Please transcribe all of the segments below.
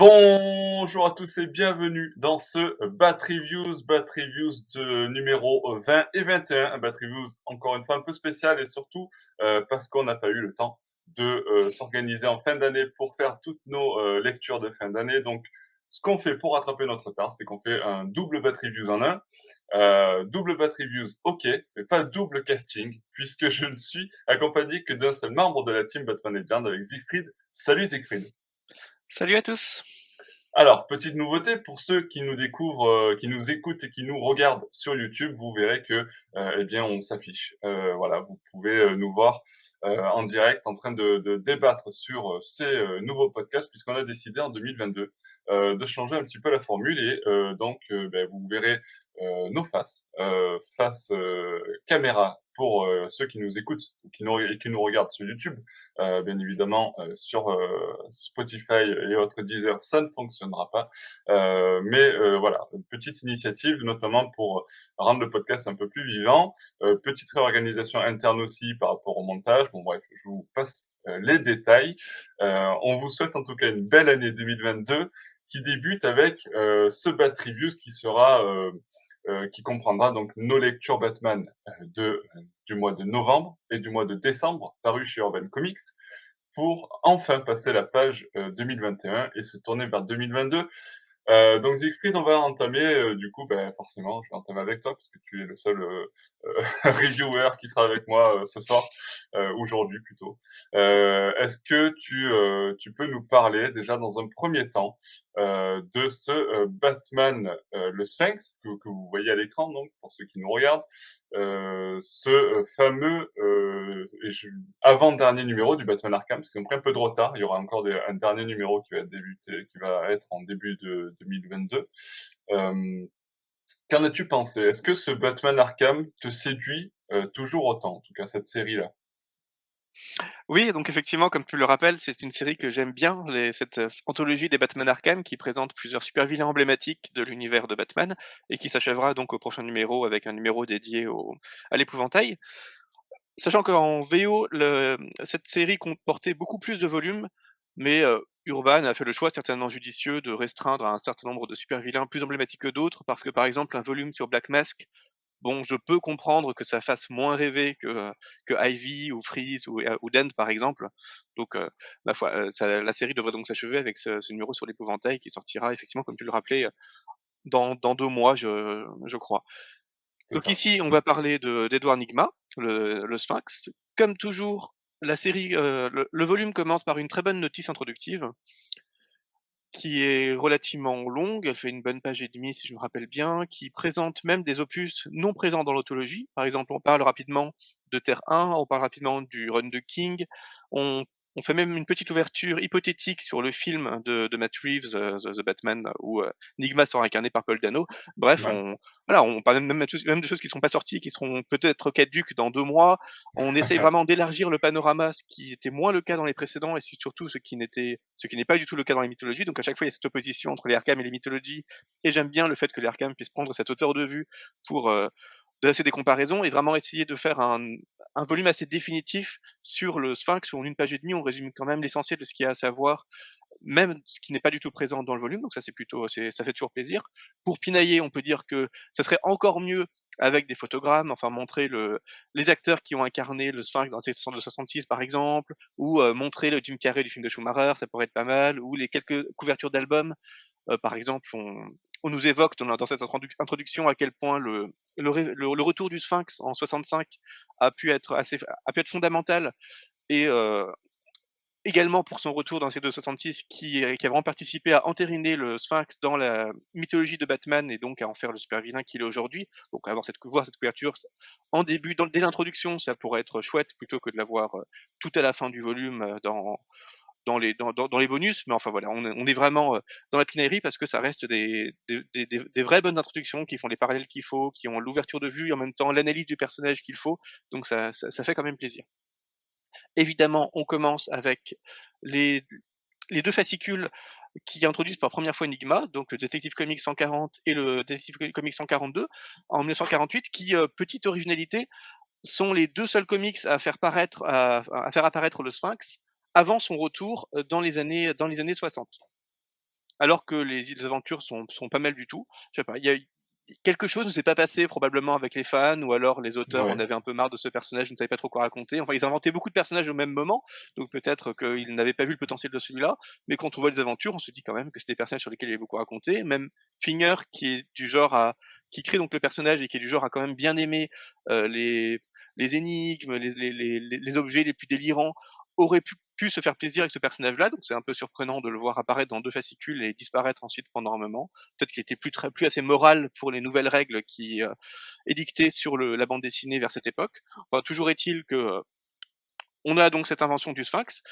Bonjour à tous et bienvenue dans ce Bat Reviews, Bat Reviews de numéro 20 et 21. Un Bat Reviews encore une fois un peu spécial et surtout euh, parce qu'on n'a pas eu le temps de euh, s'organiser en fin d'année pour faire toutes nos euh, lectures de fin d'année. Donc ce qu'on fait pour rattraper notre retard, c'est qu'on fait un double Bat Reviews en un. double Bat Reviews, ok, mais pas double casting, puisque je ne suis accompagné que d'un seul membre de la team Batman Legend avec Siegfried. Salut Siegfried Salut à tous. Alors, petite nouveauté pour ceux qui nous découvrent, euh, qui nous écoutent et qui nous regardent sur YouTube, vous verrez que, euh, eh bien, on s'affiche. Euh, voilà, vous pouvez nous voir en direct en train de, débattre sur ces nouveaux podcasts, puisqu'on a décidé en 2022 de changer un petit peu la formule et donc, ben, vous verrez nos faces, face caméra pour euh, ceux qui nous écoutent ou qui nous, qui nous regardent sur YouTube, euh, bien évidemment, euh, sur Spotify et autres Deezer, ça ne fonctionnera pas. mais voilà, une petite initiative, notamment pour rendre le podcast un peu plus vivant. petite réorganisation interne aussi par rapport au montage. Bon, bref, je vous passe les détails. on vous souhaite en tout cas une belle année 2022 qui débute avec ce Battery Views qui sera euh, qui comprendra donc nos lectures Batman euh, de, du mois de novembre et du mois de décembre, paru chez Urban Comics, pour enfin passer la page 2021 euh, et se tourner vers 2022 euh, donc Siegfried, on va entamer, euh, du coup, ben, forcément, je vais entamer avec toi parce que tu es le seul euh, euh reviewer qui sera avec moi ce soir, aujourd'hui plutôt. Est-ce que tu, tu peux nous parler déjà dans un premier temps de ce Batman, le Sphinx, que, que, vous voyez à l'écran, donc pour ceux qui nous regardent, ce fameux avant-dernier numéro du Batman Arkham, parce qu'ils ont pris un peu de retard, il y aura encore un dernier numéro qui va débuter, qui va être en début de 2022. Euh, Qu'en as-tu pensé? Est-ce que ce Batman Arkham te séduit euh, toujours autant, en tout cas cette série-là? Oui, donc effectivement, comme tu le rappelles, c'est une série que j'aime bien, cette euh, anthologie des Batman Arkham qui présente plusieurs super vilains emblématiques de l'univers de Batman et qui s'achèvera donc au prochain numéro avec un numéro dédié à l'épouvantail. Sachant qu'en VO, cette série comportait beaucoup plus de volumes, mais euh, Urban a fait le choix certainement judicieux de restreindre à un certain nombre de super vilains plus emblématiques que d'autres, parce que par exemple un volume sur Black Mask, bon, je peux comprendre que ça fasse moins rêver que, que Ivy ou Freeze ou, euh, ou Dent par exemple. Donc, euh, ma foi, euh, ça, la série devrait donc s'achever avec ce, ce, numéro sur l'épouvantail qui sortira effectivement, comme tu le rappelais, dans, dans deux mois, je, je crois. Donc ça. ici, on va parler d'Edouard Nigma, le, le Sphinx. Comme toujours, la série, euh, le, le, volume commence par une très bonne notice introductive qui est relativement longue, elle fait une bonne page et demie si je me rappelle bien, qui présente même des opus non présents dans l'autologie. Par exemple, on parle rapidement de Terre 1, on parle rapidement du run de King, on on fait même une petite ouverture hypothétique sur le film de, de Matt Reeves, uh, The, The, Batman, où uh, Nigma sera incarné par Paul Dano. Bref, ouais. on, voilà, on parle même de choses qui ne sont pas sorties, qui seront peut-être caduques dans deux mois. On essaye vraiment d'élargir le panorama, ce qui était moins le cas dans les précédents, et surtout ce qui n'était, ce qui n'est pas du tout le cas dans les mythologies. Donc à chaque fois, il y a cette opposition entre les Arkham et les mythologies, et j'aime bien le fait que les Arkham puissent prendre cette hauteur de vue pour euh, dresser des comparaisons et vraiment essayer de faire un, volume assez définitif sur le Sphinx où en une page et demie on résume quand même l'essentiel de ce qu'il y a à savoir même ce qui n'est pas du tout présent dans le volume, donc ça c'est plutôt, ça fait toujours plaisir. Pour pinailler, on peut dire que ça serait encore mieux avec des photogrammes, enfin montrer le, les acteurs qui ont incarné le Sphinx dans de 66 par exemple, ou euh, montrer le Jim Carrey du film de Schumacher, ça pourrait être pas mal, ou les quelques couvertures d'albums, euh, par exemple, on nous évoque dans, cette introduction à quel point le, retour du Sphinx en 65 a pu être assez, a pu être fondamental et euh, également pour son retour dans ces 266 qui, qui a vraiment participé à entériner le Sphinx dans la mythologie de Batman et donc à en faire le super vilain qu'il est aujourd'hui. Donc avoir cette, couverture en début, dans, dès l'introduction, ça pourrait être chouette plutôt que de la voir euh, tout à la fin du volume euh, dans, dans les, bonus, mais enfin voilà, on, est vraiment euh, dans la pinaillerie parce que ça reste des, vraies bonnes introductions qui font les parallèles qu'il faut, qui ont l'ouverture de vue et en même temps l'analyse du personnage qu'il faut, donc ça, fait quand même plaisir. Évidemment, on commence avec les, deux fascicules qui introduisent pour la première fois Enigma, donc le Detective Comics 140 et le Detective Comics 142 en 1948, qui, euh, petite originalité, sont les deux seuls comics à faire paraître, à faire apparaître le Sphinx avant son retour dans les années, dans les années 60. alors que les les aventures sont sont pas mal du tout. Je sais pas, il y a quelque chose ne s'est pas passé probablement avec les fans ou alors les auteurs en Ouais. avaient un peu marre de ce personnage, ils ne savaient pas trop quoi raconter. Enfin, ils inventaient beaucoup de personnages au même moment, donc peut-être qu'ils n'avaient pas vu le potentiel de celui-là. Mais quand on voit les aventures, on se dit quand même que c'est des personnages sur lesquels il y avait beaucoup à raconter. Même Finger, qui est du genre à qui crée donc le personnage et qui est du genre à quand même bien aimer, heu, les les énigmes, les les les objets les plus délirants, aurait pu se faire plaisir avec ce personnage-là. Donc c'est un peu surprenant de le voir apparaître dans 2 fascicules et disparaître ensuite pendant un moment. Peut-être qu'il était plus très plus assez moral pour les nouvelles règles qui, heu, édictées sur la bande dessinée vers cette époque. Toujours est-il que, heu, on a donc cette invention du sphinx,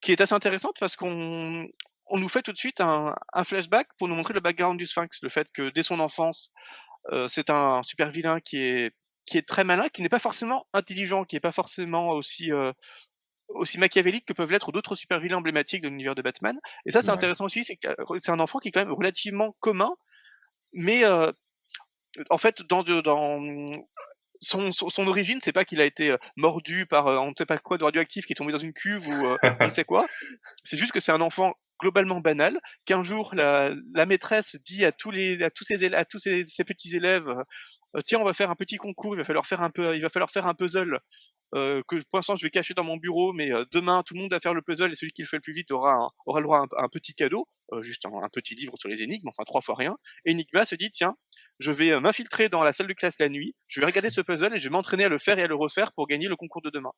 qui est assez intéressante parce qu'on on nous fait tout de suite un flashback pour nous montrer le background du sphinx. Le fait que dès son enfance, heu, c'est un super vilain qui est qui est très malin, qui n'est pas forcément intelligent, qui est pas forcément aussi, aussi machiavélique que peuvent l'être d'autres super vilains emblématiques de l'univers de Batman. Et ça, c'est Ouais. intéressant aussi, c'est que c'est un enfant qui est quand même relativement commun, mais heu, en fait, dans dans, son son son origine, c'est pas qu'il a été, heu, mordu par, on ne sait pas quoi de radioactif, qui est tombé dans une cuve ou, on ne sait quoi. C'est juste que c'est un enfant globalement banal, qu'un jour la la maîtresse dit à tous les à tous ses à tous ses ses petits élèves, «Tiens, on va faire un petit concours, il va falloir faire un peu il va falloir faire un puzzle, heu, que pour l'instant je vais cacher dans mon bureau, mais heu, demain tout le monde va faire le puzzle et celui qui le fait le plus vite aura aura le droit à un petit cadeau», heu, juste un petit livre sur les énigmes, enfin 3 fois rien. Enigma se dit: «Tiens, je vais, heu, m'infiltrer dans la salle de classe la nuit, je vais regarder ce puzzle et je vais m'entraîner à le faire et à le refaire pour gagner le concours de demain».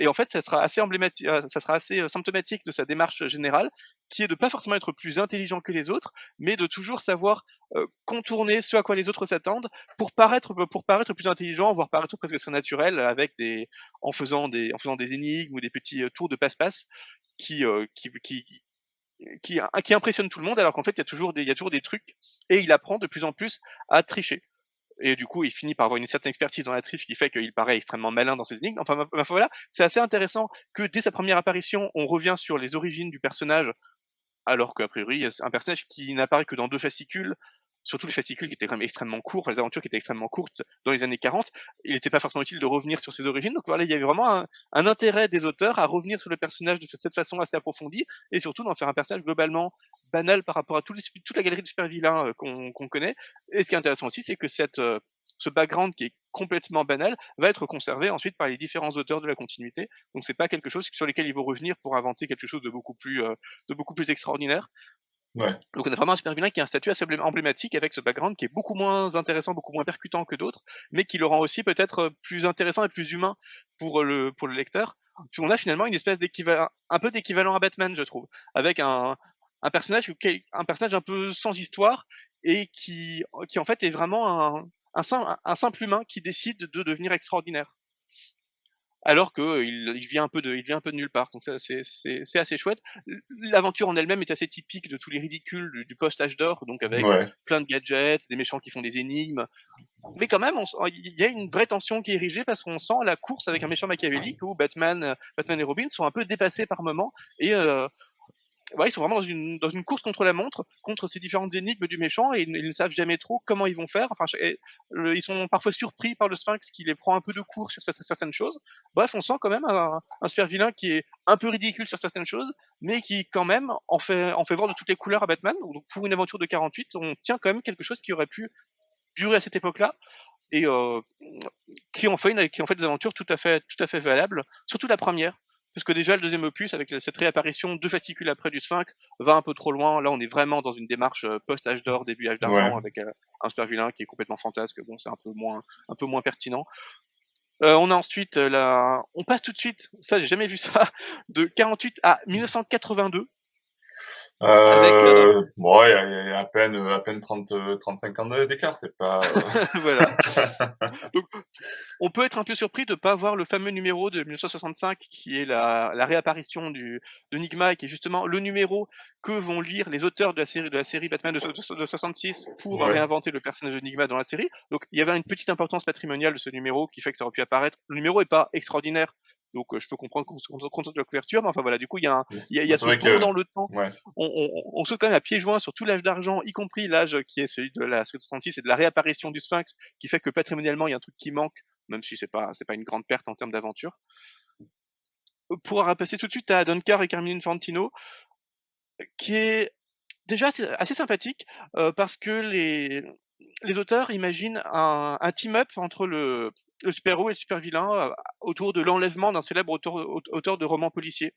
Et en fait, ça sera assez emblémati heu, ça sera assez, symptomatique de sa démarche générale, qui est de pas forcément être plus intelligent que les autres, mais de toujours savoir, contourner ce à quoi les autres s'attendent pour paraître pour paraître plus intelligent, voire paraître presque surnaturel avec des en faisant des en faisant des énigmes ou des petits, tours de passe-passe qui, qui qui qui impressionnent tout le monde alors qu'en fait, il y a toujours des il des trucs et il apprend de plus en plus à tricher. Et du coup, il finit par avoir une certaine expertise dans la triche qui fait qu'il paraît extrêmement malin dans ses énigmes. Enfin, voilà, c'est assez intéressant que dès sa première apparition, on revient sur les origines du personnage, alors qu'a priori, un personnage qui n'apparaît que dans 2 fascicules, surtout les fascicules qui étaient quand même extrêmement courts, les aventures qui étaient extrêmement courtes dans les années 40. Il n'était pas forcément utile de revenir sur ses origines. Donc voilà, il y avait vraiment un intérêt des auteurs à revenir sur le personnage de cette façon assez approfondie et surtout d'en faire un personnage globalement banal par rapport à toute la galerie de super vilains, heu, qu'on connaît. Et ce qui est intéressant aussi, c'est que cette, heu, ce background qui est complètement banal va être conservé ensuite par les différents auteurs de la continuité. Donc c'est pas quelque chose sur lesquels ils vont revenir pour inventer quelque chose de beaucoup plus, heu, de beaucoup plus extraordinaire. Donc on a vraiment un super vilain qui a un statut assez emblé emblématique avec ce background qui est beaucoup moins intéressant, beaucoup moins percutant que d'autres, mais qui le rend aussi peut-être, heu, plus intéressant et plus humain le pour le lecteur. Puis on a finalement une espèce d'équivalent un peu d'équivalent à Batman, je trouve, avec un personnage un personnage un peu sans histoire et qui en fait est vraiment un simple humain qui décide de devenir extraordinaire. Alors qu'il il vient un peu de il vient un peu de nulle part, donc c'est c'est assez chouette. L'aventure en elle-même est assez typique de tous les ridicules du du post-âge d'or, donc avec, Ouais. plein de gadgets, des méchants qui font des énigmes. Mais quand même, il y a une vraie tension qui est érigée parce qu'on sent la course avec un méchant machiavélique où Batman, heu, Batman et Robin sont un peu dépassés par moments et heu, ils sont vraiment dans une course contre la montre, contre ces différentes énigmes du méchant et ils ne savent jamais trop comment ils vont faire. Enfin, ils sont parfois surpris par le sphinx qui les prend un peu de court sur cer certaines choses. Bref, on sent quand même un un vilain qui est un peu ridicule sur certaines choses, mais qui quand même en fait en fait voir de toutes les couleurs à Batman. Donc pour une aventure de 48, on tient quand même quelque chose qui aurait pu durer à cette époque-là et heu, qui ont fait des aventures tout à fait valables, surtout la première. Parce que déjà le deuxième opus avec cette réapparition 2 fascicules après du sphinx va un peu trop loin. Là, on est vraiment dans une démarche, heu, post-âge d'or, début âge Ouais. d'argent avec, heu, un super vilain qui est complètement fantasque. Bon, c'est un peu moins un peu moins pertinent. Heu, on a ensuite, la on passe tout de suite, ça j'ai jamais vu ça, de 48 à 1982. Avec, ouais, il y a il y à peine, à peine 30, heu, 35 ans de d'écart, c'est pas, heu Voilà. Donc, on peut être un peu surpris de pas voir le fameux numéro de 1965 qui est la la réapparition du d'Enigma et qui est justement le numéro que vont lire les auteurs de la série de la série Batman de de 66 pour Ouais. réinventer le personnage d'Enigma dans la série. Donc il y avait une petite importance patrimoniale de ce numéro qui fait que ça aurait pu apparaître. Le numéro est pas extraordinaire, donc heu, je peux comprendre qu'on se contente de la couverture, mais enfin voilà, du coup, il y a un y a y a ce que dans le temps. ouais. On on on saute quand même à pieds joints sur tout l'âge d'argent, y compris l'âge qui est celui de la série de 66 et de la réapparition du sphinx, qui fait que patrimonialement, il y a un truc qui manque, même si c'est pas c'est pas une grande perte en termes d'aventure. Pour repasser tout de suite à Donker et Carmine Infantino, qui est déjà, assez sympathique, heu, parce que les les auteurs imaginent un un team-up entre le le super-héros et super-vilain, heu, autour de l'enlèvement d'un célèbre auteur aut auteur de romans policiers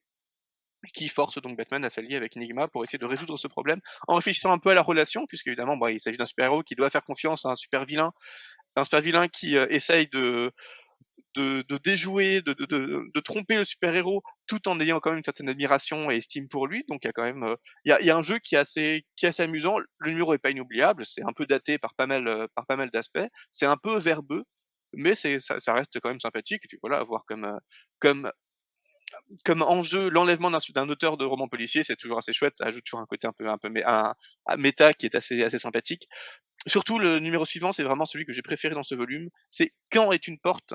qui force donc Batman à s'allier avec Enigma pour essayer de résoudre ce problème, en réfléchissant un peu à la relation, puisqu'évidemment, bah, il s'agit d'un super-héros qui doit faire confiance à un super-vilain, un super-vilain qui, heu, essaye de de déjouer, de de tromper le super-héros, tout en ayant quand même une certaine admiration et estime pour lui. Donc il y a quand même, heu, il y a un jeu qui est assez qui est assez amusant. Le numéro est pas inoubliable, c'est un peu daté par pas mal, par pas mal d'aspects. C'est un peu verbeux, mais c'est ça ça reste quand même sympathique et puis voilà, à voir comme, heu, comme comme enjeu, l'enlèvement d'un auteur de romans policiers, c'est toujours assez chouette, ça ajoute toujours un côté un peu un peu un un méta qui est assez assez sympathique. Surtout le numéro suivant, c'est vraiment celui que j'ai préféré dans ce volume, c'est Quand est une porte?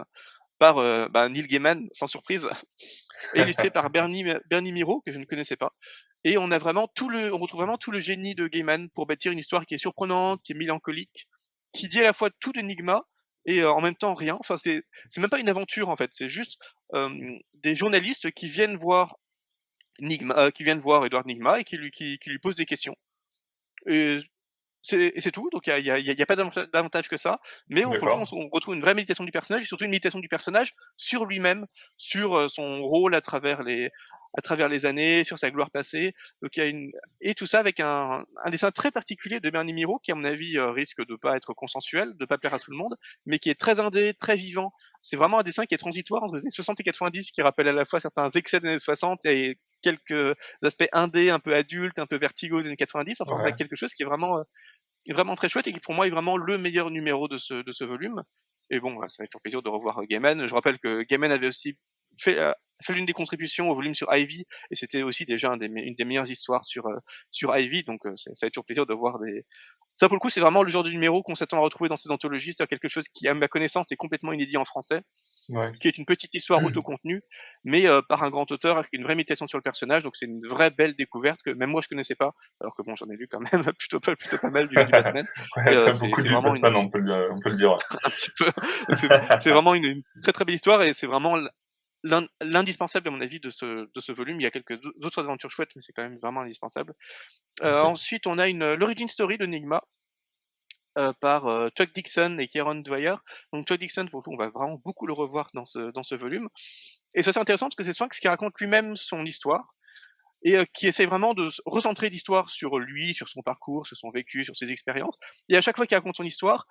par, heu, bah, Neil Gaiman, sans surprise, illustré par Bernie Bernie Miro, que je ne connaissais pas et on a vraiment tout le on retrouve vraiment tout le génie de Gaiman pour bâtir une histoire qui est surprenante, qui est mélancolique, qui dit à la fois tout d'Enigma et en même temps rien. Enfin, c'est c'est même pas une aventure, en fait, c'est juste, des journalistes qui viennent voir Nigma, qui viennent voir Edward Nigma et qui lui qui qui lui posent des questions. Et c'est tout, donc il y a y a y a pas davanta davantage que ça, mais on on on retrouve une vraie méditation du personnage et surtout une méditation du personnage sur lui-même, sur, son rôle à travers les à travers les années, sur sa gloire passée. Donc il y a une et tout ça avec un un dessin très particulier de Bernie Miro qui, à mon avis, heu, risque de pas être consensuel, de pas plaire à tout le monde, mais qui est très indé, très vivant. C'est vraiment un dessin qui est transitoire entre les années 60 et 90, qui rappelle à la fois certains excès des années 60 et quelques aspects indés, un peu adultes, un peu Vertigo des années 90. Enfin, Ouais. quelque chose qui est vraiment, est vraiment très chouette et qui pour moi est vraiment le meilleur numéro de ce de ce volume et bon, ça va être toujours plaisir de revoir, heu, Gaiman. Je rappelle que Gaiman avait aussi fait, heu, fait l'une des contributions au volume sur Ivy et c'était aussi déjà un des me une des meilleures histoires sur, heu, sur Ivy donc heu, ça fait toujours plaisir de voir des ça pour le coup, c'est vraiment le genre de numéro qu'on s'attend à retrouver dans ces anthologies, c'est-à-dire quelque chose qui, à ma connaissance, est complètement inédit en français, Ouais. qui est une petite histoire autocontenue, mais heu, par un grand auteur avec une vraie méditation sur le personnage, donc c'est une vraie belle découverte que même moi je connaissais pas, alors que bon, j'en ai lu quand même plutôt pas plutôt pas mal du du Batman Ouais, c'est vraiment une on peut le on peut le dire, c'est vraiment une une très, très belle histoire et c'est vraiment l'indispensable à mon avis de ce de ce volume. Il y a quelques au autres aventures chouettes, mais c'est quand même vraiment indispensable. OK. ensuite, on a une, heu, l'origin story d'Enigma heu, par, heu, Chuck Dixon et Kieron Dwyer. Donc Chuck Dixon, pour le coup, on va vraiment beaucoup le revoir dans ce dans ce volume et c'est assez intéressant parce que c'est Sphinx qui raconte lui-même son histoire et qui essaie vraiment de recentrer l'histoire sur lui, sur son parcours, sur son vécu, sur ses expériences et à chaque fois qu'il raconte son histoire,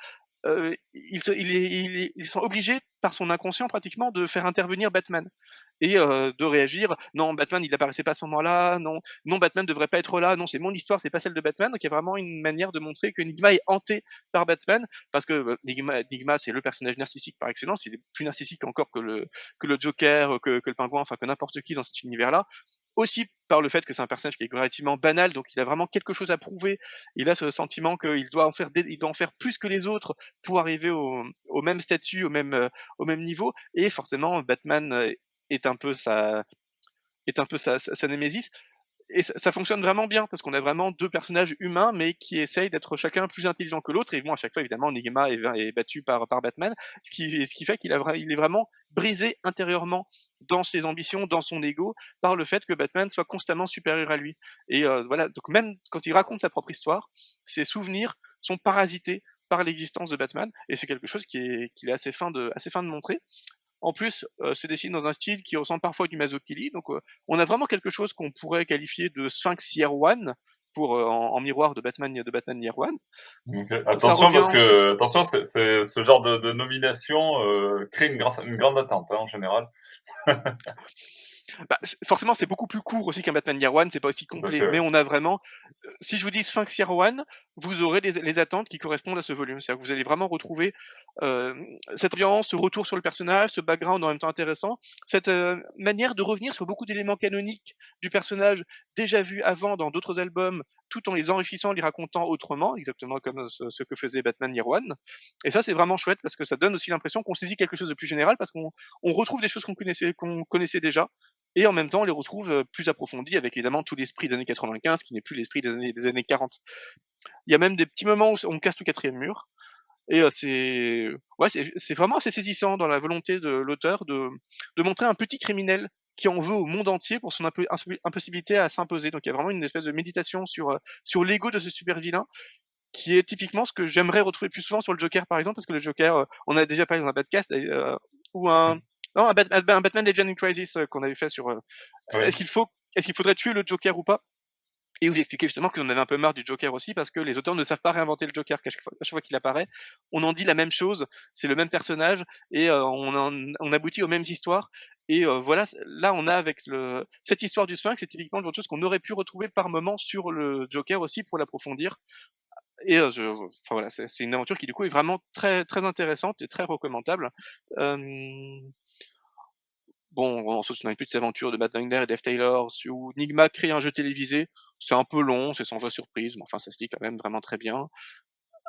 heu, il se il est il est il sent obligé par son inconscient pratiquement de faire intervenir Batman et heu, de réagir: «Non, Batman, il apparaissait pas à ce moment-là, non, non, Batman devrait pas être là, non, c'est mon histoire, c'est pas celle de Batman». Donc il y a vraiment une manière de montrer qu'Enigma est hanté par Batman parce que, Enigma Enigma, c'est le personnage narcissique par excellence, il est plus narcissique encore que le que le Joker, que que le Pingouin, enfin que n'importe qui dans cet univers-là. Aussi par le fait que c'est un personnage qui est relativement banal, donc il a vraiment quelque chose à prouver. Il a ce sentiment qu'il doit en faire doit en faire plus que les autres pour arriver au au même statut, au même, au même niveau et forcément Batman, est un peu sa est un peu sa sa némésis et ça fonctionne vraiment bien parce qu'on a vraiment 2 personnages humains, mais qui essayent d'être chacun plus intelligent que l'autre et bon, à chaque fois évidemment Enigma est battu par par Batman, ce qui ce qui fait qu'il il est vraiment brisé intérieurement dans ses ambitions, dans son ego, par le fait que Batman soit constamment supérieur à lui et heu, voilà, donc même quand il raconte sa propre histoire, ses souvenirs sont parasités par l'existence de Batman et c'est quelque chose qui est qu'il est assez fin de assez fin de montrer. En plus, heu, se dessine dans un style qui ressemble parfois à du Mazzucchelli, donc heu, on a vraiment quelque chose qu'on pourrait qualifier de Sphinx Year One pour, heu, en en miroir de Batman de Batman Year One. Ça Attention parce que attention, ce genre de de nomination, crée une grande attente, hein, en général. Bah, forcément, c'est beaucoup plus court aussi qu'un Batman Year One, c'est pas aussi complet, mais on a vraiment, heu, si je vous dis Sphinx Year One, vous aurez les les attentes qui correspondent à ce volume. C'est-à-dire que vous allez vraiment retrouver, hem, cette ambiance, ce retour sur le personnage, ce background en même temps intéressant, cette, heu, manière de revenir sur beaucoup d'éléments canoniques du personnage déjà vus avant dans d'autres albums, tout en les enrichissant, en les racontant autrement, exactement comme ce ce que faisait Batman Year One et ça, c'est vraiment chouette parce que ça donne aussi l'impression qu'on saisit quelque chose de plus général parce qu'on on retrouve des choses qu'on connaissait connaissait déjà et en même temps, on les retrouve, heu, plus approfondis avec évidemment tout l'esprit des années 95 qui n'est plus l'esprit des années des années 40. Il y a même des petits moments où on casse le 4e mur et heu, c'est ouais, c'est vraiment assez saisissant dans la volonté de l'auteur de montrer un petit criminel qui en veut au monde entier pour son impossibilité à s'imposer. Donc il y a vraiment une espèce de méditation sur, euh, sur l'ego de ce super vilain qui est typiquement ce que j'aimerais retrouver plus souvent sur le Joker par exemple, parce que le Joker, euh, on a déjà parlé dans un podcast euh, ou un, non, un, Batman Legend in Crisis qu'on avait fait sur est-ce qu'il faut est-ce qu'il faudrait tuer le Joker ou pas? Et où j'expliquais justement qu'on avait un peu marre du Joker aussi parce que les auteurs ne savent pas réinventer le Joker. À chaque fois, qu'il apparaît, on en dit la même chose, c'est le même personnage et euh, on, aboutit aux mêmes histoires. Et euh, voilà, là on a avec le, cette histoire du Sphinx, c'est typiquement le genre de chose qu'on aurait pu retrouver par moment sur le Joker aussi pour l'approfondir. Et euh, voilà, c'est une aventure qui du coup est vraiment très très intéressante et très recommandable. Bon, on saute dans les petites aventures de Matt Wagner et Dave Taylor, où Nigma crée un jeu télévisé. C'est un peu long, c'est sans vraie surprise, mais enfin, ça se dit quand même vraiment très bien.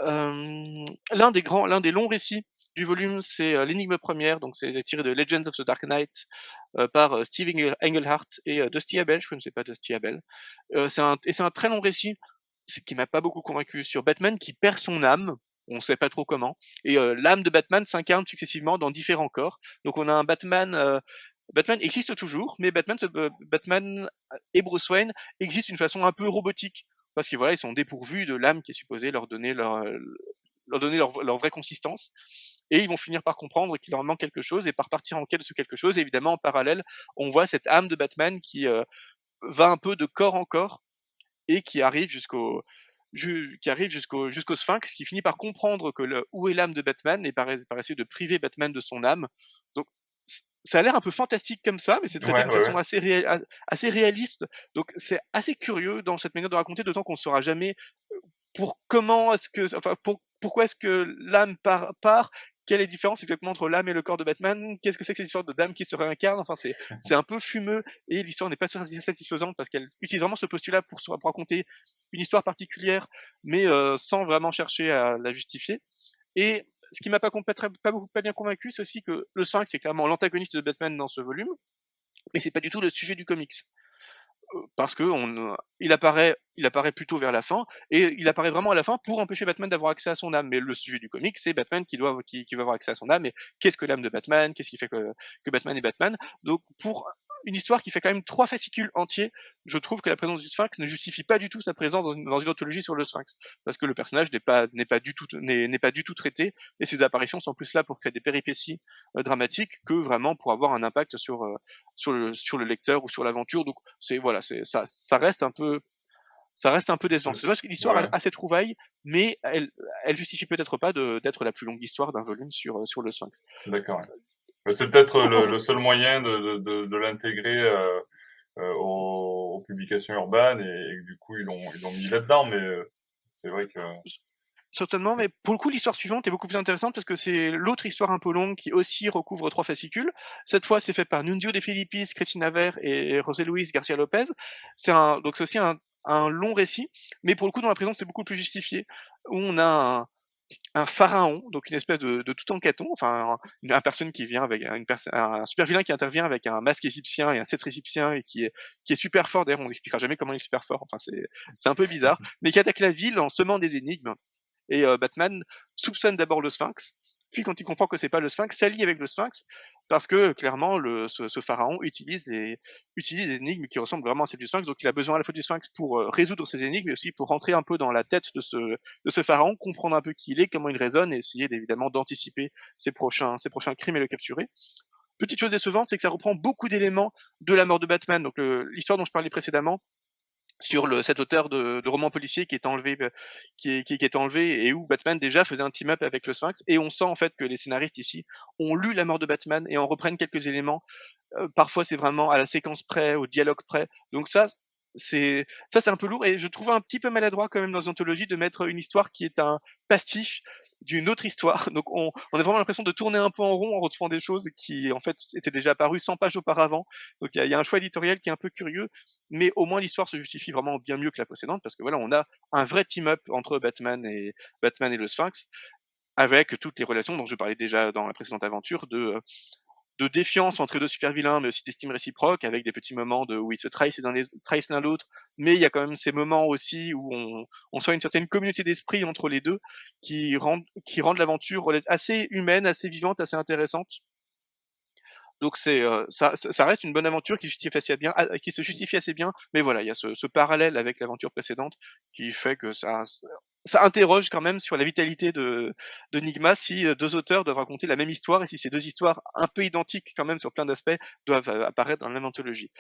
l'un des grands, l'un des longs récits du volume, c'est euh, l'énigme première, donc c'est tiré de Legends of the Dark Knight euh, par euh, Steve Engelhardt et Dusty Abel. Je ne sais pas Dusty Abel. c'est un, et c'est un très long récit, qui m'a pas beaucoup convaincu sur Batman qui perd son âme on ne sait pas trop comment. Et l'âme de Batman s'incarne successivement dans différents corps. Donc on a un Batman Batman existe toujours, mais Batman, euh, Batman et Bruce Wayne existent d'une façon un peu robotique parce que voilà, ils sont dépourvus de l'âme qui est supposée leur donner leur euh, leur donner leur, vraie consistance et ils vont finir par comprendre qu'il leur manque quelque chose et par partir en quête de ce quelque chose. évidemment, en parallèle, on voit cette âme de Batman qui euh, va un peu de corps en corps et qui arrive jusqu'au qui arrive jusqu'au jusqu'au Sphinx, qui finit par comprendre que le, où est l'âme de Batman et par, par essayer de priver Batman de son âme. Donc ça a l'air un peu fantastique comme ça, mais c'est traité de façon assez, assez réaliste. Donc c'est assez curieux dans cette manière de raconter, d'autant qu'on ne saura jamais pour comment est-ce que, enfin, pour, pourquoi est-ce que l'âme part, part quelle est la différence exactement entre l'âme et le corps de Batman Qu'est-ce que c'est que cette histoire de dame qui se réincarne Enfin, c'est c'est un peu fumeux et l'histoire n'est pas satisfaisante parce qu'elle utilise vraiment ce postulat pour, pour raconter une histoire particulière, mais euh, sans vraiment chercher à la justifier. Et ce qui m'a pas, pas, bien convaincu, c'est aussi que le Sphinx c'est clairement l'antagoniste de Batman dans ce volume, mais c'est pas du tout le sujet du comics euh, parce que il apparaît, plutôt vers la fin, et il apparaît vraiment à la fin pour empêcher Batman d'avoir accès à son âme. Mais le sujet du comic, c'est Batman qui doit, avoir accès à son âme. Et qu'est-ce que l'âme de Batman Qu'est-ce qui fait que, que Batman est Batman? Donc, pour une histoire qui fait quand même trois fascicules entiers, je trouve que la présence du Sphinx ne justifie pas du tout sa présence dans une, dans anthologie sur le Sphinx, parce que le personnage n'est pas n'est pas du tout n'est pas du tout traité, et ses apparitions sont plus là pour créer des péripéties euh, dramatiques que vraiment pour avoir un impact sur euh, sur le sur le lecteur ou sur l'aventure. Donc c'est voilà, c'est ça ça reste un peu ça reste un peu décevant. C'est parce que l'histoire a, ses trouvailles, mais elle, elle justifie peut-être pas d'être la plus longue histoire d'un volume sur, sur le Sphinx. D'accord. C'est peut-être le, seul moyen de, de, de l'intégrer euh, euh, aux, publications urbaines et, du coup ils l'ont ils l'ont mis là-dedans, mais euh, c'est vrai que certainement, mais pour le coup, l'histoire suivante est beaucoup plus intéressante parce que c'est l'autre histoire un peu longue qui aussi recouvre trois fascicules. Cette fois, c'est fait par Nunzio de Filippis, Christina Ver et José Luis Garcia Lopez. C'est un, donc c'est aussi un, un, long récit, mais pour le coup, dans la présence, c'est beaucoup plus justifié. Où on a un, un pharaon, donc une espèce de, de tout en caton, enfin une, personne qui vient avec une un super vilain qui intervient avec un masque égyptien et un sceptre égyptien et qui est qui est super fort. D'ailleurs, on n'expliquera jamais comment il est super fort. Enfin, c'est c'est un peu bizarre, mais qui attaque la ville en semant des énigmes. Et euh, Batman soupçonne d'abord le Sphinx, puis quand il comprend que c'est pas le Sphinx, s'allie avec le Sphinx parce que clairement ce, pharaon utilise des, énigmes qui ressemblent vraiment à celles du Sphinx. Donc il a besoin à la fois du Sphinx pour euh, résoudre ces énigmes, mais aussi pour rentrer un peu dans la tête de ce, pharaon, comprendre un peu qui il est, comment il résonne, et essayer évidemment d'anticiper ses prochains crimes et le capturer. Petite chose décevante, c'est que ça reprend beaucoup d'éléments de la mort de Batman. Donc l'histoire dont je parlais précédemment, sur le, cet auteur de, de romans policiers qui est enlevé, euh, qui est, qui, est enlevé et où Batman déjà faisait un team-up avec le Sphinx. Et on sent en fait que les scénaristes ici ont lu la mort de Batman et en reprennent quelques éléments. Euh, parfois c'est vraiment à la séquence près, au dialogue près. Donc ça, c'est ça c'est un peu lourd et je trouve un petit peu maladroit quand même dans l'anthologie de mettre une histoire qui est un pastiche d'une autre histoire. Donc on, a vraiment l'impression de tourner un peu en rond en retrouvant des choses qui en fait étaient déjà apparues 100 pages auparavant. Donc il y y a, un choix éditorial qui est un peu curieux, mais au moins l'histoire se justifie vraiment bien mieux que la précédente parce que voilà on a un vrai team-up entre Batman et Batman et le Sphinx avec toutes les relations dont je parlais déjà dans la précédente aventure de de défiance entre deux super vilains, mais aussi d'estime réciproque, avec des petits moments de où ils se trahissent l'un l'autre, mais il y a quand même ces moments aussi où on, on sent une certaine communauté d'esprit entre les deux qui rendent l'aventure assez humaine, assez vivante, assez intéressante. Donc c'est ça, ça reste une bonne aventure qui, justifie assez bien, ah, qui se justifie assez bien, mais voilà, il y a ce, ce parallèle avec l'aventure précédente qui fait que ça, ça interroge quand même sur la vitalité de, de Nigma si deux auteurs doivent raconter la même histoire et si ces deux histoires un peu identiques quand même sur plein d'aspects doivent apparaître dans la même anthologie.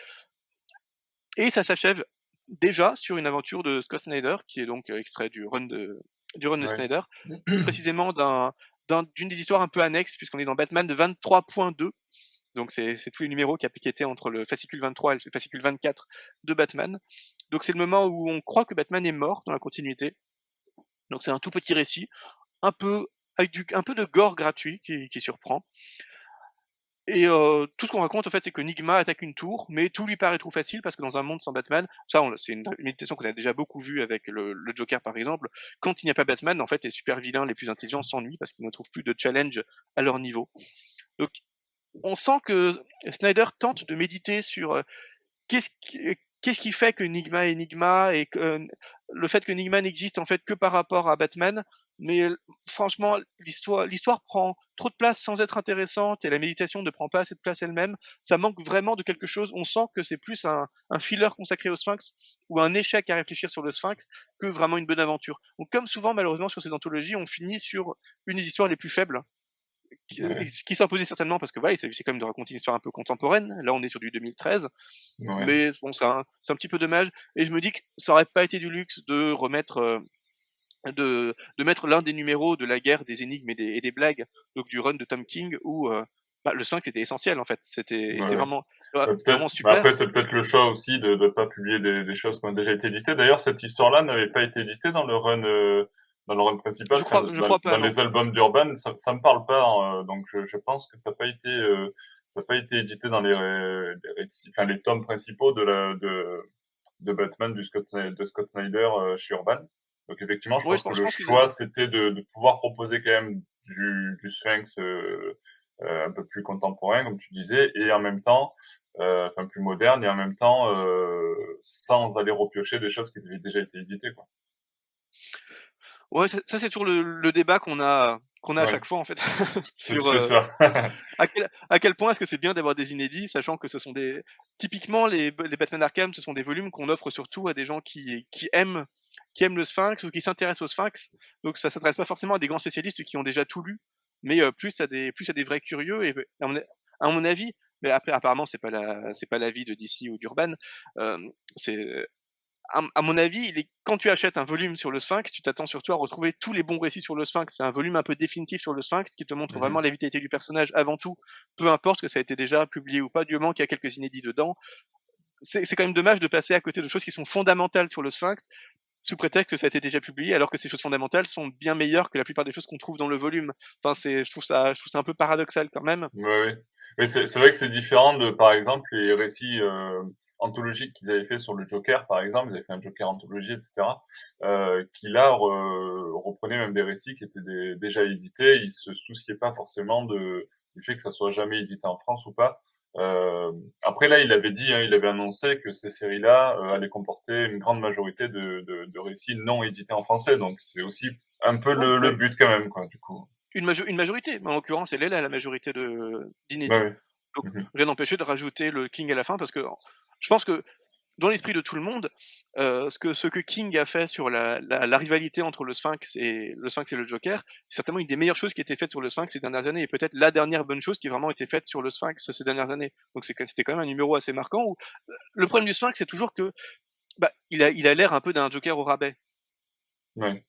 Et ça s'achève déjà sur une aventure de Scott Snyder qui est donc extrait du run de du run de Snyder, précisément d'un d'une des histoires un peu annexes, puisqu'on est dans Batman de 23.2. Donc c'est tous les numéros qui, étaient entre le fascicule 23 et le fascicule 24 de Batman. Donc c'est le moment où on croit que Batman est mort dans la continuité. Donc c'est un tout petit récit, un peu avec du, un peu de gore gratuit qui, qui surprend. Et euh, tout ce qu'on raconte, en fait, c'est que Nigma attaque une tour, mais tout lui paraît trop facile parce que dans un monde sans Batman, ça, c'est une méditation qu'on a déjà beaucoup vue avec le, le, Joker, par exemple. Quand il n'y a pas Batman, en fait, les super vilains les plus intelligents s'ennuient parce qu'ils ne trouvent plus de challenge à leur niveau. Donc, on sent que Snyder tente de méditer sur euh, qu'est-ce qui, qu'est-ce qui fait que Nigma est Nigma et que, euh, le fait que Nigma n'existe en fait que par rapport à Batman mais franchement, l'histoire, l'histoire prend trop de place sans être intéressante et la méditation ne prend pas assez de place elle-même. Ça manque vraiment de quelque chose. On sent que c'est plus un, un filler consacré au Sphinx ou un échec à réfléchir sur le Sphinx que vraiment une bonne aventure. Donc, comme souvent, malheureusement, sur ces anthologies, on finit sur une des histoires les plus faibles qui, qui s'imposait certainement parce que voilà, il s'agissait quand même de raconter une histoire un peu contemporaine. Là, on est sur du 2013, mais bon, c'est un, un, petit peu dommage. Et je me dis que ça aurait pas été du luxe de remettre de, de mettre l'un des numéros de la guerre des énigmes et des, et des blagues, donc du run de Tom King, où euh, bah, le 5 c'était essentiel en fait. C'était vraiment, vraiment, super. après, c'est peut-être le choix aussi de ne pas publier des, des, choses qui ont déjà été éditées. D'ailleurs, cette histoire-là n'avait pas été éditée dans le run. Euh, dans le run principal, je crois, je dans, crois pas, dans les albums d'Urban, ça, ça me parle pas, hein, donc je, je, pense que ça n'a pas été, euh, ça n'a pas été édité dans les, les récits, enfin les tomes principaux de la, de, de Batman du Scott, de Scott Snyder euh, chez Urban. Donc effectivement, je pense que le choix, c'était de, de, pouvoir proposer quand même du, du Sphinx euh, euh, un peu plus contemporain, comme tu disais, et en même temps, euh, enfin plus moderne, et en même temps, euh, sans aller repiocher des choses qui avaient déjà été éditées. Quoi. Ouais, ça, ça c'est toujours le, le débat qu'on a qu'on a à chaque fois en fait. sur, euh, ça. à, quel, à, quel, point est-ce que c'est bien d'avoir des inédits, sachant que ce sont des typiquement les, les Batman Arkham, ce sont des volumes qu'on offre surtout à des gens qui, qui aiment qui aiment le Sphinx ou qui s'intéressent au Sphinx. Donc ça s'adresse pas forcément à des grands spécialistes qui ont déjà tout lu, mais euh, plus à des plus à des vrais curieux. Et à mon, à mon avis, mais après apparemment c'est pas la c'est pas l'avis de DC ou d'Urban, euh, c'est à, mon avis, quand tu achètes un volume sur le Sphinx, tu t'attends surtout à retrouver tous les bons récits sur le Sphinx. C'est un volume un peu définitif sur le Sphinx qui te montre mmh vraiment la vitalité du personnage avant tout, peu importe que ça a été déjà publié ou pas, du moment qu'il y a quelques inédits dedans. C'est quand même dommage de passer à côté de choses qui sont fondamentales sur le Sphinx sous prétexte que ça a été déjà publié, alors que ces choses fondamentales sont bien meilleures que la plupart des choses qu'on trouve dans le volume. Enfin, c'est, je trouve ça, je trouve ça un peu paradoxal quand même. Oui, oui. Mais c'est, c'est vrai que c'est différent de, par exemple, les récits euh, anthologiques qu'ils avaient fait sur le Joker, par exemple. Ils avaient fait un Joker anthologie, etc. Euh, qui là reprenaient même des récits qui étaient des, déjà édités. Ils se souciaient pas forcément de, du fait que ça soit jamais édité en France ou pas. Euh, après là, il avait dit, hein, il avait annoncé que ces séries-là euh, allaient comporter une grande majorité de, de, de, récits non édités en français. Donc c'est aussi un peu le, le, but quand même, quoi, du coup. Une, une majorité, mais en l'occurrence, elle est là, la majorité d'inédits. Bah oui. Donc mmh rien n'empêchait de rajouter le King à la fin parce que je pense que dans l'esprit de tout le monde, euh, ce, que, ce que King a fait sur la, la, la, rivalité entre le Sphinx et le Sphinx et le Joker, c'est certainement une des meilleures choses qui a été faite sur le Sphinx ces dernières années, et peut-être la dernière bonne chose qui a vraiment été faite sur le Sphinx ces dernières années. Donc c'était quand même un numéro assez marquant. Où, euh, le problème du Sphinx, c'est toujours que bah, il a il a l'air un peu d'un Joker au rabais. Ouais.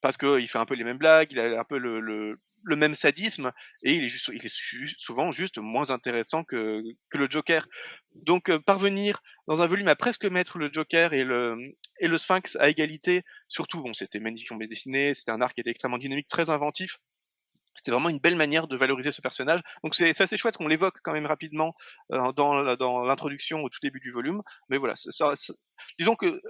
Parce qu'il fait un peu les mêmes blagues, il a un peu le, le, le même sadisme et il est, souvent juste moins intéressant que, le Joker. Donc euh, parvenir dans un volume à presque mettre le Joker et le, Sphinx à égalité, surtout bon c'était magnifiquement dessiné, c'était un arc qui était extrêmement dynamique, très inventif. C'était vraiment une belle manière de valoriser ce personnage. Donc c'est assez chouette qu'on l'évoque quand même rapidement euh, dans, l'introduction au tout début du volume. Mais voilà, disons que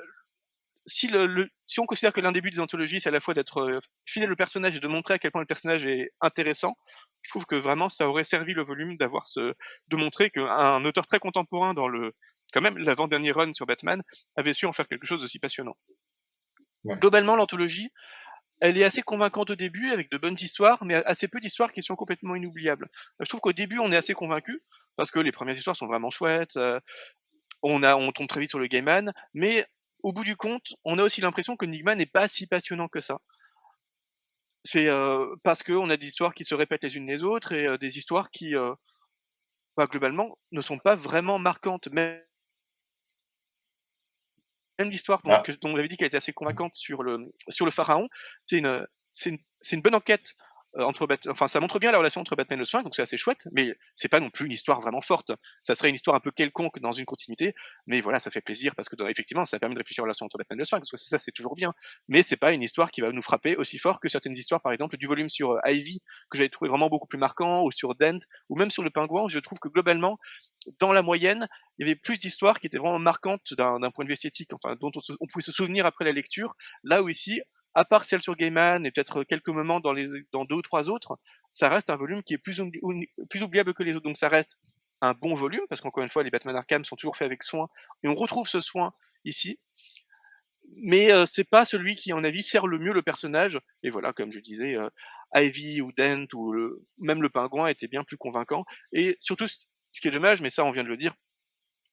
si, le, le, si on considère que l'un des buts des anthologies, c'est à la fois d'être euh, fidèle au personnage et de montrer à quel point le personnage est intéressant, je trouve que vraiment ça aurait servi le volume d'avoir ce, de montrer qu'un auteur très contemporain dans le, quand même, l'avant-dernier run sur Batman avait su en faire quelque chose d'aussi passionnant. Ouais. Globalement, l'anthologie, elle est assez convaincante au début avec de bonnes histoires, mais assez peu d'histoires qui sont complètement inoubliables. Je trouve qu'au début, on est assez convaincu parce que les premières histoires sont vraiment chouettes. on a, on tombe très vite sur le Gaiman, mais au bout du compte, on a aussi l'impression que Nigma n'est pas si passionnant que ça. C'est parce qu'on a des histoires qui se répètent les unes les autres et des histoires qui, bah, globalement, ne sont pas vraiment marquantes. Même, même l'histoire dont, Ah. dont on avait dit qu'elle était assez convaincante sur le, sur le pharaon, c'est une, c'est une, une bonne enquête euh, entre Bat- enfin ça montre bien la relation entre Batman et le Sphinx, donc c'est assez chouette, mais c'est pas non plus une histoire vraiment forte. Ça serait une histoire un peu quelconque dans une continuité, mais voilà, ça fait plaisir parce que effectivement, ça permet de réfléchir à la relation entre Batman et le Sphinx, parce que ça c'est toujours bien. Mais c'est pas une histoire qui va nous frapper aussi fort que certaines histoires, par exemple du volume sur euh, Ivy que j'avais trouvé vraiment beaucoup plus marquant, ou sur Dent, ou même sur le Pingouin. Je trouve que globalement, dans la moyenne, il y avait plus d'histoires qui étaient vraiment marquantes d'un point de vue esthétique, enfin dont on, on pouvait se souvenir après la lecture. Là où ici, à part celle sur Gaiman et peut-être quelques moments dans, deux ou trois autres, ça reste un volume qui est plus, oubli- oubli- plus oubliable que les autres. Donc ça reste un bon volume, parce qu'encore une fois, les Batman Arkham sont toujours faits avec soin, et on retrouve ce soin ici. Mais euh, c'est pas celui qui, mon avis, sert le mieux le personnage. Et voilà, comme je disais, euh, Ivy ou Dent ou même le pingouin était bien plus convaincant. Et surtout, ce qui est dommage, mais ça on vient de le dire,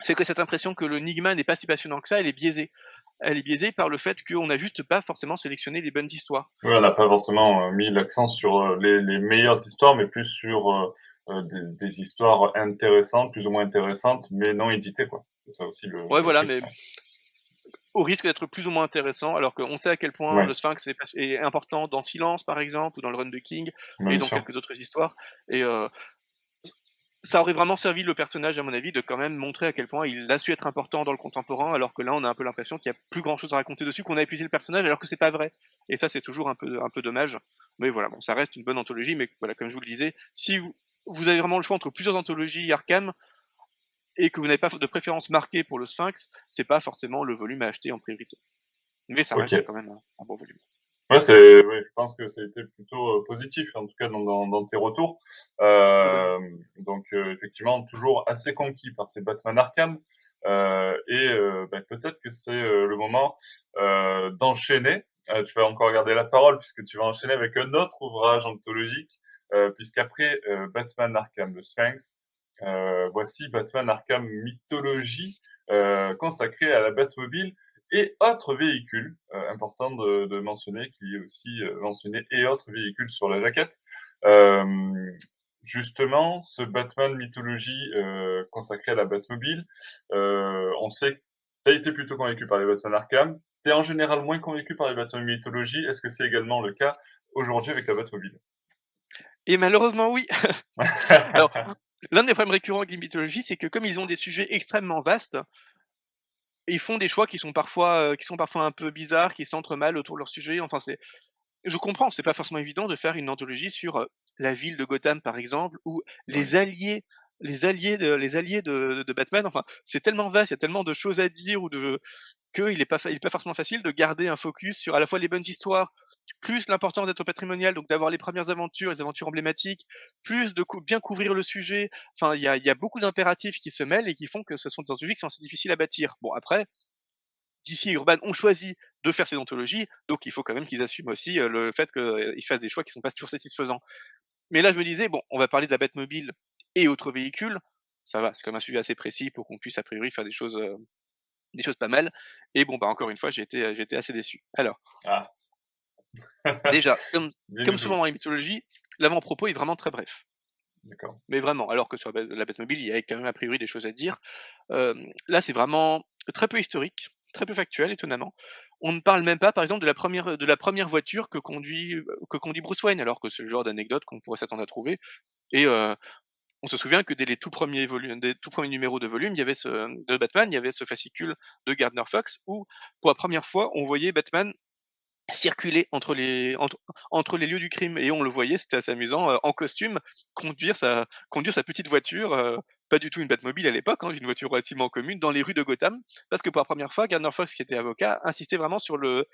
c'est que cette impression que le Nigma n'est pas si passionnant que ça, elle est biaisée. Elle est biaisée par le fait qu'on n'a juste pas forcément sélectionné les bonnes histoires. Oui, on n'a pas forcément euh, mis l'accent sur euh, les, les meilleures histoires, mais plus sur euh, des, des histoires intéressantes, plus ou moins intéressantes, mais non éditées, quoi. C'est ça aussi le. Ouais, le voilà, truc, mais au risque d'être plus ou moins intéressant, alors qu'on sait à quel point Ouais. le Sphinx est, important dans Silence, par exemple, ou dans le Run de King, Bien et dans sûr. quelques autres histoires. Et euh, ça aurait vraiment servi le personnage, à mon avis, de quand même montrer à quel point il a su être important dans le contemporain, alors que là, on a un peu l'impression qu'il y a plus grand chose à raconter dessus, qu'on a épuisé le personnage, alors que c'est pas vrai. Et ça, c'est toujours un peu, un peu dommage. Mais voilà, bon, ça reste une bonne anthologie, mais voilà, comme je vous le disais, si vous, vous avez vraiment le choix entre plusieurs anthologies Arkham, et que vous n'avez pas de préférence marquée pour le Sphinx, c'est pas forcément le volume à acheter en priorité. Mais ça reste quand même un, un bon volume. Ouais, c'est, ouais, je pense que été plutôt euh, positif, en tout cas dans, dans, dans tes retours. Euh, donc, euh, effectivement, toujours assez conquis par ces Batman Arkham. Euh, et euh, ben, peut-être que c'est euh, le moment d'enchaîner. Tu vas encore garder la parole puisque tu vas enchaîner avec un autre ouvrage anthologique, puisqu'après Batman Arkham, le Sphinx, voici Batman Arkham Mythologie, consacré à la Batmobile et autres véhicules. Euh, important de, de mentionner qu'il y ait aussi euh, mentionné et autres véhicules sur la jaquette. Euh, justement, ce Batman mythologie consacré à la Batmobile, on sait que tu as été plutôt convaincu par les Batman Arkham. Tu es en général moins convaincu par les Batman mythologie. Est-ce que c'est également le cas aujourd'hui avec la Batmobile? Et malheureusement, oui. Alors, l'un des problèmes récurrents avec les mythologies, c'est que comme ils ont des sujets extrêmement vastes, ils font des choix qui sont parfois, euh, qui sont parfois un peu bizarres, qui centrent mal autour de leur sujet. Enfin, c'est, je comprends, c'est pas forcément évident de faire une anthologie sur euh, la ville de Gotham, par exemple, ou les alliés, les alliés de, les alliés de, Batman. Enfin, c'est tellement vaste, il y a tellement de choses à dire ou de qu'il n'est pas, il pas forcément facile de garder un focus sur à la fois les bonnes histoires, plus l'importance d'être patrimonial, donc d'avoir les premières aventures, les aventures emblématiques, plus de bien couvrir le sujet. Enfin, il y a, y a beaucoup d'impératifs qui se mêlent et qui font que ce sont des anthologies qui sont assez difficiles à bâtir. Bon, après, DC et Urban ont choisi de faire ces anthologies, donc il faut quand même qu'ils assument aussi euh, le fait qu'ils fassent des choix qui sont pas toujours satisfaisants. Mais là, je me disais, bon, on va parler de la Batmobile et autres véhicules. Ça va, c'est quand même un sujet assez précis pour qu'on puisse a priori faire des choses, euh, des choses pas mal. Et bon, bah encore une fois, j'ai été, j'ai été assez déçu. Alors, Ah, déjà, comme, comme souvent dans les mythologies, l'avant-propos est vraiment très bref. D'accord. Mais vraiment, alors que sur la la Batmobile, il y a quand même a priori des choses à dire. Euh, là, c'est vraiment très peu historique, très peu factuel, étonnamment. On ne parle même pas, par exemple, de la première, de la première voiture que conduit, que conduit Bruce Wayne, alors que c'est le genre d'anecdote qu'on pourrait s'attendre à trouver. Et euh, on se souvient que dès les tout premiers volumes, des tout premiers numéros de volume, il y avait ce, de Batman, il y avait ce fascicule de Gardner Fox où, pour la première fois, on voyait Batman circuler entre les entre, entre les lieux du crime. Et on le voyait, c'était assez amusant, euh, en costume, conduire sa conduire sa petite voiture, euh, pas du tout une Batmobile à l'époque, hein, une voiture relativement commune dans les rues de Gotham, parce que pour la première fois, Gardner Fox, qui était avocat, insistait vraiment sur le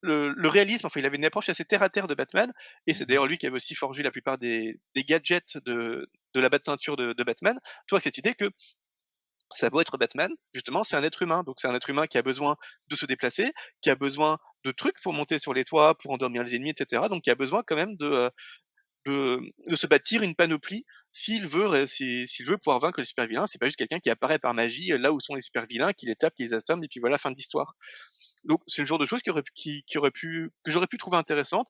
le, le réalisme. Enfin, il avait une approche assez terre à terre de Batman, et c'est d'ailleurs lui qui avait aussi forgé la plupart des, des gadgets de de la bat-ceinture de, de Batman. Toi, cette idée que ça doit être Batman, justement, c'est un être humain. Donc c'est un être humain qui a besoin de se déplacer, qui a besoin de trucs pour monter sur les toits, pour endormir les ennemis, etc. Donc qui a besoin quand même de, euh, de, de se bâtir une panoplie s'il veut, s'il pouvoir vaincre le super vilain, c'est pas juste quelqu'un qui apparaît par magie là où sont les super vilains, qui les tape, qui les assomme, et puis voilà, fin d'histoire. Donc c'est le genre de choses qui aurait, pu, que j'aurais pu trouver intéressante.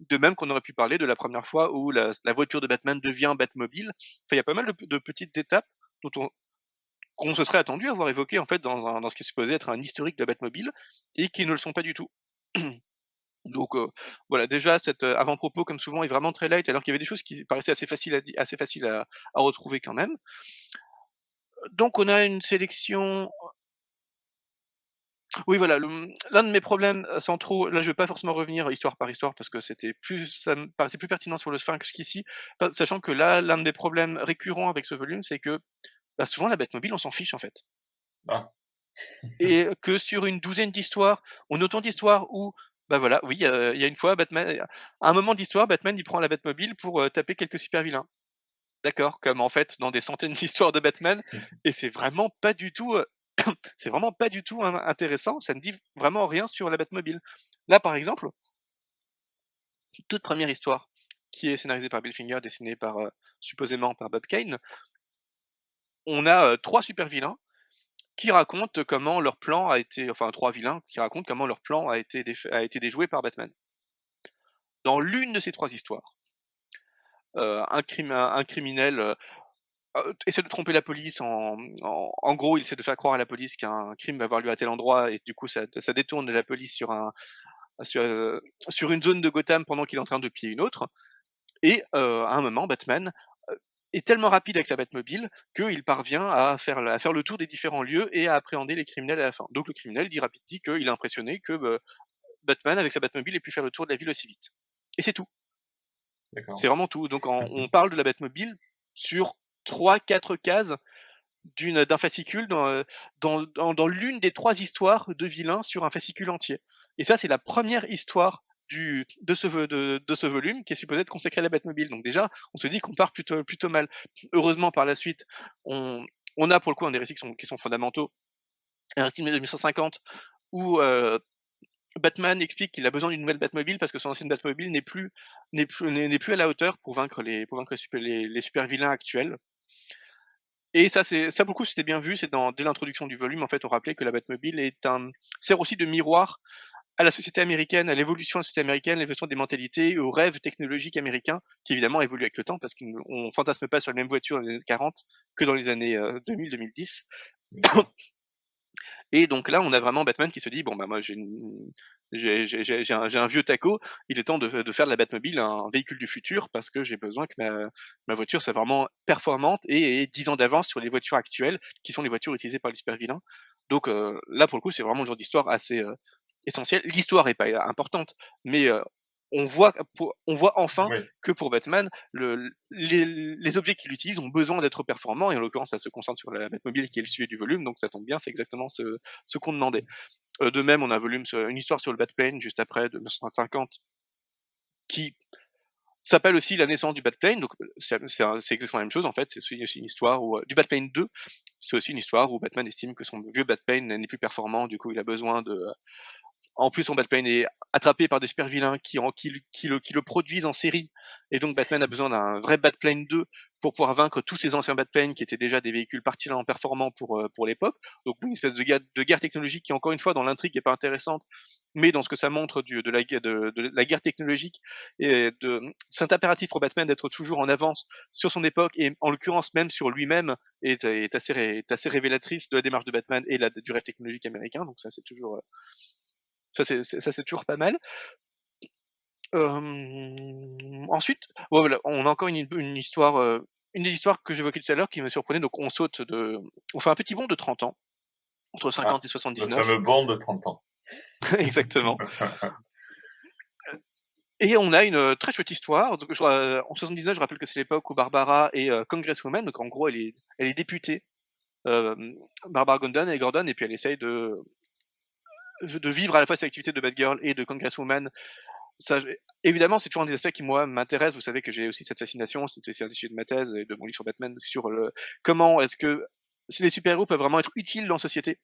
De même qu'on aurait pu parler de la première fois où la, voiture de Batman devient Batmobile. Enfin, il y a pas mal de, petites étapes dont on, qu'on se serait attendu à voir évoqué en fait dans, ce qui est supposé être un historique de Batmobile et qui ne le sont pas du tout. Donc voilà, déjà cet avant-propos, comme souvent, est vraiment très light, alors qu'il y avait des choses qui paraissaient assez faciles à, assez faciles à, retrouver quand même. Donc on a une sélection. Oui, voilà, l'un de mes problèmes centraux, là je vais pas forcément revenir histoire par histoire parce que c'était plus, ça me paraissait plus pertinent sur le Sphinx qu'ici, sachant que là, l'un de mes problèmes récurrents avec ce volume, c'est que bah, souvent la Batmobile, on s'en fiche en fait. Ah. Et que sur une douzaine d'histoires, on a autant d'histoires où bah voilà, oui, il y a une fois, Batman, à un moment d'histoire, Batman il prend la Batmobile pour taper quelques super vilains. D'accord, comme en fait dans des centaines d'histoires de Batman, et c'est vraiment pas du tout, c'est vraiment pas du tout intéressant. Ça ne dit vraiment rien sur la Batmobile. Là, par exemple, toute première histoire qui est scénarisée par Bill Finger, dessinée par supposément par Bob Kane, on a trois super vilains qui racontent comment leur plan a été, enfin trois vilains qui racontent comment leur plan a été, déjoué par Batman. Dans l'une de ces trois histoires, euh, un, criminel euh, euh, essaie de tromper la police en, en, gros, il essaie de faire croire à la police qu'un crime va avoir lieu à tel endroit et du coup ça, ça détourne la police sur un sur, sur une zone de Gotham pendant qu'il est en train de piller une autre. Et à un moment, Batman est tellement rapide avec sa Batmobile qu'il parvient à faire, à faire le tour des différents lieux et à appréhender les criminels à la fin. Donc le criminel dit rapide dit qu'il est impressionné que bah, Batman avec sa Batmobile ait pu faire le tour de la ville aussi vite. Et c'est tout. C'est vraiment tout. Donc on parle de la Batmobile sur 3-4 cases d'un fascicule dans, dans, dans, dans l'une des trois histoires de vilains sur un fascicule entier. Et ça, c'est la première histoire de, ce, de, ce volume qui est supposé être consacré à la Batmobile. Donc déjà, on se dit qu'on part plutôt, plutôt mal. Heureusement, par la suite, on, on a pour le coup un des récits qui sont, fondamentaux, un récit de 1950 où euh, Batman explique qu'il a besoin d'une nouvelle Batmobile parce que son ancienne Batmobile n'est plus, n'est plus, plus à la hauteur pour vaincre les, pour vaincre les, les, super vilains actuels. Et ça, c'est ça beaucoup, c'était bien vu. C'est dans dès l'introduction du volume, en fait, on rappelait que la Batmobile est un sert aussi de miroir à la société américaine, à l'évolution de la société américaine, l'évolution des mentalités, aux rêves technologiques américains, qui évidemment évoluent avec le temps, parce qu'on fantasme pas sur les mêmes voitures dans les années 40 que dans les années 2000-2010. Euh, Et donc là, on a vraiment Batman qui se dit bon bah moi j'ai un, vieux taco, il est temps de, faire de la Batmobile un véhicule du futur parce que j'ai besoin que ma, voiture soit vraiment performante et ait 10 ans d'avance sur les voitures actuelles qui sont les voitures utilisées par les super vilains. Donc euh, là pour le coup c'est vraiment le genre d'histoire assez euh, essentiel. L'histoire est pas importante, mais on voit, on voit enfin que pour Batman, le, les, objets qu'il utilise ont besoin d'être performants, et en l'occurrence, ça se concentre sur la Batmobile qui est le sujet du volume, donc ça tombe bien, c'est exactement ce, ce qu'on demandait. de même, on a un volume, une histoire sur le Batplane juste après, de 1950, qui s'appelle aussi La naissance du Batplane, donc c'est exactement la même chose en fait, c'est aussi une histoire où, du Batplane 2, c'est aussi une histoire où Batman estime que son vieux Batplane n'est plus performant, du coup il a besoin de en plus, son Batman est attrapé par des super vilains qui, le, produisent en série. Et donc, Batman a besoin d'un vrai Batplane 2 pour pouvoir vaincre tous ces anciens Batplanes qui étaient déjà des véhicules particulièrement performants pour, euh, pour l'époque. Donc, une espèce de guerre, technologique qui, encore une fois, dans l'intrigue, n'est pas intéressante, mais dans ce que ça montre de, la, guerre technologique et de cet impératif pour Batman d'être toujours en avance sur son époque et en l'occurrence même sur lui-même est, assez, révélatrice de la démarche de Batman et la, du rêve technologique américain. Donc, ça, c'est toujours. Euh, ça, c'est, toujours pas mal. ensuite, voilà, on a encore une, une histoire, une des histoires que j'évoquais tout à l'heure qui me surprenait. Donc, on saute de, on fait un petit bond de 30 ans, entre 50 ah, et 79. Le fameux bond de 30 ans. Exactement. Et on a une très chouette histoire. Donc, en 79, je rappelle que c'est l'époque où Barbara est Congresswoman. Donc, en gros, elle est, elle est députée. Barbara Gordon et Gordon, et puis elle essaye de de vivre à la fois cette activité de Batgirl et de Congresswoman. Évidemment, c'est toujours un des aspects qui, moi, m'intéresse. Vous savez que j'ai aussi cette fascination, c'est un des de ma thèse et de mon livre sur Batman, sur comment est-ce que si les super-héros peuvent vraiment être utiles dans la société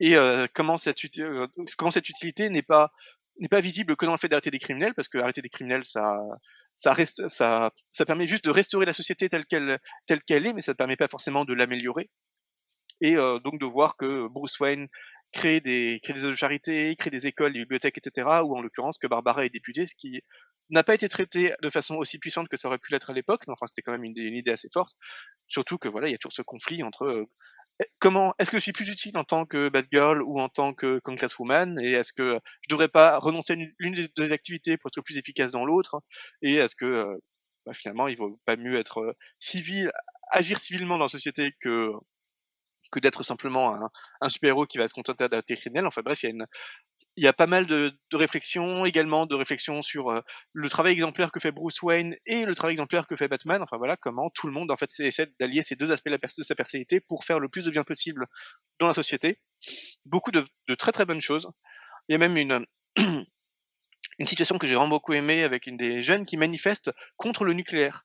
et euh, comment, cette, euh, comment cette utilité n'est pas n'est pas visible que dans le fait d'arrêter des criminels, parce que arrêter des criminels, ça, ça, reste, ça, ça permet juste de restaurer la société telle qu'elle, telle qu'elle est, mais ça ne permet pas forcément de l'améliorer. Et euh, donc de voir que Bruce Wayne crée des, crée des œuvres de charité, crée des écoles, des bibliothèques, etc., ou en l'occurrence que Barbara est députée, ce qui n'a pas été traité de façon aussi puissante que ça aurait pu l'être à l'époque, mais enfin c'était quand même une, une, idée assez forte. Surtout que voilà, il y a toujours ce conflit entre euh, comment est-ce que je suis plus utile en tant que Batgirl ou en tant que Congresswoman et est-ce que je devrais pas renoncer à l'une des deux activités pour être plus efficace dans l'autre et est-ce que euh, bah, finalement il vaut pas mieux être euh, civil agir civilement dans la société que que d'être simplement un, super-héros qui va se contenter d'être criminel. Enfin bref, il y a pas mal de, réflexions également, de réflexions sur euh, le travail exemplaire que fait Bruce Wayne et le travail exemplaire que fait Batman. Enfin voilà, comment tout le monde en fait essaie d'allier ces deux aspects de sa personnalité pour faire le plus de bien possible dans la société. Beaucoup de, de très très bonnes choses. Il y a même une une situation que j'ai vraiment beaucoup aimée avec une des jeunes qui manifeste contre le nucléaire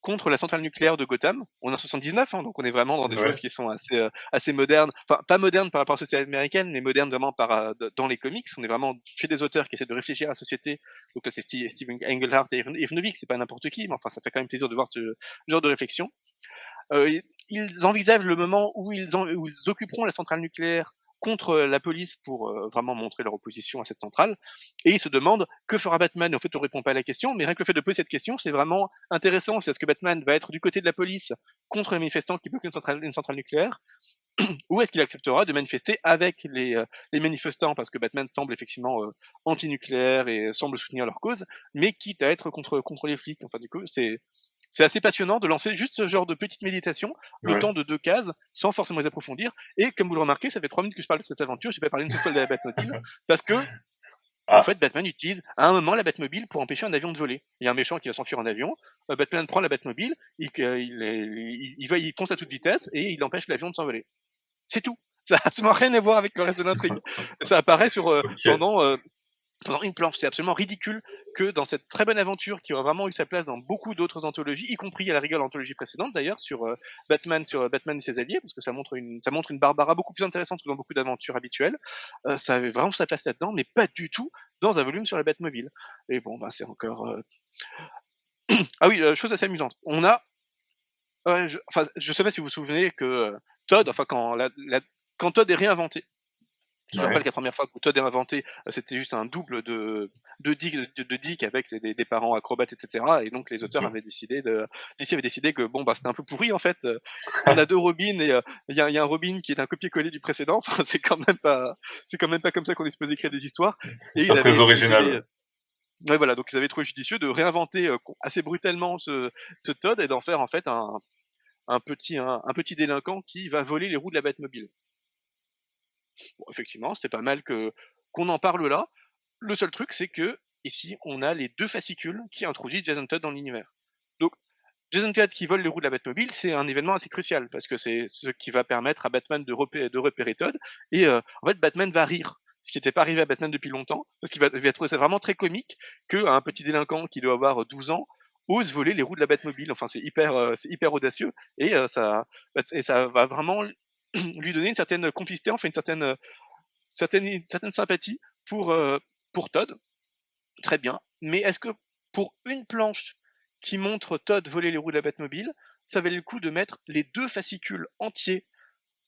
contre la centrale nucléaire de Gotham. On est en 79, hein, donc on est vraiment dans des choses qui sont assez, euh, assez modernes. Enfin, pas modernes par rapport à la société américaine, mais modernes vraiment par, euh, dans les comics. On est vraiment chez des auteurs qui essaient de réfléchir à la société. Donc là, c'est Steven Engelhardt et Yves Novik, c'est pas n'importe qui, mais enfin, ça fait quand même plaisir de voir ce genre de réflexion. Euh, ils envisagent le moment où ils, où ils occuperont la centrale nucléaire contre la police pour euh, vraiment montrer leur opposition à cette centrale. Et ils se demandent que fera Batman? En fait, on répond pas à la question, mais rien que le fait de poser cette question, c'est vraiment intéressant. C'est est-ce que Batman va être du côté de la police contre les manifestants qui bloquent une centrale, nucléaire, ou est-ce qu'il acceptera de manifester avec les, euh, manifestants, parce que Batman semble effectivement euh, anti-nucléaire et semble soutenir leur cause, mais quitte à être contre, contre les flics. Enfin, du coup, c'est c'est assez passionnant de lancer juste ce genre de petite méditation, le temps de deux cases, sans forcément les approfondir. Et comme vous le remarquez, ça fait trois minutes que je parle de cette aventure, j'ai pas parlé une seule fois de la Batmobile, parce que ah. En fait, Batman utilise à un moment la Batmobile pour empêcher un avion de voler. Il y a un méchant qui va s'enfuir en avion. Euh, Batman prend la Batmobile, il, il, il, va, il fonce à toute vitesse et il empêche l'avion de s'envoler. C'est tout. Ça n'a absolument rien à voir avec le reste de l'intrigue. ça apparaît sur euh, pendant euh, pendant une planche. C'est absolument ridicule que dans cette très bonne aventure qui aura vraiment eu sa place dans beaucoup d'autres anthologies, y compris à la rigueur l'anthologie précédente d'ailleurs sur euh, Batman, sur euh, Batman et ses alliés, parce que ça montre une, ça montre une Barbara beaucoup plus intéressante que dans beaucoup d'aventures habituelles. Euh, ça avait vraiment sa place là-dedans, mais pas du tout dans un volume sur la Batmobile. Et bon, bah c'est encore. ah oui, chose assez amusante. On a, je, enfin, je sais pas si vous vous souvenez que Todd, enfin quand la, quand Todd est réinventé, je me rappelle que la première fois que Todd est inventé, euh, c'était juste un double de, de Dick, de, de Dick avec des, des, parents acrobates, etc. Et donc les auteurs avaient décidé de, avait décidé que bon bah c'était un peu pourri en fait. Euh, on a deux Robins et euh, il y, a, y, a, un Robin qui est un copier-coller du précédent. Enfin c'est quand même pas, c'est quand même pas comme ça qu'on est supposé écrire des histoires. Et il très original. Ouais, voilà, donc ils avaient trouvé judicieux de réinventer assez brutalement ce, ce Todd et d'en faire en fait un, un petit un, un, petit délinquant qui va voler les roues de la Batmobile. Bon, effectivement, c'était pas mal que qu'on en parle là. Le seul truc, c'est que ici, on a les deux fascicules qui introduisent Jason Todd dans l'univers. Donc, Jason Todd qui vole les roues de la Batmobile, c'est un événement assez crucial parce que c'est ce qui va permettre à Batman de repérer, Todd. Et euh, en fait, Batman va rire ce qui n'était pas arrivé à Batman depuis longtemps, parce qu'il va, trouver ça vraiment très comique qu'un petit délinquant qui doit avoir 12 ans ose voler les roues de la Batmobile. Enfin, c'est hyper, euh, hyper audacieux et euh, ça, et ça va vraiment lui donner une certaine complicité, enfin une certaine, euh, certaine, certaine sympathie pour, euh, pour Todd. Très bien. Mais est-ce que pour une planche qui montre Todd voler les roues de la Batmobile, ça valait le coup de mettre les deux fascicules entiers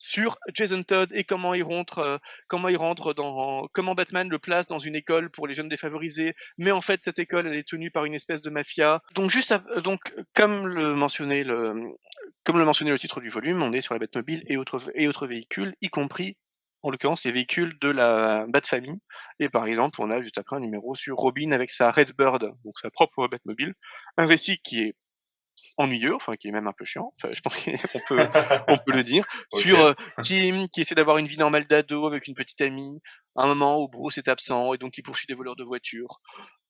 sur Jason Todd et comment il rentre, euh, comment il rentre dans, comment Batman le place dans une école pour les jeunes défavorisés, mais en fait cette école elle est tenue par une espèce de mafia. Donc juste, donc comme le mentionnait le, comme le mentionnait le titre du volume, on est sur la Batmobile et autres et autres véhicules, y compris en l'occurrence les véhicules de la Bat-famille. Et par exemple, on a juste après un numéro sur Robin avec sa Redbird, donc sa propre Batmobile, un récit qui est ennuyeux, enfin qui est même un peu chiant, enfin, je pense qu'on peut, on peut le dire, sur euh, Kim qui essaie d'avoir une vie normale d'ado avec une petite amie, à un moment où Bruce est absent et donc il poursuit des voleurs de voitures.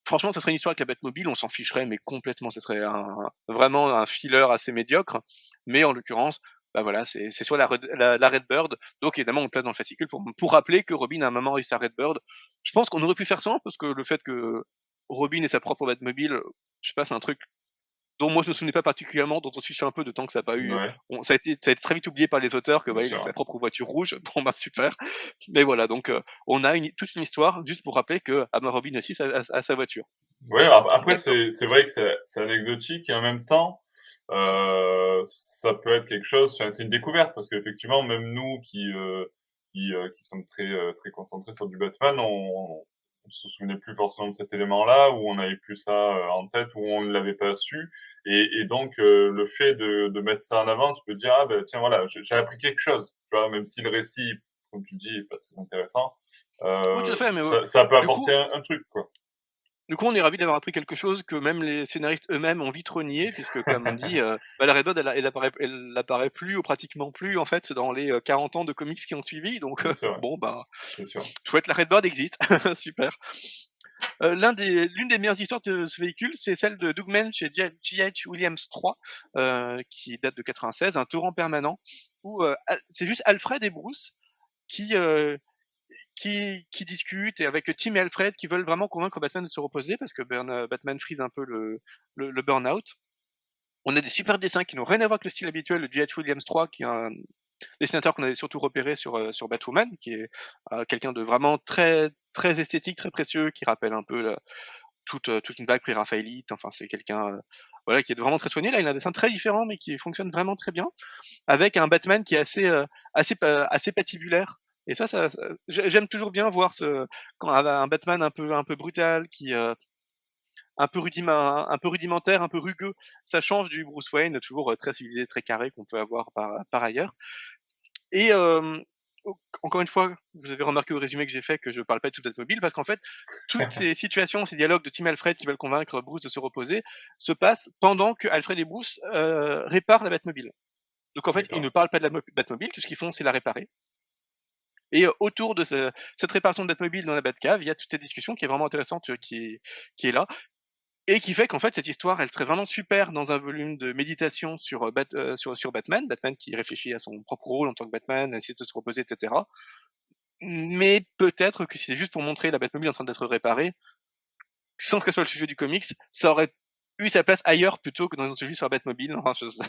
Franchement, ça serait une histoire avec la Batmobile, on s'en ficherait, mais complètement, ça serait un, vraiment un filler assez médiocre. Mais en l'occurrence, bah voilà, c'est soit la, la, la, Redbird, donc évidemment on le place dans le fascicule pour, pour rappeler que Robin à un moment a eu sa Redbird. Je pense qu'on aurait pu faire ça, parce que le fait que Robin ait sa propre Batmobile, je sais pas, c'est un truc dont moi je me souvenais pas particulièrement, dont on fichait un peu de temps que ça a pas eu. ça, a été, ça a été très vite oublié par les auteurs que bah, il a sa propre voiture rouge. Bon bah super. Mais voilà, donc on a une, toute une histoire juste pour rappeler que Robin aussi a, sa voiture. Ouais, après c'est vrai que c'est anecdotique et en même temps. Euh, ça peut être quelque chose, c'est une découverte parce qu'effectivement, même nous qui, euh, qui, euh, qui sommes très, euh, très concentrés sur du Batman, on se souvenait plus forcément de cet élément-là, où on n'avait plus ça euh, en tête, où on ne l'avait pas su. Et, et donc, le fait de, de, mettre ça en avant, tu peux dire, ah ben tiens, voilà, j'ai appris quelque chose, tu vois, même si le récit, comme tu dis, est pas très intéressant, euh, ça, ça, peut apporter un, un, truc, quoi. Du coup, on est ravi d'avoir appris quelque chose que même les scénaristes eux-mêmes ont vite renié, puisque, comme on dit, euh, bah, la Redbud, elle, elle, apparaît, elle apparaît plus ou pratiquement plus, en fait, dans les 40 euh, ans de comics qui ont suivi. Donc, euh, bon, bah, chouette, la Redbud existe. Super. l'une des meilleures histoires de ce véhicule, c'est celle de Dougman chez G.H. Williams 3, qui date de 96, un torrent permanent, où c'est juste Alfred et Bruce qui, qui, qui discutent et avec Tim et Alfred qui veulent vraiment convaincre Batman de se reposer parce que euh, Batman frise un peu le, le, burn-out. On a des super dessins qui n'ont rien à voir avec le style habituel de J.H. Williams 3, qui est un dessinateur qu'on avait surtout repéré sur, euh, sur Batwoman, qui est euh, quelqu'un de vraiment très, très esthétique, très précieux, qui rappelle un peu toute, toute une vague pré-raphaélite. Enfin, c'est quelqu'un voilà, qui est vraiment très soigné. Là, il a un dessin très différent, mais qui fonctionne vraiment très bien, avec un Batman qui est assez, assez, assez patibulaire. Et ça, ça, j'aime toujours bien voir ce quand un Batman un peu un peu brutal qui euh, un peu rudiment, un peu rudimentaire, un peu rugueux, ça change du Bruce Wayne toujours euh, très civilisé, très carré qu'on peut avoir par, par ailleurs. Et euh, encore une fois, vous avez remarqué au résumé que j'ai fait que je parle pas de tout mobile parce qu'en fait, toutes ces situations, ces dialogues de Tim Alfred qui veulent convaincre Bruce de se reposer se passent pendant que Alfred et Bruce euh, réparent la Batmobile. Donc en fait, ils ne parlent pas de la Batmobile, tout ce qu'ils font, c'est la réparer. Et autour de cette réparation de Batmobile dans la Batcave, il y a toute cette discussion qui est vraiment intéressante, qui est, qui est là. Et qui fait qu'en fait, cette histoire, elle serait vraiment super dans un volume de méditation sur, sur, sur Batman, Batman qui réfléchit à son propre rôle en tant que Batman, essayer de se reposer, etc. Mais peut-être que si c'est juste pour montrer la Batmobile en train d'être réparée, sans que ce soit le sujet du comics, ça aurait eu sa place ailleurs plutôt que dans une entrevue sur la Batmobile.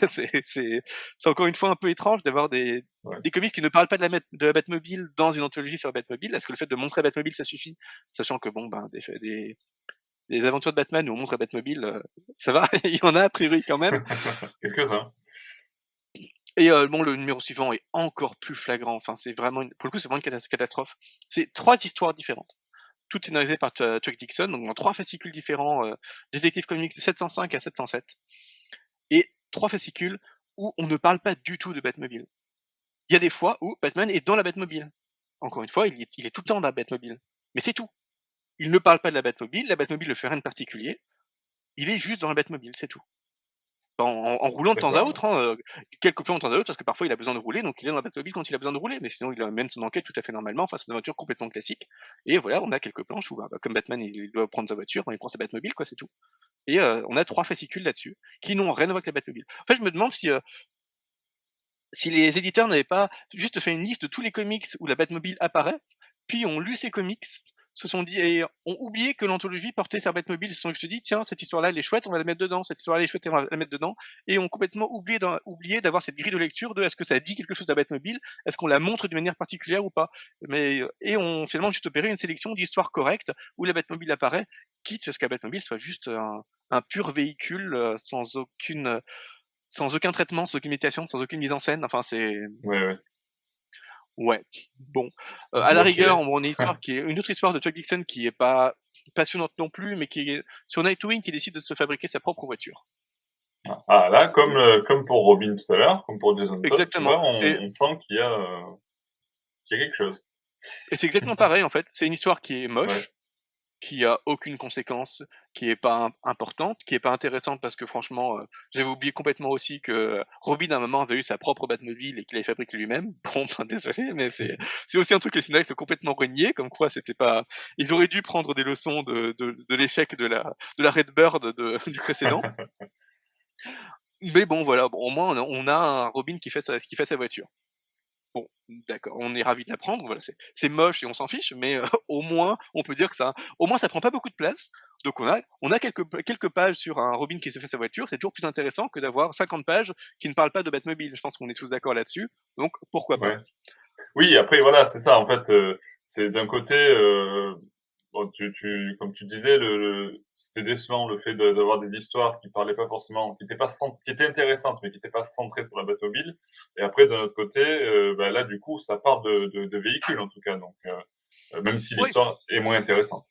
c'est encore une fois un peu étrange d'avoir des, des comics qui ne parlent pas de la, de la Batmobile dans une anthologie sur la Batmobile. Est-ce que le fait de montrer la Batmobile, ça suffit? Sachant que, bon, ben, des, des, des aventures de Batman où on montre la Batmobile, euh, ça va, il y en a a priori quand même. Quelques-uns. Et euh, bon, le numéro suivant est encore plus flagrant. Enfin, c'est vraiment, pour le coup, c'est vraiment une catastrophe. C'est trois histoires différentes toutes scénarisées par Chuck Dixon, donc dans trois fascicules différents, euh, Detective Comics de 705 à 707, et trois fascicules où on ne parle pas du tout de Batmobile. Il y a des fois où Batman est dans la Batmobile. Encore une fois, il est, il est tout le temps dans la Batmobile. Mais c'est tout. Il ne parle pas de la Batmobile, la Batmobile ne fait rien de particulier. Il est juste dans la Batmobile, c'est tout en, roulant de temps à autre, hein, quelques plans de temps à autre, parce que parfois il a besoin de rouler, donc il est dans la Batmobile quand il a besoin de rouler, mais sinon il mène son enquête tout à fait normalement, enfin c'est une voiture complètement classique. Et voilà, on a quelques planches où, bah, comme Batman il doit prendre sa voiture, il prend sa Batmobile, quoi, c'est tout. Et euh, on a trois fascicules là-dessus, qui n'ont rien à voir avec la Batmobile. En fait, je me demande si, euh, si les éditeurs n'avaient pas juste fait une liste de tous les comics où la Batmobile apparaît, puis ont lu ces comics, se sont dit et ont oublié que l'anthologie portait sa Batmobile. Ils se sont juste dit, tiens, cette histoire-là, elle est chouette, on va la mettre dedans. Cette histoire-là, elle est chouette, on va la mettre dedans. Et ont complètement oublié, d'avoir cette grille de lecture de est-ce que ça dit quelque chose de la Batmobile, est-ce qu'on la montre d'une manière particulière ou pas? Mais et ont finalement juste opéré une sélection d'histoires correctes où la Batmobile apparaît, quitte à ce que la Batmobile soit juste un, pur véhicule euh, sans aucune sans aucun traitement, sans aucune méditation, sans aucune mise en scène. Enfin, c'est. Ouais, ouais. Ouais, bon. Euh, à la rigueur, on a une histoire qui est une autre histoire de Chuck Dixon qui est pas passionnante non plus, mais qui est sur Nightwing qui décide de se fabriquer sa propre voiture. Ah là, comme euh, comme pour Robin tout à l'heure, comme pour Jason Todd, exactement. on, on, sent qu'il y a euh, qu'il y a quelque chose. Et c'est exactement pareil en fait. C'est une histoire qui est moche, qui a aucune conséquence, qui est pas importante, qui est pas intéressante parce que franchement, euh, j'avais oublié complètement aussi que Robin à un moment avait eu sa propre Batmobile et qu'il avait fabriqué lui-même. Bon, ben, désolé, mais c'est c'est aussi un truc que les scénaristes ont complètement renié, comme quoi c'était pas. Ils auraient dû prendre des leçons de de, de l'échec de la de la Redbird de, du précédent. mais bon, voilà, bon, au moins on a, on a un Robin qui fait sa qui fait sa voiture. Bon, d'accord, on est ravis de l'apprendre, voilà, c'est moche et on s'en fiche, mais heu, au moins, on peut dire que ça au moins ça prend pas beaucoup de place. Donc on a on a quelques quelques pages sur un Robin qui se fait sa voiture, c'est toujours plus intéressant que d'avoir 50 pages qui ne parlent pas de Batmobile. Je pense qu'on est tous d'accord là-dessus, donc pourquoi pas? Oui, après voilà, c'est ça en fait, heu, c'est d'un côté, heu, bon tu tu comme tu disais le le c'était décevant le fait de d'avoir des histoires qui parlaient pas forcément qui étaient pas cent qui étaient intéressantes, mais qui étaient pas centrées sur la Batmobile et après d'un autre côté, heu, bah, là du coup ça part de de de véhicules en tout cas donc heu, même si Oui. l'histoire est moins intéressante.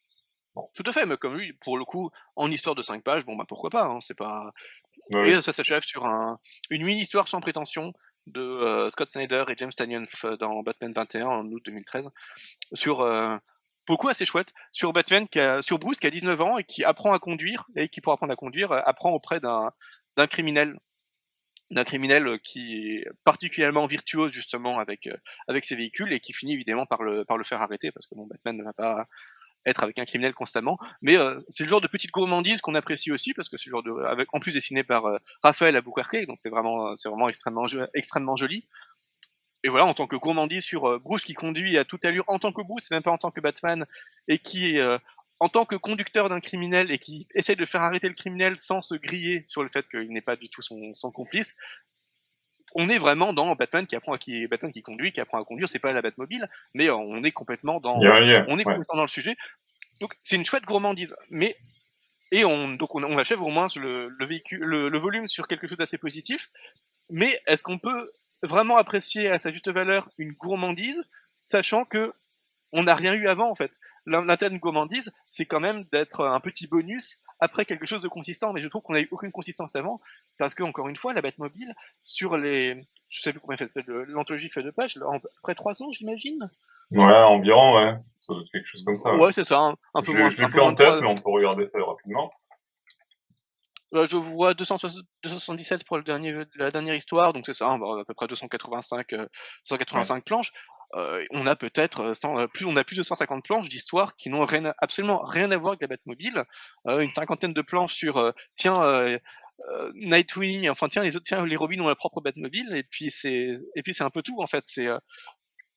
Bon. Tout à fait, mais comme lui, pour le coup, en histoire de 5 pages, bon, bah, pourquoi pas, hein, c'est pas Oui, et ça s'achève sur un une mini histoire sans prétention de, Scott Snyder et James Tynion f dans Batman 21 en août 2013 sur, pour le coup assez chouette, sur Batman sur Bruce qui a 19 ans et qui apprend à conduire et qui pour apprendre à conduire, heu, apprend auprès d'un criminel d'un criminel, heu, qui est particulièrement virtuose justement avec, heu, avec ses véhicules et qui finit évidemment par le par le faire arrêter parce que bon, Batman ne va pas être avec un criminel constamment. Mais c'est le genre de petite gourmandise qu'on apprécie aussi parce que c'est le genre de avec en plus dessiné par, heu, Raphaël Albuquerque, donc c'est vraiment, c'est vraiment extrêmement extrêmement joli. Et voilà, en tant que gourmandise sur, heu, Bruce qui conduit à toute allure en tant que Bruce, même pas en tant que Batman et qui est, heu, en tant que conducteur d'un criminel et qui essaie de faire arrêter le criminel sans se griller sur le fait qu'il n'est pas du tout son son complice. On est vraiment dans Batman qui apprend à qui Batman qui conduit, qui apprend à conduire, c'est pas la Batmobile, mais on est complètement dans, on est ouais. complètement dans le sujet. Donc c'est une chouette gourmandise, mais et on donc on on achève au moins le le véhicule le le volume sur quelque chose d'assez positif. Mais est-ce qu'on peut vraiment apprécier à sa juste valeur une gourmandise, sachant qu'on n'a rien eu avant en fait? L'in l'intérêt d'une gourmandise, c'est quand même d'être, un petit bonus après quelque chose de consistant, mais je trouve qu'on a eu aucune consistance avant, parce qu'encore une fois, la Batmobile sur les je sais plus combien fait l'anthologie fait de pages, peu près 300 j'imagine? Ouais, environ, ouais, ça doit être quelque chose comme ça, ouais. Ouais, c'est ça, un un peu Je moins je l'ai plus en tête, 3 mais on peut regarder ça rapidement. Heu, je vois 2soixante 277 pour le dernier la dernière histoire, donc c'est ça, bah, à peu près 285, heu, Ouais. 185 planches. Heu, on a peut-être, heu, 100, heu, plus on a plus de 150 planches d'histoires qui n'ont rien absolument rien à voir avec la Batmobile. Heu, une cinquantaine de planches sur, tiens, Nightwing, enfin tiens les autres tiens les Robins ont leur propre Batmobile et puis c'est et puis c'est un peu tout en fait. C'est,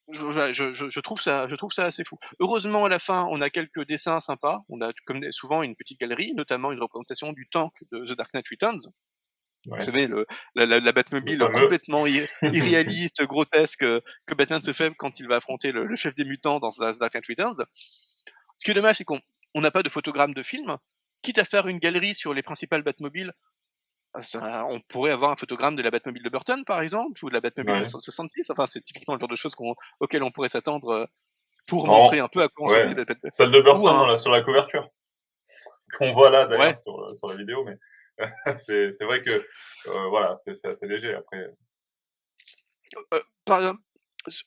je je je trouve ça je trouve ça assez fou. Heureusement à la fin, on a quelques dessins sympas, on a comme souvent une petite galerie, notamment une représentation du tank de The Dark Knight Returns. Vous Ouais. savez le la la la Le Batmobile complètement ir irréaliste, grotesque, heu, que Batman se fait quand il va affronter le le chef des mutants dans The Dark Knight Returns. Ce qui est dommage, c'est qu'on on n'a pas de photogramme de film. Quitte à faire une galerie sur les principales Batmobiles, ça on pourrait avoir un photogramme de la Batmobile de Burton, par exemple, ou de la Batmobile de Ouais. so 66. Enfin, c'est typiquement le genre de choses qu'on auxquelles on pourrait s'attendre, heu, pour montrer un peu à quoi ouais, ressemblait la celle de Burton, on un l'a sur la couverture, qu'on voit là ouais, d'ailleurs sur, heu, sur la vidéo, mais c'est vrai que, heu, voilà, c'est assez léger après. par exemple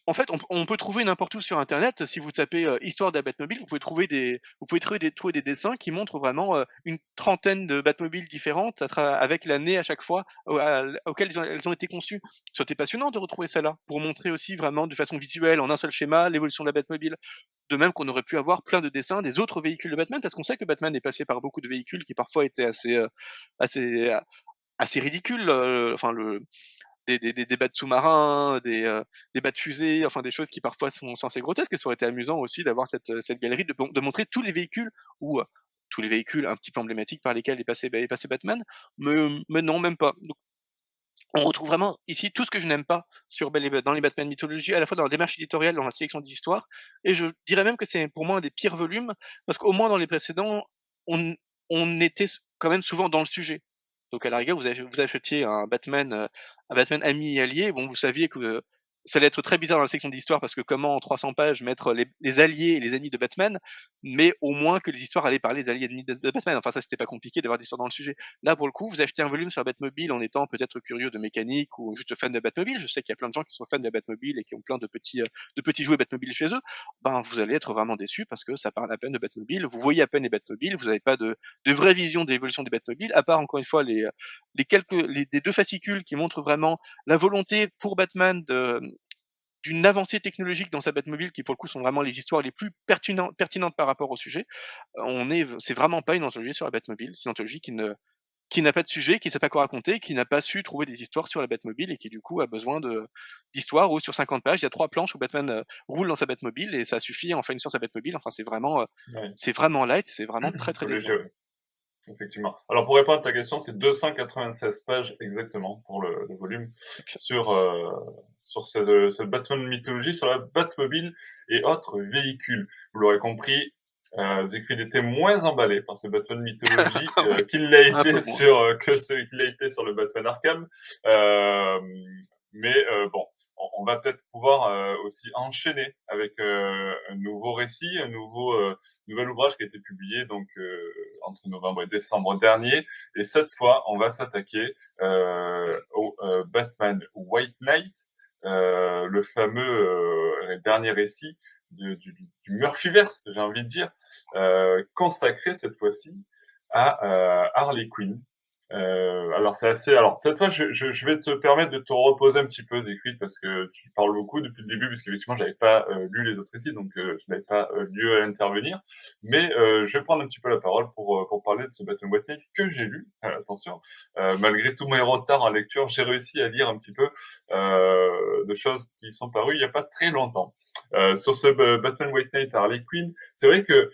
en fait, on peut trouver n'importe où sur internet, si vous tapez, heu, histoire de la Batmobile, vous pouvez trouver des vous pouvez trouver des trouver des dessins qui montrent vraiment, heu, une trentaine de Batmobiles différentes avec l'année à chaque fois au elles ont elles ont été conçues. Été passionnant de retrouver ça là, pour montrer aussi vraiment de façon visuelle, en un seul schéma, l'évolution de la Batmobile. De même qu'on aurait pu avoir plein de dessins des autres véhicules de Batman, parce qu'on sait que Batman est passé par beaucoup de véhicules qui parfois étaient assez, heu, assez, assez ridicules, enfin le des des des des bateaux sous-marins, des, heu, des bateaux fusées, enfin des choses qui parfois sont assez grotesques et ça aurait été amusant aussi d'avoir cette, heu, cette galerie de de montrer tous les véhicules ou, heu, tous les véhicules un petit peu emblématiques par lesquels est passé est passé Batman, mais mais non, même pas. Donc on retrouve vraiment ici tout ce que je n'aime pas sur dans les Batman mythologie, à la fois dans la démarche éditoriale, dans la sélection des et je dirais même que c'est pour moi un des pires volumes parce qu'au moins dans les précédents, on on était quand même souvent dans le sujet. Donc à la rigueur, vous ach vous achetiez un Batman, heu, un Batman ami et allié, bon vous saviez que ça allait être très bizarre dans la section d'histoire parce que comment en 300 pages mettre les les alliés et les ennemis de Batman, mais au moins que les histoires allaient parler des alliés et ennemis de Batman. Enfin ça, c'était pas compliqué d'avoir des histoires dans le sujet. Là, pour le coup, vous achetez un volume sur Batmobile en étant peut-être curieux de mécanique ou juste fan de Batmobile. Je sais qu'il y a plein de gens qui sont fans de Batmobile et qui ont plein de petits, heu, de petits jouets Batmobile chez eux. Ben, vous allez être vraiment déçus parce que ça parle à peine de Batmobile. Vous voyez à peine les Batmobiles, vous avez pas de de vraie vision de l'évolution des Batmobiles, à part encore une fois les, les quelques les des 2 fascicules qui montrent vraiment la volonté pour Batman de d'une avancée technologique dans sa Batmobile qui pour le coup sont vraiment les histoires les plus pertinentes pertinentes par rapport au sujet. On est c'est vraiment pas une anthologie sur la Batmobile, c'est une anthologie qui ne qui n'a pas de sujet, qui sait pas quoi raconter, qui n'a pas su trouver des histoires sur la Batmobile et qui du coup a besoin d'histoires où sur 50 pages, il y a trois planches où Batman euh, roule dans sa Batmobile et ça suffit en fait une sur sa Batmobile. Enfin, c'est vraiment, euh, c'est vraiment light, c'est vraiment très très léger. Effectivement. Alors pour répondre à ta question, c'est 296 pages exactement pour le, volume sur euh, sur cette, cette Batman mythologie, sur la Batmobile et autres véhicules. Vous l'aurez compris, euh, Siegfried était moins emballé par ce Batman mythologie euh, qu'il l'a été sur euh, que celui qu'il a été sur le Batman Arkham. Euh, mais euh, bon, on, va peut-être pouvoir euh, aussi enchaîner avec un nouveau récit, un nouveau nouvel ouvrage qui a été publié donc entre novembre et décembre dernier. Et cette fois, on va s'attaquer au Batman White Knight, le fameux dernier récit du, du, Murphyverse, j'ai envie de dire, euh, consacré cette fois-ci à euh, Harley Quinn. Euh, alors c'est assez. Alors cette fois, je, je, je, vais te permettre de te reposer un petit peu, Zécrite, parce que tu parles beaucoup depuis le début, parce qu'effectivement, j'avais pas euh, lu les autres récits, donc euh, je n'avais pas euh, lieu à intervenir. Mais je vais prendre un petit peu la parole pour pour parler de ce Batman White Knight que j'ai lu. attention, malgré tous mes retards en lecture, j'ai réussi à lire un petit peu de choses qui sont parues il y a pas très longtemps. sur ce Batman White Knight Harley Quinn, c'est vrai que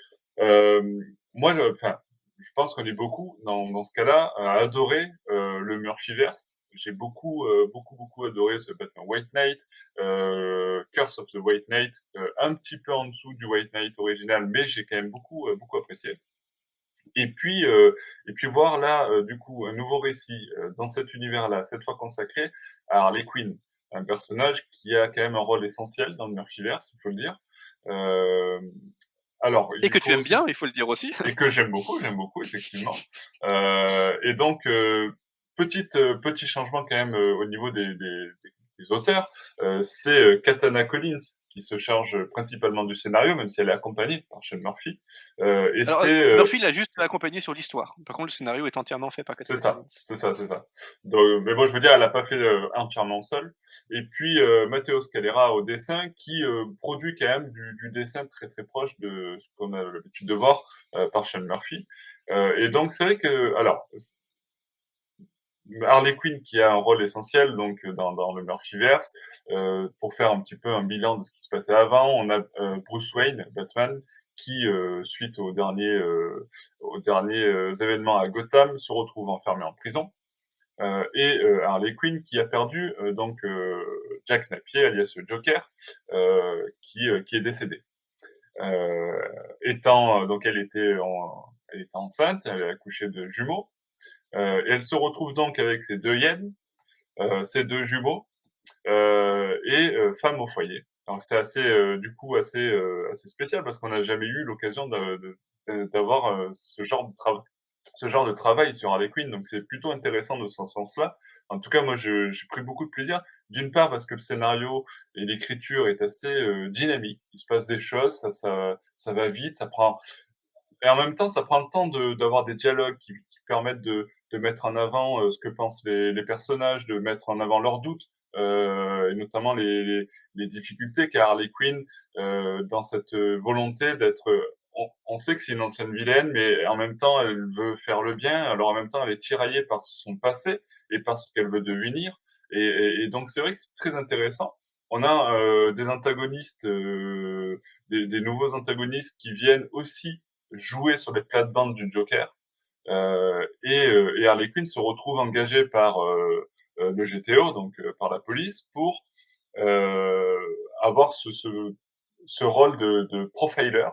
moi, enfin je pense qu'on est beaucoup dans, dans ce cas-là à adorer euh, le Murphyverse. J'ai beaucoup, euh, beaucoup, beaucoup adoré ce Batman White Knight, euh, Curse of the White Knight, un petit peu en dessous du White Knight original, mais j'ai quand même beaucoup, beaucoup apprécié. Et puis, et puis voir là, du coup, un nouveau récit dans cet univers-là, cette fois consacré à Harley Quinn, un personnage qui a quand même un rôle essentiel dans le Murphyverse, il faut le dire. Alors, et que tu aimes bien, il faut le dire aussi. Et que j'aime beaucoup, j'aime beaucoup effectivement. Euh, et donc, euh, petite, euh, petit changement quand même euh, au niveau des, des, des auteurs, euh, c'est Katana Collins qui se charge principalement du scénario, même si elle est accompagnée par Sean Murphy. Euh, et c'est euh, Murphy l'a juste accompagné sur l'histoire. Par contre, le scénario est entièrement fait par C'est ça, c'est ça, c'est ça. Donc, mais bon, je veux dire, elle l'a pas fait euh, entièrement seule. Et puis Matteo Scalera au dessin, qui produit quand même du, du, dessin très très proche de ce qu'on a l'habitude de voir par Sean Murphy. et donc c'est vrai que, alors, Harley Quinn qui a un rôle essentiel donc euh, dans, dans le Murphyverse. Euh, pour faire un petit peu un bilan de ce qui se passait avant, on a euh, Bruce Wayne, Batman, qui euh, suite aux derniers euh, aux derniers euh, événements à Gotham se retrouve enfermé en prison. et Harley Quinn qui a perdu donc Jack Napier alias Joker qui qui est décédé. étant donc elle était en, elle était enceinte, elle a accouché de jumeaux. Euh, et elle se retrouve donc avec ses deux hyènes, euh, ses deux jumeaux euh, et femme au foyer. Alors c'est assez, du coup, assez, assez spécial parce qu'on n'a jamais eu l'occasion d'avoir ce genre de travail sur Harley Quinn, donc c'est plutôt intéressant de ce sens-là. En tout cas, moi, j'ai pris beaucoup de plaisir. D'une part parce que le scénario et l'écriture est assez dynamique. Il se passe des choses, ça, ça, ça va vite, ça prend. Et en même temps, ça prend le temps d'avoir des dialogues qui permettent de, de mettre en avant euh, ce que pensent les, personnages, de mettre en avant leurs doutes, euh, et notamment les, les, les difficultés qu'a Harley Quinn euh, dans cette volonté d'être. On, on, sait que c'est une ancienne vilaine, mais en même temps, elle veut faire le bien. Alors en même temps, elle est tiraillée par son passé et par ce qu'elle veut devenir. Et, et, et donc c'est vrai que c'est très intéressant. On a euh, des antagonistes, euh, des, des, nouveaux antagonistes qui viennent aussi jouer sur les plates-bandes du Joker. Euh, et, euh, et, Harley Quinn se retrouve engagée par euh, le GTO, donc par la police, pour avoir ce, ce, ce, rôle de, de profiler.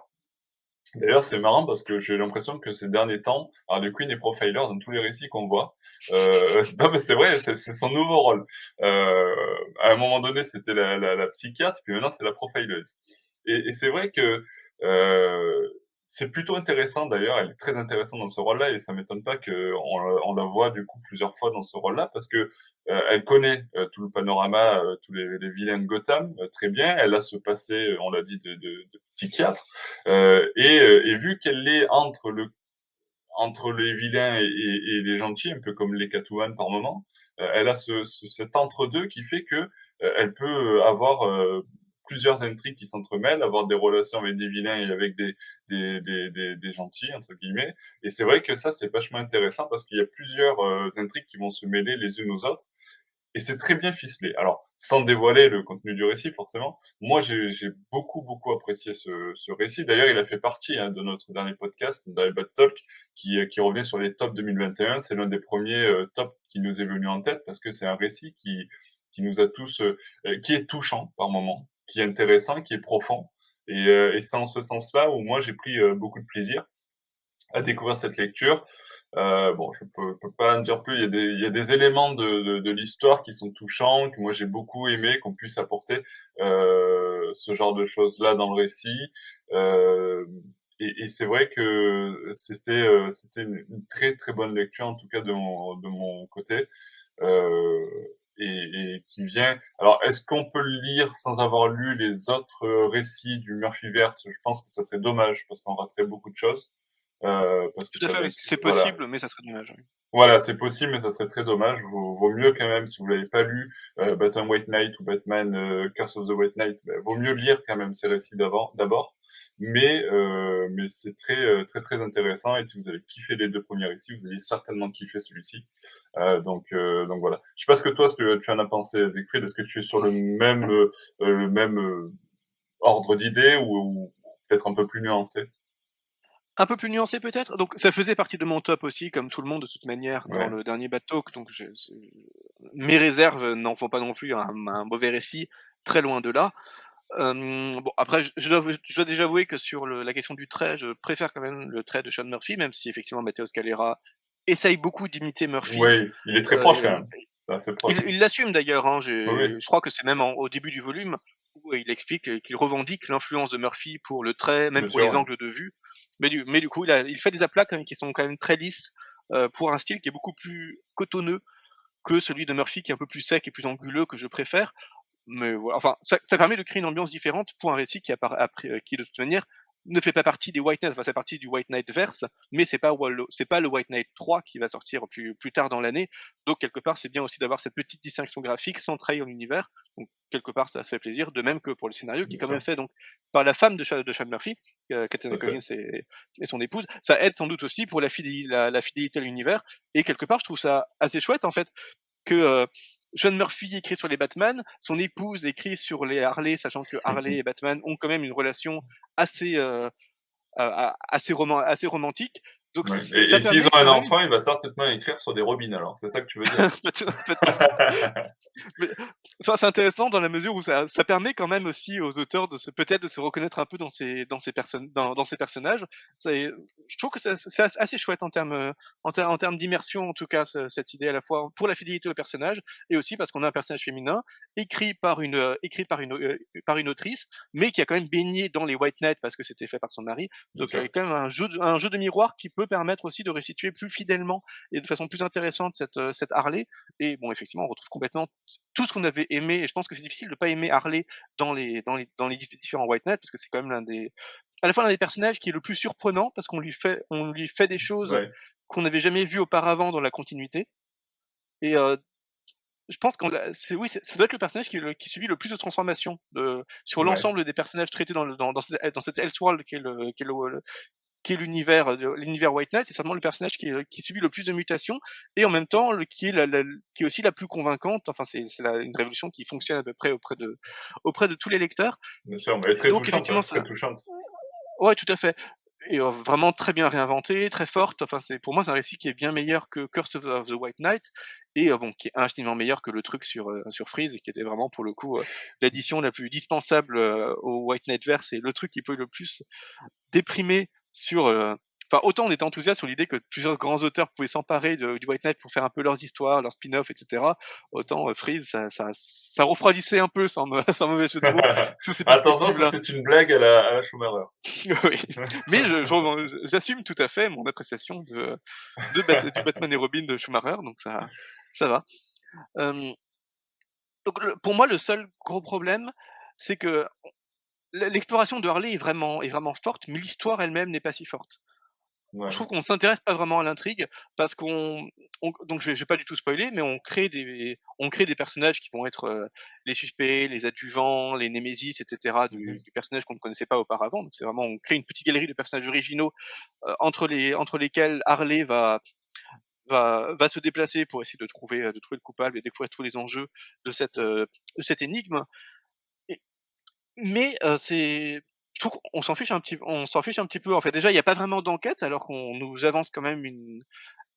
D'ailleurs, c'est marrant parce que j'ai l'impression que ces derniers temps, Harley Quinn est profiler dans tous les récits qu'on voit. Euh, non, c'est vrai, c'est son nouveau rôle. Euh, à un moment donné, c'était la, la, la, psychiatre, puis maintenant, c'est la profileuse. Et, et c'est vrai que euh, c'est plutôt intéressant d'ailleurs, elle est très intéressante dans ce rôle-là et ça m'étonne pas qu'on on la voit du coup plusieurs fois dans ce rôle-là parce que euh, elle connaît euh, tout le panorama, euh, tous les, les, vilains de Gotham euh, très bien. Elle a ce passé, on l'a dit, de, de, de psychiatre et, et, vu qu'elle est entre le entre les vilains et, et, et, les gentils, un peu comme les Catwoman par moment, elle a ce, ce, cet entre-deux qui fait que elle peut avoir plusieurs intrigues qui s'entremêlent, avoir des relations avec des vilains et avec des, des, des, des, gentils, entre guillemets. Et c'est vrai que ça, c'est vachement intéressant parce qu'il y a plusieurs euh, intrigues qui vont se mêler les unes aux autres. Et c'est très bien ficelé. Alors, sans dévoiler le contenu du récit, forcément, moi, j'ai beaucoup, beaucoup apprécié ce, ce récit. D'ailleurs, il a fait partie hein, de notre dernier podcast, dans Bad Talk, qui, qui revient sur les tops 2021. C'est l'un des premiers euh, tops qui nous est venu en tête parce que c'est un récit qui, qui nous a tous, euh, qui est touchant par moment, qui est intéressant, qui est profond. Et, euh, c'est en ce sens-là où moi j'ai pris euh, beaucoup de plaisir à découvrir cette lecture. Euh, bon, je peux, peux pas en dire plus. Il y a des, éléments de, l'histoire qui sont touchants, que moi j'ai beaucoup aimé, qu'on puisse apporter euh, ce genre de choses-là dans le récit. Et, c'est vrai que c'était, une, très très bonne lecture, en tout cas de mon, côté. Et, et, qui vient. Alors, est-ce qu'on peut le lire sans avoir lu les autres euh, récits du Murphyverse? Je pense que ça serait dommage parce qu'on raterait beaucoup de choses. Euh, parce que c'est possible, mais ça serait dommage. Oui. Voilà, c'est possible, mais ça serait très dommage. Vaut, vaut mieux quand même, si vous l'avez pas lu, euh, Batman White Knight ou Batman euh, Curse of the White Knight, bah, vaut mieux lire quand même ces récits d'abord. Mais, mais c'est très, très, très intéressant. Et si vous avez kiffé les deux premiers récits, vous allez certainement kiffer celui-ci. Donc, donc voilà. Je sais pas ce que toi, ce que tu en as pensé, Siegfried. Est-ce que tu es sur le même, le même ordre d'idées ou, ou peut-être un peu plus nuancé? Un peu plus nuancé peut-être? Donc ça faisait partie de mon top aussi, comme tout le monde de toute manière dans le dernier bateau. Donc je, mes réserves n'en font pas non plus un, un, mauvais récit, très loin de là. Euh, bon après, je, je, dois, je, dois, déjà avouer que sur le, la question du trait, je préfère quand même le trait de Sean Murphy, même si effectivement Matteo Scalera essaye beaucoup d'imiter Murphy. Oui, il est très euh, proche quand même. Il l'assume d'ailleurs. Hein, oui. Je crois que c'est même en, au début du volume où il explique qu'il revendique l'influence de Murphy pour le trait, même Bien pour sûr, les angles de vue. Mais du, mais coup, il, fait des aplats qui sont quand même très lisses euh, pour un style qui est beaucoup plus cotonneux que celui de Murphy, qui est un peu plus sec et plus anguleux, que je préfère. Mais voilà, enfin, ça, permet de créer une ambiance différente pour un récit qui, a, après, qui de toute manière, ne fait pas partie des White Knight, enfin c'est partie du White Knight verse, mais c'est pas c'est pas le White Knight 3 qui va sortir plus plus tard dans l'année. Donc quelque part c'est bien aussi d'avoir cette petite distinction graphique sans trahir l'univers. Donc quelque part ça, ça fait plaisir, de même que pour le scénario qui est quand même fait donc par la femme de Sean, de Sean Murphy, euh, Katrina Collins et, et, son épouse. Ça aide sans doute aussi pour la, fidélité, la, la fidélité à l'univers et quelque part je trouve ça assez chouette en fait que euh, John Murphy écrit sur les Batman, son épouse écrit sur les Harley, sachant que Harley et Batman ont quand même une relation assez euh, euh, assez, roman assez romantique. Donc, ouais. Et, et s'ils ont un enfant, il va certainement écrire sur des robines, alors. C'est ça que tu veux dire Mais, Enfin, c'est intéressant dans la mesure où ça, ça, permet quand même aussi aux auteurs de se peut-être de se reconnaître un peu dans ces dans ces personnes dans, dans ces personnages. Ça, je trouve que c'est assez chouette en termes en, ter en termes d'immersion en tout cas cette idée à la fois pour la fidélité au personnage et aussi parce qu'on a un personnage féminin écrit par une écrit par une euh, par une autrice, mais qui a quand même baigné dans les White Knights parce que c'était fait par son mari. Donc il y a quand même un jeu de, un jeu de miroir qui peut permettre aussi de restituer plus fidèlement et de façon plus intéressante cette cette Harley. Et bon effectivement on retrouve complètement tout ce qu'on avait aimé, et je pense que c'est difficile de pas aimer Harley dans les, dans les, dans les différents White Knight, parce que c'est quand même l'un des, à la fois l'un des personnages qui est le plus surprenant, parce qu'on lui fait, on lui fait des choses ouais. qu'on n'avait jamais vues auparavant dans la continuité. Et euh, je pense que c'est oui, ça doit être le personnage qui, le, qui subit le plus de transformations de, sur ouais. l'ensemble des personnages traités dans, le, dans, dans, cette, dans cette Elseworld qui est le, qui est le, qui est l'univers euh, l'univers White Knight, c'est certainement le personnage qui, qui, subit le plus de mutations et en même temps le, qui est la, la, qui est aussi la plus convaincante. Enfin, c'est une révolution qui fonctionne à peu près auprès de auprès de tous les lecteurs. Bien sûr, mais très donc, touchante, hein, très touchante. Ouais, tout à fait. Et euh, vraiment très bien réinventé, très forte. Enfin, c'est pour moi c'est un récit qui est bien meilleur que Curse of the White Knight et euh, bon qui est infiniment meilleur que le truc sur euh, sur Freeze qui était vraiment pour le coup l'édition la plus dispensable au White Knight verse et le truc qui peut le plus déprimer sur Enfin, autant on était enthousiaste sur l'idée que plusieurs grands auteurs pouvaient s'emparer du White Knight pour faire un peu leurs histoires, leurs spin-offs, etc. Autant euh, Freeze, ça, ça, ça, refroidissait un peu, sans, sans mauvais jeu de mots. Attention, ça c'est une blague à la, à la Schumacher. oui, mais j'assume tout à fait mon appréciation de, de Bat du Batman et Robin de Schumacher, donc ça, ça va. Euh, donc le, pour moi, le seul gros problème, c'est que l'exploration de Harley est vraiment, est vraiment forte, mais l'histoire elle-même n'est pas si forte. Je trouve qu'on s'intéresse pas vraiment à l'intrigue parce qu'on donc je vais, vais pas du tout spoiler, mais on crée des on crée des personnages qui vont être euh, les suspects, les adjuvants, les némésis, etc. du, Mmh du personnage qu'on ne connaissait pas auparavant. Donc c'est vraiment on crée une petite galerie de personnages originaux euh, entre les entre lesquels Harley va va va se déplacer pour essayer de trouver de trouver le coupable et découvrir tous les enjeux de cette euh, de cette énigme. Et, mais euh, c'est je trouve qu'on s'en fiche un petit on s'en fiche un petit peu en fait. Déjà, il y a pas vraiment d'enquête alors qu'on nous avance quand même une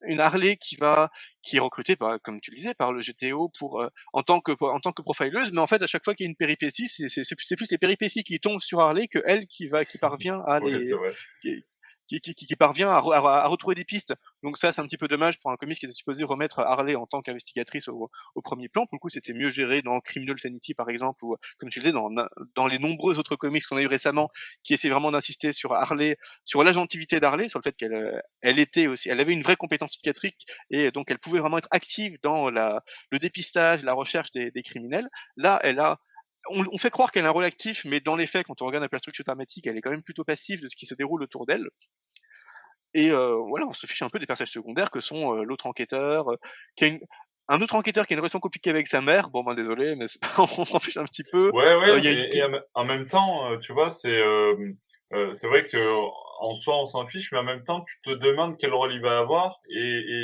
une Harley qui va qui est recrutée par comme tu le disais par le GTO pour euh, en tant que en tant que profileuse mais en fait à chaque fois qu'il y a une péripétie c'est plus les péripéties qui tombent sur Harley que elle qui va qui parvient à les qui qui qui qui parvient à à à retrouver des pistes. Donc ça, c'est un petit peu dommage pour un comics qui était supposé remettre Harley en tant qu'investigatrice au au 1er plan. Pour le coup, c'était mieux géré dans Criminal Sanity, par exemple, ou comme tu le disais, dans dans les nombreux autres comics qu'on a eu récemment, qui essaient vraiment d'insister sur Harley, sur l'agentivité d'Harley, sur le fait qu'elle, heu, elle était aussi elle avait une vraie compétence psychiatrique et donc elle pouvait vraiment être active dans la le dépistage, la recherche des des criminels. Là, elle a on on fait croire qu'elle a un rôle actif, mais dans les faits, quand on regarde un peu la structure dramatique, elle est quand même plutôt passive de ce qui se déroule autour d'elle. Et heu, voilà, on se fiche un peu des personnages secondaires que sont, heu, l'autre enquêteur, heu, qui a une un autre enquêteur qui a une relation compliquée avec sa mère. Bon, ben, désolé, mais on s'en fiche un petit peu. Ouais, ouais, y a une et et en mê en même temps, tu vois, c'est, vrai qu'en soi, on s'en fiche, mais en même temps, tu te demandes quel rôle il va avoir et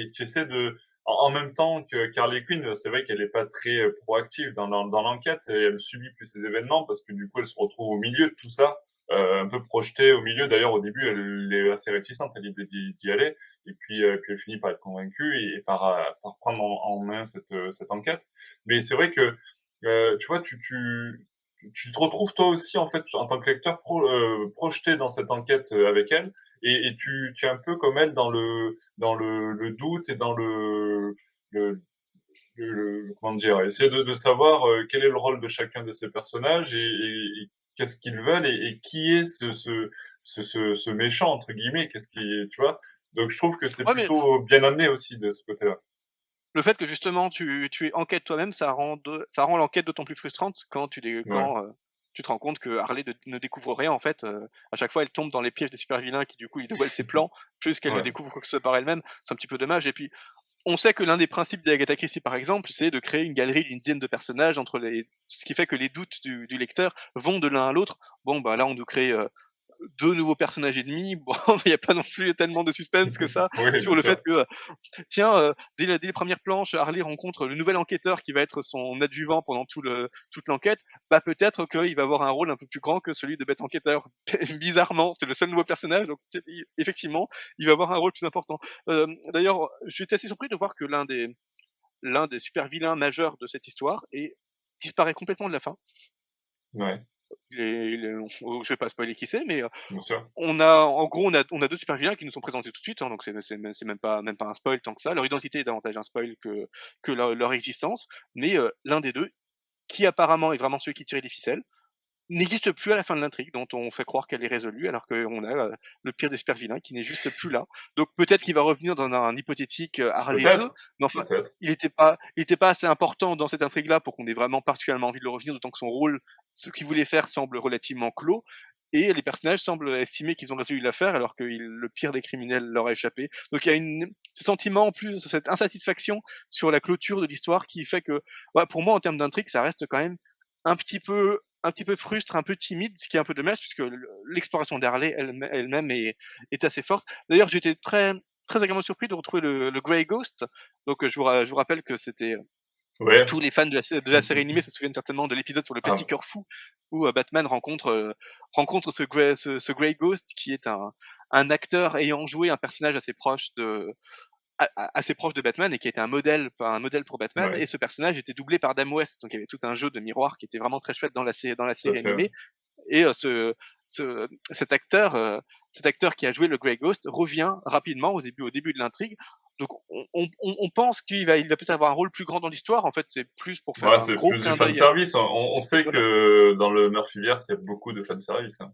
et tu essaies de en même temps que qu'Harley Quinn, c'est vrai qu'elle est pas très, heu, proactive dans l'en dans l'enquête et elle subit plus ces événements parce que, du coup, elle se retrouve au milieu de tout ça, heu, un peu projetée au milieu. D'ailleurs, au début, elle est assez réticente à l'idée d'y aller et puis, heu, puis elle finit par être convaincue et par, prendre en main cette, enquête. Mais c'est vrai que, tu vois, tu te retrouves toi aussi, en fait, en tant que lecteur, pro projeté dans cette enquête, avec elle et et tu tu es un peu comme elle dans le dans le le doute et dans le le le le comment dire? Essayer de de savoir, heu, quel est le rôle de chacun de ces personnages et et et qu'est-ce qu'ils veulent et qui est ce ce ce ce ce «méchant» entre guillemets? Qu'est-ce qui tu vois? Donc je trouve que c'est ouais, mais plutôt bien amené aussi de ce côté-là. le fait que justement tu tu enquêtes toi-même, ça rend de ça rend l'enquête d'autant plus frustrante quand tu Ouais, heu, tu te rends compte que Harley ne ne découvre rien en fait, heu, à chaque fois elle tombe dans les pièges des super vilains qui du coup lui dévoilent ses plans, plus qu'elle ne découvre quoi que ce soit par elle-même. C'est un petit peu dommage et puis On sait que l'un des principes d'Agatha Christie, par exemple, c'est de créer une galerie d'une dizaine de personnages entre les ce qui fait que les doutes du du lecteur vont de l'un à l'autre. Bon, bah, là, on nous crée, heu, 2 nouveaux personnages ennemis. Bon, il y a pas non plus tellement de suspense que ça oui, sur le sûr. fait que, heu, tiens, heu, dès la dès les premières planches, Harley rencontre le nouvel enquêteur qui va être son adjuvant pendant tout le toute l'enquête. Bah, peut-être qu'il va avoir un rôle un peu plus grand que celui de bête enquêteur. Bizarrement, c'est le seul nouveau personnage, donc effectivement, il va avoir un rôle plus important. Hem, d'ailleurs, j'étais assez surpris de voir que l'un des l'un des super vilains majeurs de cette histoire et disparaît complètement de la fin. Ouais, On je vais pas spoiler qui c'est, mais, sûr. on a en gros, on a on a 2 super vilains qui nous sont présentés tout de suite, hein, donc c'est même pas même pas un spoil tant que ça. Leur identité est davantage un spoil que que leur leur existence, mais, heu, l'un des 2 qui apparemment est vraiment celui qui tirait les ficelles, n'existe plus à la fin de l'intrigue, dont on fait croire qu'elle est résolue, alors qu'on a, heu, le pire des super vilains qui n'est juste plus là. Donc peut-être qu'il va revenir dans un hypothétique, heu, Harley 2, Peut-être, mais enfin, il était pas il était pas assez important dans cette intrigue-là pour qu'on ait vraiment particulièrement envie de le revenir, d'autant que son rôle, ce qu'il voulait faire semble relativement clos et les personnages semblent estimer qu'ils ont résolu l'affaire alors que il le pire des criminels leur a échappé. Donc il y a une ce sentiment en plus, cette insatisfaction sur la clôture de l'histoire qui fait que, ouais, pour moi en termes d'intrigue, ça reste quand même un petit peu un petit peu frustre, un peu timide, ce qui est un peu dommage puisque le l'exploration d'Harley elle elle-même est est assez forte. D'ailleurs, j'étais très très agréablement surpris de retrouver le le Grey Ghost. Donc, je vous ra je vous rappelle que c'était, Ouais. tous les fans de la sé de la série animée se souviennent certainement de l'épisode sur le Ah petit cœur fou où, heu, Batman rencontre, heu, rencontre ce Grey ce ce Grey Ghost qui est un un acteur ayant joué un personnage assez proche de assez proche de Batman et qui était un modèle un modèle pour Batman ouais, et ce personnage était doublé par Adam West. Donc il y avait tout un jeu de miroir qui était vraiment très chouette dans la dans la série animée et heu, ce ce cet acteur, heu, cet acteur qui a joué le Grey Ghost revient rapidement au début au début de l'intrigue. Donc on on pense qu'il va il va peut-être avoir un rôle plus grand dans l'histoire. En fait, c'est plus pour faire Ouais, un gros plus du à fanservice. On sait voilà. que dans le Murphyverse, il y a beaucoup de fanservice, hein.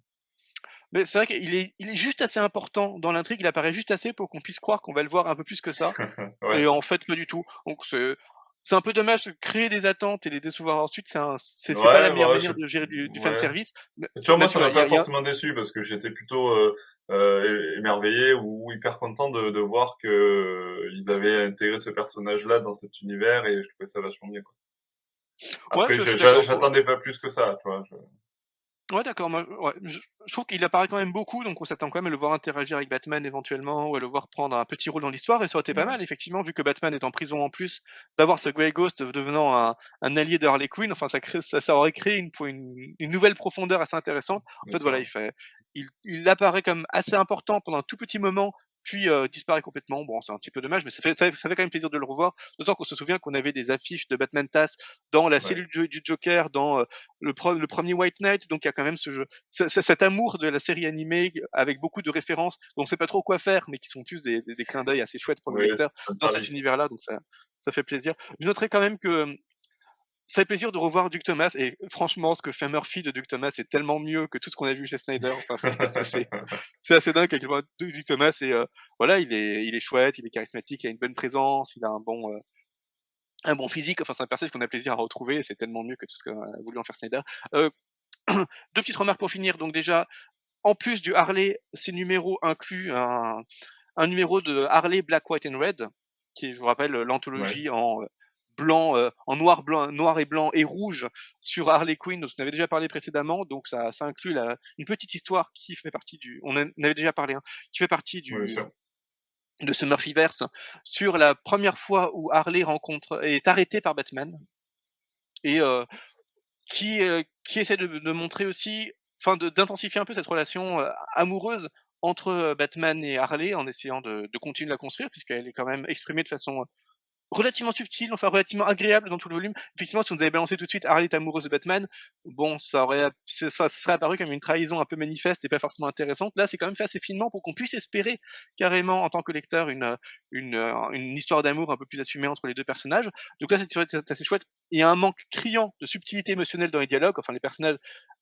Mais c'est vrai qu'il est il est juste assez important dans l'intrigue, il apparaît juste assez pour qu'on puisse croire qu'on va le voir un peu plus que ça Ouais, Et en fait, pas du tout. Donc c'est c'est un peu dommage de créer des attentes et les décevoir ensuite, c'est un c'est pas la meilleure manière de gérer du du ouais. fanservice. Mais Tu vois, moi, ça m'a pas forcément déçu parce que j'étais plutôt, heu, euh, émerveillé ou hyper content de, de voir que ils avaient intégré ce personnage-là dans cet univers et je trouvais ça vachement bien. Quoi. Après, j'attendais pas plus que ça, tu vois. Je... Ouais, d'accord. Je, trouve qu'il apparaît quand même beaucoup, donc on s'attend quand même à le voir interagir avec Batman éventuellement, ou à le voir prendre un petit rôle dans l'histoire, et ça aurait été pas mal, effectivement, vu que Batman est en prison en plus, d'avoir ce Grey Ghost devenant un, un allié de Harley Quinn. Enfin, ça, crée, ça, ça aurait créé une, une, une, nouvelle profondeur assez intéressante. En fait, voilà, il fait, il, il apparaît comme assez important pendant un tout petit moment puis euh, disparaît complètement. Bon, c'est un petit peu dommage, mais ça fait, ça, fait quand même plaisir de le revoir. D'autant qu'on se souvient qu'on avait des affiches de Batman TAS dans la cellule du Joker, dans euh, le, le, premier White Knight. Donc il y a quand même ce, ce, cet amour de la série animée avec beaucoup de références dont on ne sait pas trop quoi faire, mais qui sont plus des, des, des clins d'œil assez chouettes pour le lecteur dans cet univers-là. Donc ça, ça fait plaisir. Je noterai quand même que ça fait plaisir de revoir Duke Thomas et franchement ce que fait Murphy de Duke Thomas est tellement mieux que tout ce qu'on a vu chez Snyder. Enfin c'est assez dingue quelque Duke Thomas et euh, voilà il est il est chouette il est charismatique il a une bonne présence il a un bon euh, un bon physique. Enfin c'est un personnage qu'on a plaisir à retrouver c'est tellement mieux que tout ce qu'a voulu en faire Snyder. Euh, deux petites remarques pour finir. Donc déjà en plus du Harley ces numéros incluent un, un numéro de Harley Black White and Red qui est, je vous rappelle l'anthologie en blanc, euh, en noir, blanc, noir et blanc et rouge sur Harley Quinn, dont on avait déjà parlé précédemment. Donc ça, ça inclut la, une petite histoire qui fait partie du, on en avait déjà parlé, hein, qui fait partie du, de ce Murphyverse sur la première fois où Harley rencontre est arrêté par Batman et euh, qui euh, qui essaie de, de, montrer aussi, enfin d'intensifier un peu cette relation euh, amoureuse entre Batman et Harley en essayant de, de continuer de la construire puisqu'elle est quand même exprimée de façon relativement subtil, enfin relativement agréable dans tout le volume. Effectivement, si on nous avait balancé tout de suite Harley est amoureuse de Batman, bon, ça aurait, ça, serait apparu comme une trahison un peu manifeste et pas forcément intéressante. Là, c'est quand même fait assez finement pour qu'on puisse espérer carrément en tant que lecteur une, une, une histoire d'amour un peu plus assumée entre les deux personnages. Donc là, c'est assez chouette. Il y a un manque criant de subtilité émotionnelle dans les dialogues. Enfin, les personnages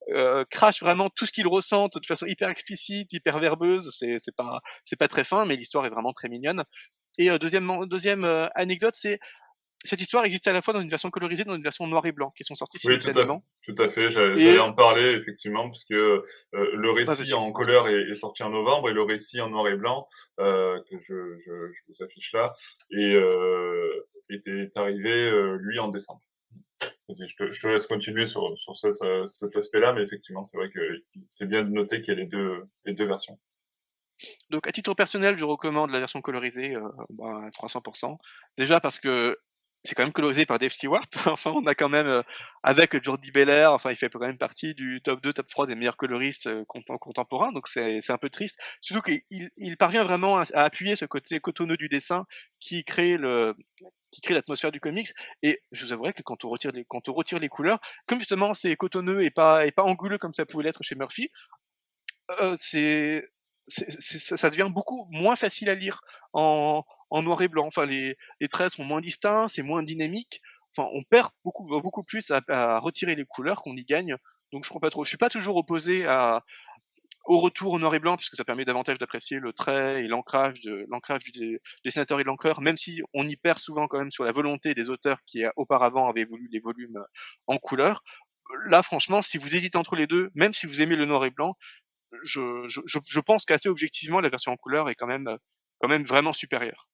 euh, crachent vraiment tout ce qu'ils ressentent de façon hyper explicite, hyper verbeuse. C'est pas, c'est pas très fin, mais l'histoire est vraiment très mignonne. Et euh, deuxième, deuxième euh, anecdote, c'est cette histoire existe à la fois dans une version colorisée et dans une version noir et blanc, qui sont sorties oui, simultanément. Tout à, fait, j'allais en parler effectivement, puisque euh, le récit en couleur est, est, sorti en novembre et le récit en noir et blanc, euh, que je, je, je, vous affiche là, et, euh, était arrivé, lui, en décembre. Je te, je te, laisse continuer sur, sur cet, cet aspect-là, mais effectivement, c'est vrai que c'est bien de noter qu'il y a les deux, les deux versions. Donc, à titre personnel, je recommande la version colorisée euh, bah, 300%. Déjà parce que c'est quand même colorisé par Dave Stewart. enfin, on a quand même, euh, avec Jordi Belair, enfin, il fait quand même partie du top 2, top 3 des meilleurs coloristes euh, contemporains. Donc, c'est un peu triste. Surtout qu'il il parvient vraiment à, à, appuyer ce côté cotonneux du dessin qui crée le qui crée l'atmosphère du comics. Et je vous avouerai que quand on retire les, quand on retire les couleurs, comme justement c'est cotonneux et pas, et pas anguleux comme ça pouvait l'être chez Murphy, c'est ça devient beaucoup moins facile à lire en, noir et blanc. Enfin, les, traits sont moins distincts, c'est moins dynamique. Enfin, on perd beaucoup, beaucoup plus à, retirer les couleurs qu'on y gagne. Donc, je crois pas trop. Je suis pas toujours opposé au retour au noir et blanc, puisque ça permet davantage d'apprécier le trait et l'ancrage de du dessinateur et de l'encreur, même si on y perd souvent quand même sur la volonté des auteurs qui auparavant avaient voulu les volumes en couleur. Là, franchement, si vous hésitez entre les deux, même si vous aimez le noir et blanc, je, pense qu'assez objectivement, la version en couleur est quand même, quand même vraiment supérieure.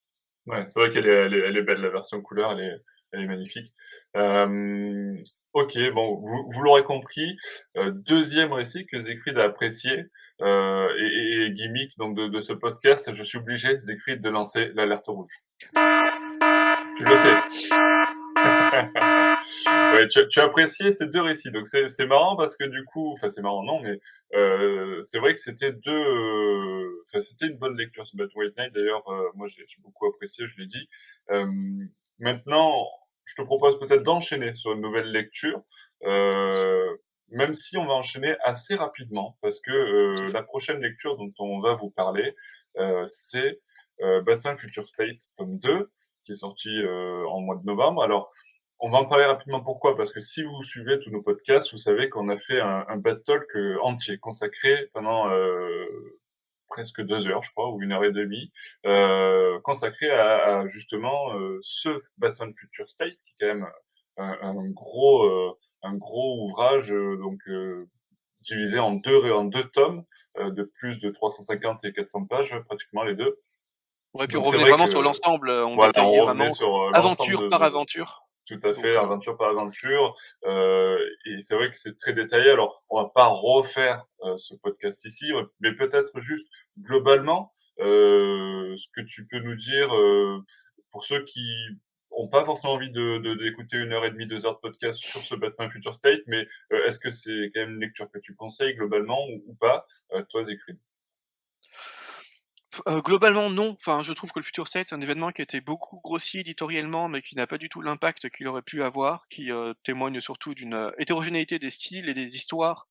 Ouais, c'est vrai qu'elle est, elle est, elle est, belle, la version couleur, elle est, magnifique. Euh, ok, bon, vous, l'aurez compris, euh, deuxième récit que Siegfried a apprécié euh, et, gimmick donc de, de, ce podcast, je suis obligé, Siegfried, de lancer l'alerte rouge. Tu le sais. ouais, tu, tu, as apprécié ces deux récits, donc c'est marrant parce que du coup, enfin c'est marrant non, mais euh, c'est vrai que c'était deux, euh, enfin c'était une bonne lecture ce Bad White Night. D'ailleurs, euh, moi j'ai beaucoup apprécié, je l'ai dit. Euh, maintenant, je te propose peut-être d'enchaîner sur une nouvelle lecture, euh, même si on va enchaîner assez rapidement parce que la prochaine lecture dont on va vous parler, c'est Batman Future State tome 2 qui est sorti en mois de novembre. Alors on va en parler rapidement pourquoi, parce que si vous suivez tous nos podcasts, vous savez qu'on a fait un, un Bad Talk euh, entier, consacré pendant euh, presque deux heures, je crois, ou une heure et demie, euh, consacré à, à justement euh, ce Batman Future State, qui est quand même un, un gros, un gros ouvrage, donc divisé en deux, en deux tomes, de plus de 350 et 400 pages, pratiquement les deux. Ouais, puis on revenait vraiment sur l'ensemble, on voilà, détaillait vraiment sur, aventure par aventure. Tout à fait, aventure par aventure. Euh, et c'est vrai que c'est très détaillé. Alors, on va pas refaire euh, ce podcast ici, mais peut-être juste globalement, euh, ce que tu peux nous dire pour ceux qui ont pas forcément envie de d'écouter une heure et demie, deux heures de podcast sur ce Batman Future State, mais est-ce que c'est quand même une lecture que tu conseilles globalement ou, pas, toi, Zécrine? Euh, globalement, non. Enfin, je trouve que le Future State, c'est un événement qui a été beaucoup grossi éditorialement, mais qui n'a pas du tout l'impact qu'il aurait pu avoir, qui euh, témoigne surtout d'une euh, hétérogénéité des styles et des histoires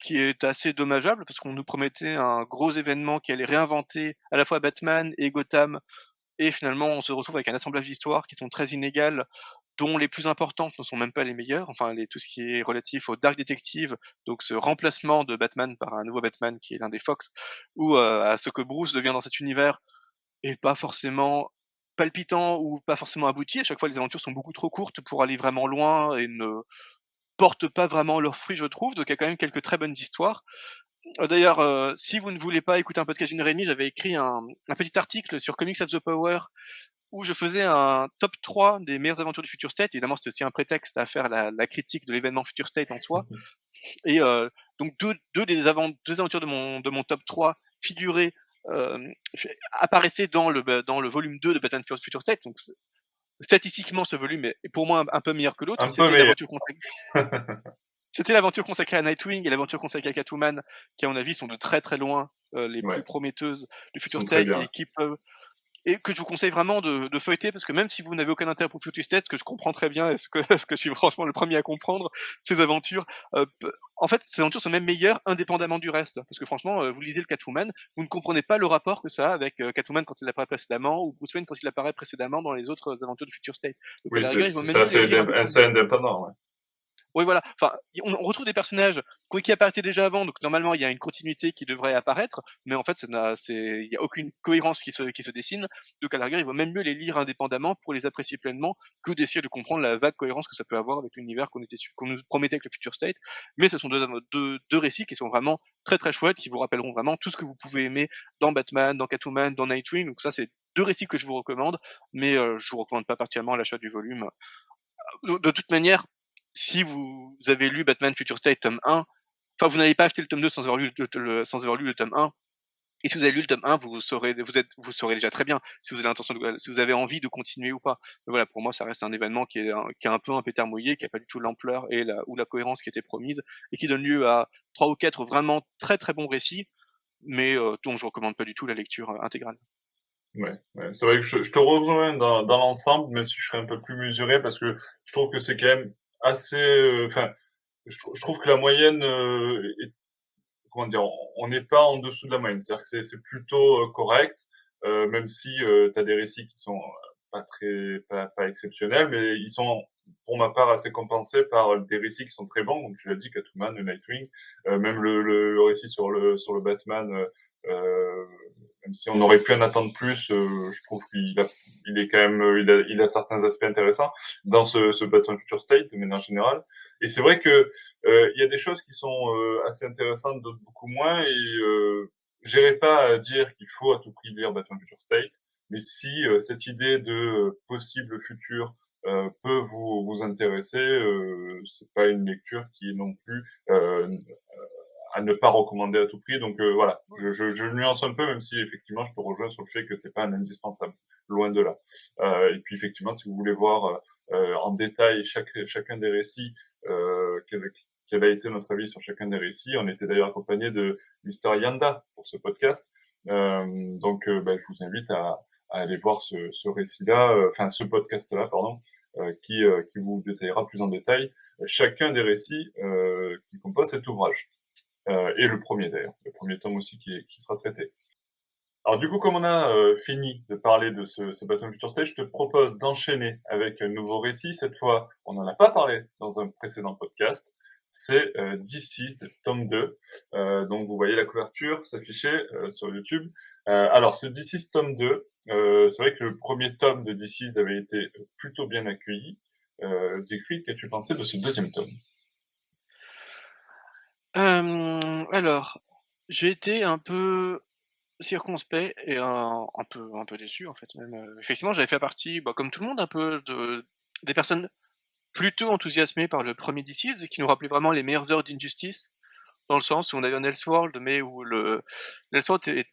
qui est assez dommageable, parce qu'on nous promettait un gros événement qui allait réinventer à la fois Batman et Gotham, et finalement on se retrouve avec un assemblage d'histoires qui sont très inégales, dont les plus importantes ne sont même pas les meilleures, enfin tout ce qui est relatif au Dark Detective, donc ce remplacement de Batman par un nouveau Batman qui est l'un des Fox, ou euh, à ce que Bruce devient dans cet univers, est pas forcément palpitant ou pas forcément abouti. À chaque fois, les aventures sont beaucoup trop courtes pour aller vraiment loin et ne portent pas vraiment leurs fruits, je trouve. Donc il y a quand même quelques très bonnes histoires. Euh, d'ailleurs, euh, si vous ne voulez pas écouter un podcast d'une heure et demie, j'avais écrit un, petit article sur Comics of the Power où je faisais un top 3 des meilleures aventures du Future State. Évidemment, c'est aussi un prétexte à faire la, la critique de l'événement Future State en soi. Et euh, donc, deux, deux des avant, deux aventures de mon, de mon top 3 figuraient, euh, apparaissaient dans le, dans le volume 2 de Batman Future State. Donc, statistiquement, ce volume est pour moi un, peu meilleur que l'autre. C'était l'aventure consacrée. C'était l'aventure consacrée à Nightwing et l'aventure consacrée à Catwoman, qui à mon avis sont de très très loin euh, les plus prometteuses du Future State et qui peuvent et que je vous conseille vraiment de, de, feuilleter parce que même si vous n'avez aucun intérêt pour Future State, ce que je comprends très bien et ce que, ce que je suis franchement le premier à comprendre, ces aventures, euh, en fait, ces aventures sont même meilleures indépendamment du reste. Parce que franchement, euh, vous lisez le Catwoman, vous ne comprenez pas le rapport que ça a avec euh, Catwoman quand il apparaît précédemment ou Bruce Wayne quand il apparaît précédemment dans les autres aventures de Future State. Donc, oui, c'est indépendant. Ouais. Oui, voilà. Enfin, on, retrouve des personnages qui apparaissaient déjà avant, donc normalement il y a une continuité qui devrait apparaître, mais en fait, il n'y a aucune cohérence qui se, qui se dessine. Donc à la il vaut même mieux les lire indépendamment pour les apprécier pleinement que d'essayer de comprendre la vague cohérence que ça peut avoir avec l'univers qu'on était qu'on nous promettait avec le Future State. Mais ce sont deux, deux, deux récits qui sont vraiment très très chouettes, qui vous rappelleront vraiment tout ce que vous pouvez aimer dans Batman, dans Catwoman, dans Nightwing. Donc ça, c'est deux récits que je vous recommande, mais euh, je vous recommande pas particulièrement l'achat du volume. De toute manière, si vous avez lu Batman Future State tome 1, enfin vous n'avez pas acheté le tome 2 sans avoir lu le, sans avoir lu le tome 1, et si vous avez lu le tome 1, vous saurez, vous êtes, vous saurez déjà très bien si vous avez l'intention, si vous avez envie de continuer ou pas. Mais voilà, pour moi, ça reste un événement qui est, un, qui est un peu un pétard mouillé, qui a pas du tout l'ampleur et la, ou la cohérence qui était promise, et qui donne lieu à trois ou quatre vraiment très très bons récits, mais euh, dont je recommande pas du tout la lecture euh, intégrale. Ouais, ouais. c'est vrai que je, je te rejoins dans, dans l'ensemble, même si je serais un peu plus mesuré, parce que je trouve que c'est quand même assez. Euh, enfin, je, je, trouve que la moyenne euh, comment dire, on n'est pas en dessous de la moyenne. C'est-à-dire que c'est plutôt euh, correct, même si tu as des récits qui sont pas très, pas, pas exceptionnels, mais ils sont pour ma part assez compensés par des récits qui sont très bons, comme tu l'as dit, Catwoman, Nightwing, euh, même le, le, le, récit sur le sur le Batman, euh, même si on aurait pu en attendre plus, euh, je trouve qu'il a, il est quand même, euh, il a, il a certains aspects intéressants dans ce, ce Batman Future State, de manière générale. Et c'est vrai que euh, il y a des choses qui sont assez intéressantes, d'autres beaucoup moins. Et euh, j'irai pas à dire qu'il faut à tout prix lire Batman Future State, mais si cette idée de possible futur euh, peut vous, vous intéresser. Euh, c'est pas une lecture qui est non plus euh, à ne pas recommander à tout prix. Donc euh, voilà, je, je, je, nuance un peu, même si effectivement je te rejoins sur le fait que c'est pas un indispensable, loin de là. Euh, et puis effectivement, si vous voulez voir euh, en détail chaque, chacun des récits, euh, quel, quel, a été notre avis sur chacun des récits, on était d'ailleurs accompagné de Mister Yanda pour ce podcast. Euh, donc bah, je vous invite à, à aller voir ce, ce récit-là, enfin ce podcast-là, pardon, qui, qui vous détaillera plus en détail chacun des récits qui composent cet ouvrage. Euh, et le premier d'ailleurs, le premier tome aussi qui, qui, sera traité. Alors du coup, comme on a euh, fini de parler de ce, ce Future Stage, je te propose d'enchaîner avec un nouveau récit. Cette fois, on n'en a pas parlé dans un précédent podcast. C'est euh, Deceased, tome 2. Euh, donc vous voyez la couverture s'afficher euh, sur YouTube. Euh, alors ce Deceased, tome 2, c'est vrai que le premier tome de Deceased avait été plutôt bien accueilli. Siegfried, qu'as-tu pensé de ce deuxième tome? Euh, alors, J'ai été un peu circonspect et un peu un peu déçu, en fait, effectivement, j'avais fait partie, bah, comme tout le monde un peu de des personnes plutôt enthousiasmées par le 1er DC's qui nous rappelait vraiment les meilleures heures d'Injustice, dans le sens où on avait un Elseworld mais où le l'Elseworld était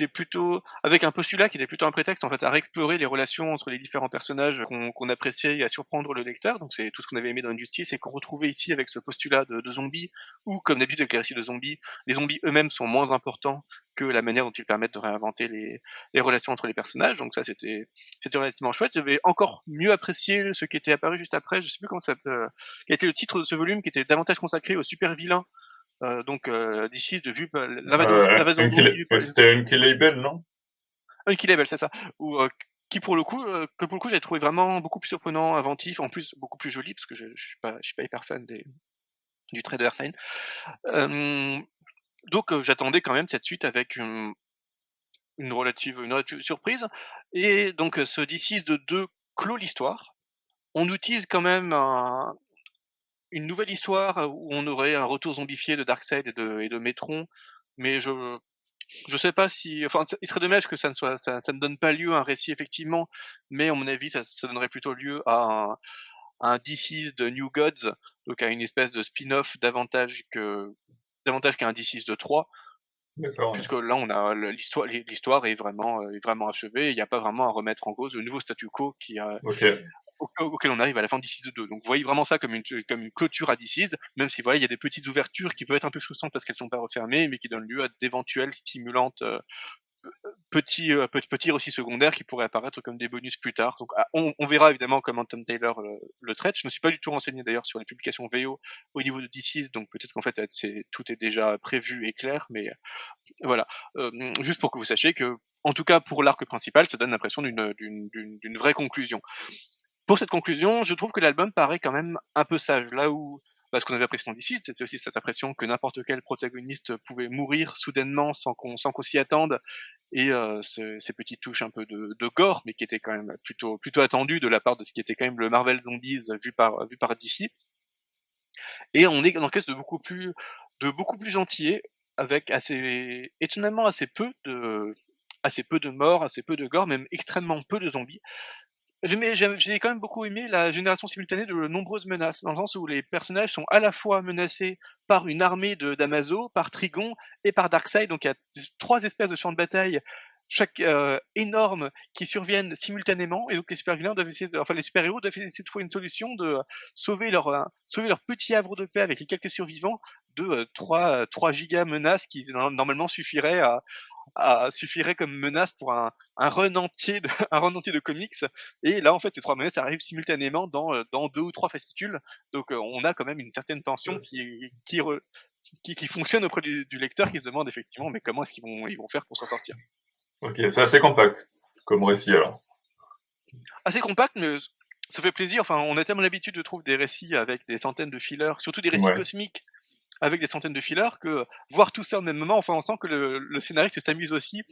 était plutôt avec un postulat qui était plutôt un prétexte, en fait, à réexplorer les relations entre les différents personnages qu'on appréciait et à surprendre le lecteur, donc c'est tout ce qu'on avait aimé dans Injustice et qu'on retrouvait ici avec ce postulat de zombies où, comme d'habitude avec les récits de zombies, les zombies eux-mêmes sont moins importants que la manière dont ils permettent de réinventer les relations entre les personnages, donc ça c'était c'était relativement chouette. J'avais encore mieux apprécié ce qui était apparu juste après, je sais plus comment ça peut quel était le titre de ce volume qui était davantage consacré aux super vilains, heu, donc heu, DC's de vue bah, Unkill zombie ouais, c'était Unkillable, non? Unkillable, c'est ça, ou heu, qui pour le coup, heu, que pour le coup j'avais trouvé vraiment beaucoup plus surprenant, inventif, en plus beaucoup plus joli parce que je je suis pas je suis pas hyper fan des du trait de Hersine. Hem, donc j'attendais quand même cette suite avec une une relative une relative surprise et donc ce DC's de 2 clôt l'histoire. On tease quand même un une nouvelle histoire où on aurait un retour zombifié de Darkseid et de et de Metron, mais je je sais pas si enfin, il serait dommage que ça ne soit ça ça ne donne pas lieu à un récit effectivement, mais à mon avis ça ça donnerait plutôt lieu à un à un DC's de New Gods, donc à une espèce de spin-off davantage que davantage qu'un DC's de 3 D'accord, ouais. puisque là on a l'histoire l'hi l'histoire est vraiment, est vraiment achevée, il y a pas vraiment à remettre en cause le nouveau statu quo qui a. auquel on arrive à la fin de DC's de 2. Donc vous voyez vraiment ça comme une comme une clôture à DC's, même si voilà, il y a des petites ouvertures qui peuvent être un peu frustrantes parce qu'elles sont pas refermées, mais qui donnent lieu à d'éventuelles stimulantes, heu, petits, heu, petits récits secondaires qui pourraient apparaître comme des bonus plus tard. Donc ah, on on verra évidemment comment Tom Taylor le le traite. Je me suis pas du tout renseigné d'ailleurs sur les publications VO au niveau de DC's, donc peut-être qu'en fait c'est tout est déjà prévu et clair, mais voilà. Hem, juste pour que vous sachiez qu'en tout cas pour l'arc principal, ça donne l'impression d'une vraie conclusion. Pour cette conclusion, je trouve que l'album paraît quand même un peu sage, là où bah, ce qu'on avait dans DC's, c'était aussi cette impression que n'importe quel protagoniste pouvait mourir soudainement sans qu'on sans s'y attende et ce ces petites touches un peu de gore, mais qui étaient quand même plutôt plutôt attendues de la part de ce qui était quand même le Marvel Zombies vu par vu par DC. Et on est dans quelque chose de beaucoup plus de beaucoup plus gentillet, avec assez étonnamment assez peu de assez peu de morts, assez peu de gore, même extrêmement peu de zombies. J'ai quand même beaucoup aimé la génération simultanée de nombreuses menaces, dans le sens où les personnages sont à la fois menacés par une armée d'Amazo, par Trigon et par Darkseid, donc il y a 3 espèces de champs de bataille, chaque, heu, énormes qui surviennent simultanément. Et donc les super vilains doivent essayer de trouver une solution de sauver leur, heu, sauver leur petit havre de paix avec les quelques survivants de, heu, 3 3 giga menaces qui normalement suffiraient à à suffiraient comme menace pour un un run entier de un run entier de comics et là en fait ces 3 menaces arrivent simultanément dans, heu, dans 2 ou 3 fascicules, donc heu, on a quand même une certaine tension qui qui re qui qui fonctionne auprès du du lecteur qui se demande effectivement: «Mais comment est-ce qu'ils vont ils vont faire pour s'en sortir?» OK, c'est assez compact comme récit alors. Assez compact, mais ça fait plaisir, enfin on a tellement l'habitude de trouver des récits avec des centaines de fillers, surtout des récits Ouais. cosmiques avec des centaines de fillers, que voir tout ça au même moment, enfin on sent que le le scénariste s'amuse aussi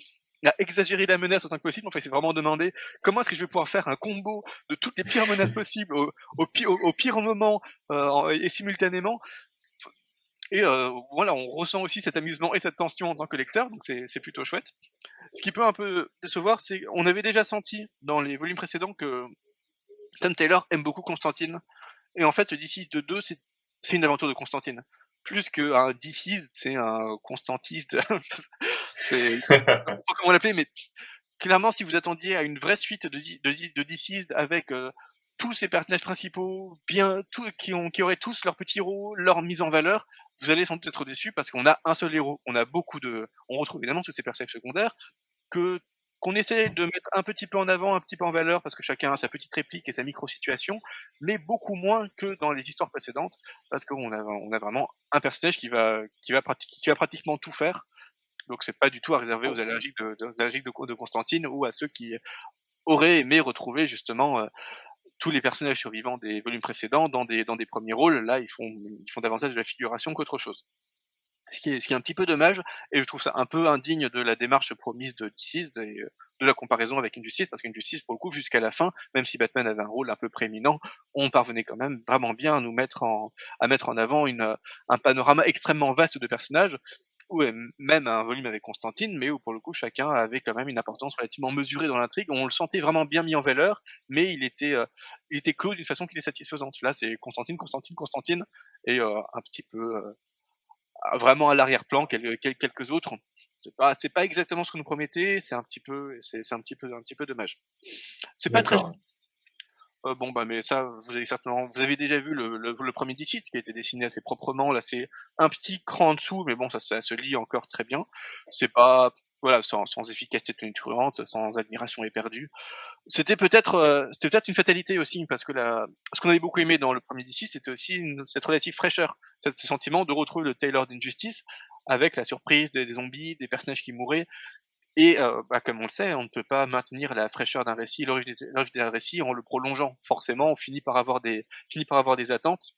à exagérer la menace autant que possible. En fait, il s'est vraiment demandé: «Comment est-ce que je vais pouvoir faire un combo de toutes les pires menaces possibles au au pire au pire moment, heu, et simultanément?» et heu, voilà, on ressent aussi cet amusement et cette tension en tant que lecteur, donc c'est c'est plutôt chouette. Ce qui peut un peu décevoir, c'est on avait déjà senti dans les volumes précédents que Tom Taylor aime beaucoup Constantine et en fait, ce DC's de 2, c'est c'est une aventure de Constantine. Plus qu'un DC's, c'est un constantiste, c'est comment l'appeler, mais clairement, si vous attendiez à une vraie suite de de avec, heu, tous ces personnages principaux, bien tous qui ont qui auraient tous leur petit rôle, leur mise en valeur, vous allez sans doute être déçus parce qu'on a un seul héros. On a beaucoup de on retrouve évidemment tous ces personnages secondaires que qu'on essaie de mettre un petit peu en avant, un petit peu en valeur parce que chacun a sa petite réplique et sa micro situation, mais beaucoup moins que dans les histoires précédentes parce qu'on a on a vraiment un personnage qui va qui va pratiquer qui va pratiquement tout faire. Donc c'est pas du tout à réserver aux allergiques de de aux allergiques de de Constantine ou à ceux qui auraient aimé retrouver justement, heu, tous les personnages survivants des volumes précédents dans des dans des 1ers rôles. Là, ils font ils font davantage de la figuration qu'autre chose. Ce qui est un petit peu dommage et je trouve ça un peu indigne de la démarche promise de DC's et heu, de la comparaison avec Injustice parce qu'Injustice pour le coup jusqu'à la fin, même si Batman avait un rôle un peu prééminent, on parvenait quand même vraiment bien à nous mettre en à mettre en avant une, heu, un panorama extrêmement vaste de personnages ou même un volume avec Constantine, mais où pour le coup chacun avait quand même une importance relativement mesurée dans l'intrigue. On le sentait vraiment bien mis en valeur, mais il était, il était clos d'une façon qui était satisfaisante. Là, c'est Constantine, Constantine, Constantine, et un petit peu vraiment à l'arrière-plan quelques autres. C'est pas, c'est pas exactement ce que nous promettait. C'est un petit peu, c'est, un petit peu, un petit peu dommage. C'est pas très euh, bon bah mais ça vous avez certainement vous avez déjà vu le, premier DC qui a été dessiné assez proprement là c'est un petit cran en dessous mais bon ça, se lit encore très bien. C'est pas voilà sans, sans efficacité tonitruante sans admiration éperdue. C'était peut-être euh, c'était peut-être une fatalité aussi parce que ce qu'on avait beaucoup aimé dans le premier DC c'était aussi cette relative fraîcheur ce sentiment de retrouver le Taylor d'Injustice avec la surprise des, des, zombies des personnages qui mouraient et bah, comme on le sait, on ne peut pas maintenir la fraîcheur d'un récit, l'origine d'un récit en le prolongeant. Forcément, on finit par avoir des, finit par avoir des attentes.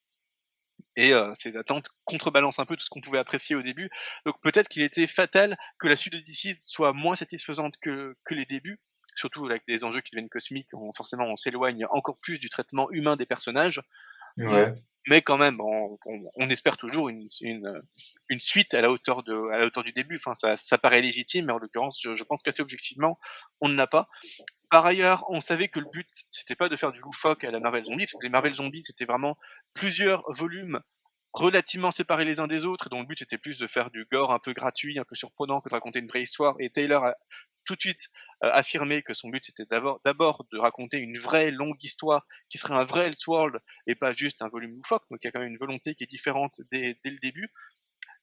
Et ces attentes contrebalancent un peu tout ce qu'on pouvait apprécier au début. Donc peut-être qu'il était fatal que la suite de DC soit moins satisfaisante que, que les débuts, surtout avec des enjeux qui deviennent cosmiques. On, forcément, on s'éloigne encore plus du traitement humain des personnages. Ouais mais quand même, on, espère toujours une, une, suite à la hauteur de, à la hauteur du début. Enfin, ça, ça paraît légitime, mais en l'occurrence, je, pense qu'assez objectivement, on ne l'a pas. Par ailleurs, on savait que le but, c'était pas de faire du loufoque à la Marvel Zombie, les Marvel Zombies, c'était vraiment plusieurs volumes relativement séparés les uns des autres, dont le but était plus de faire du gore un peu gratuit, un peu surprenant, que de raconter une vraie histoire. Et Taylor a tout de suite euh, affirmé que son but c'était d'abord, d'abord de raconter une vraie longue histoire qui serait un vrai Elseworld et pas juste un volume loufoque. Donc il y a quand même une volonté qui est différente dès, dès le début.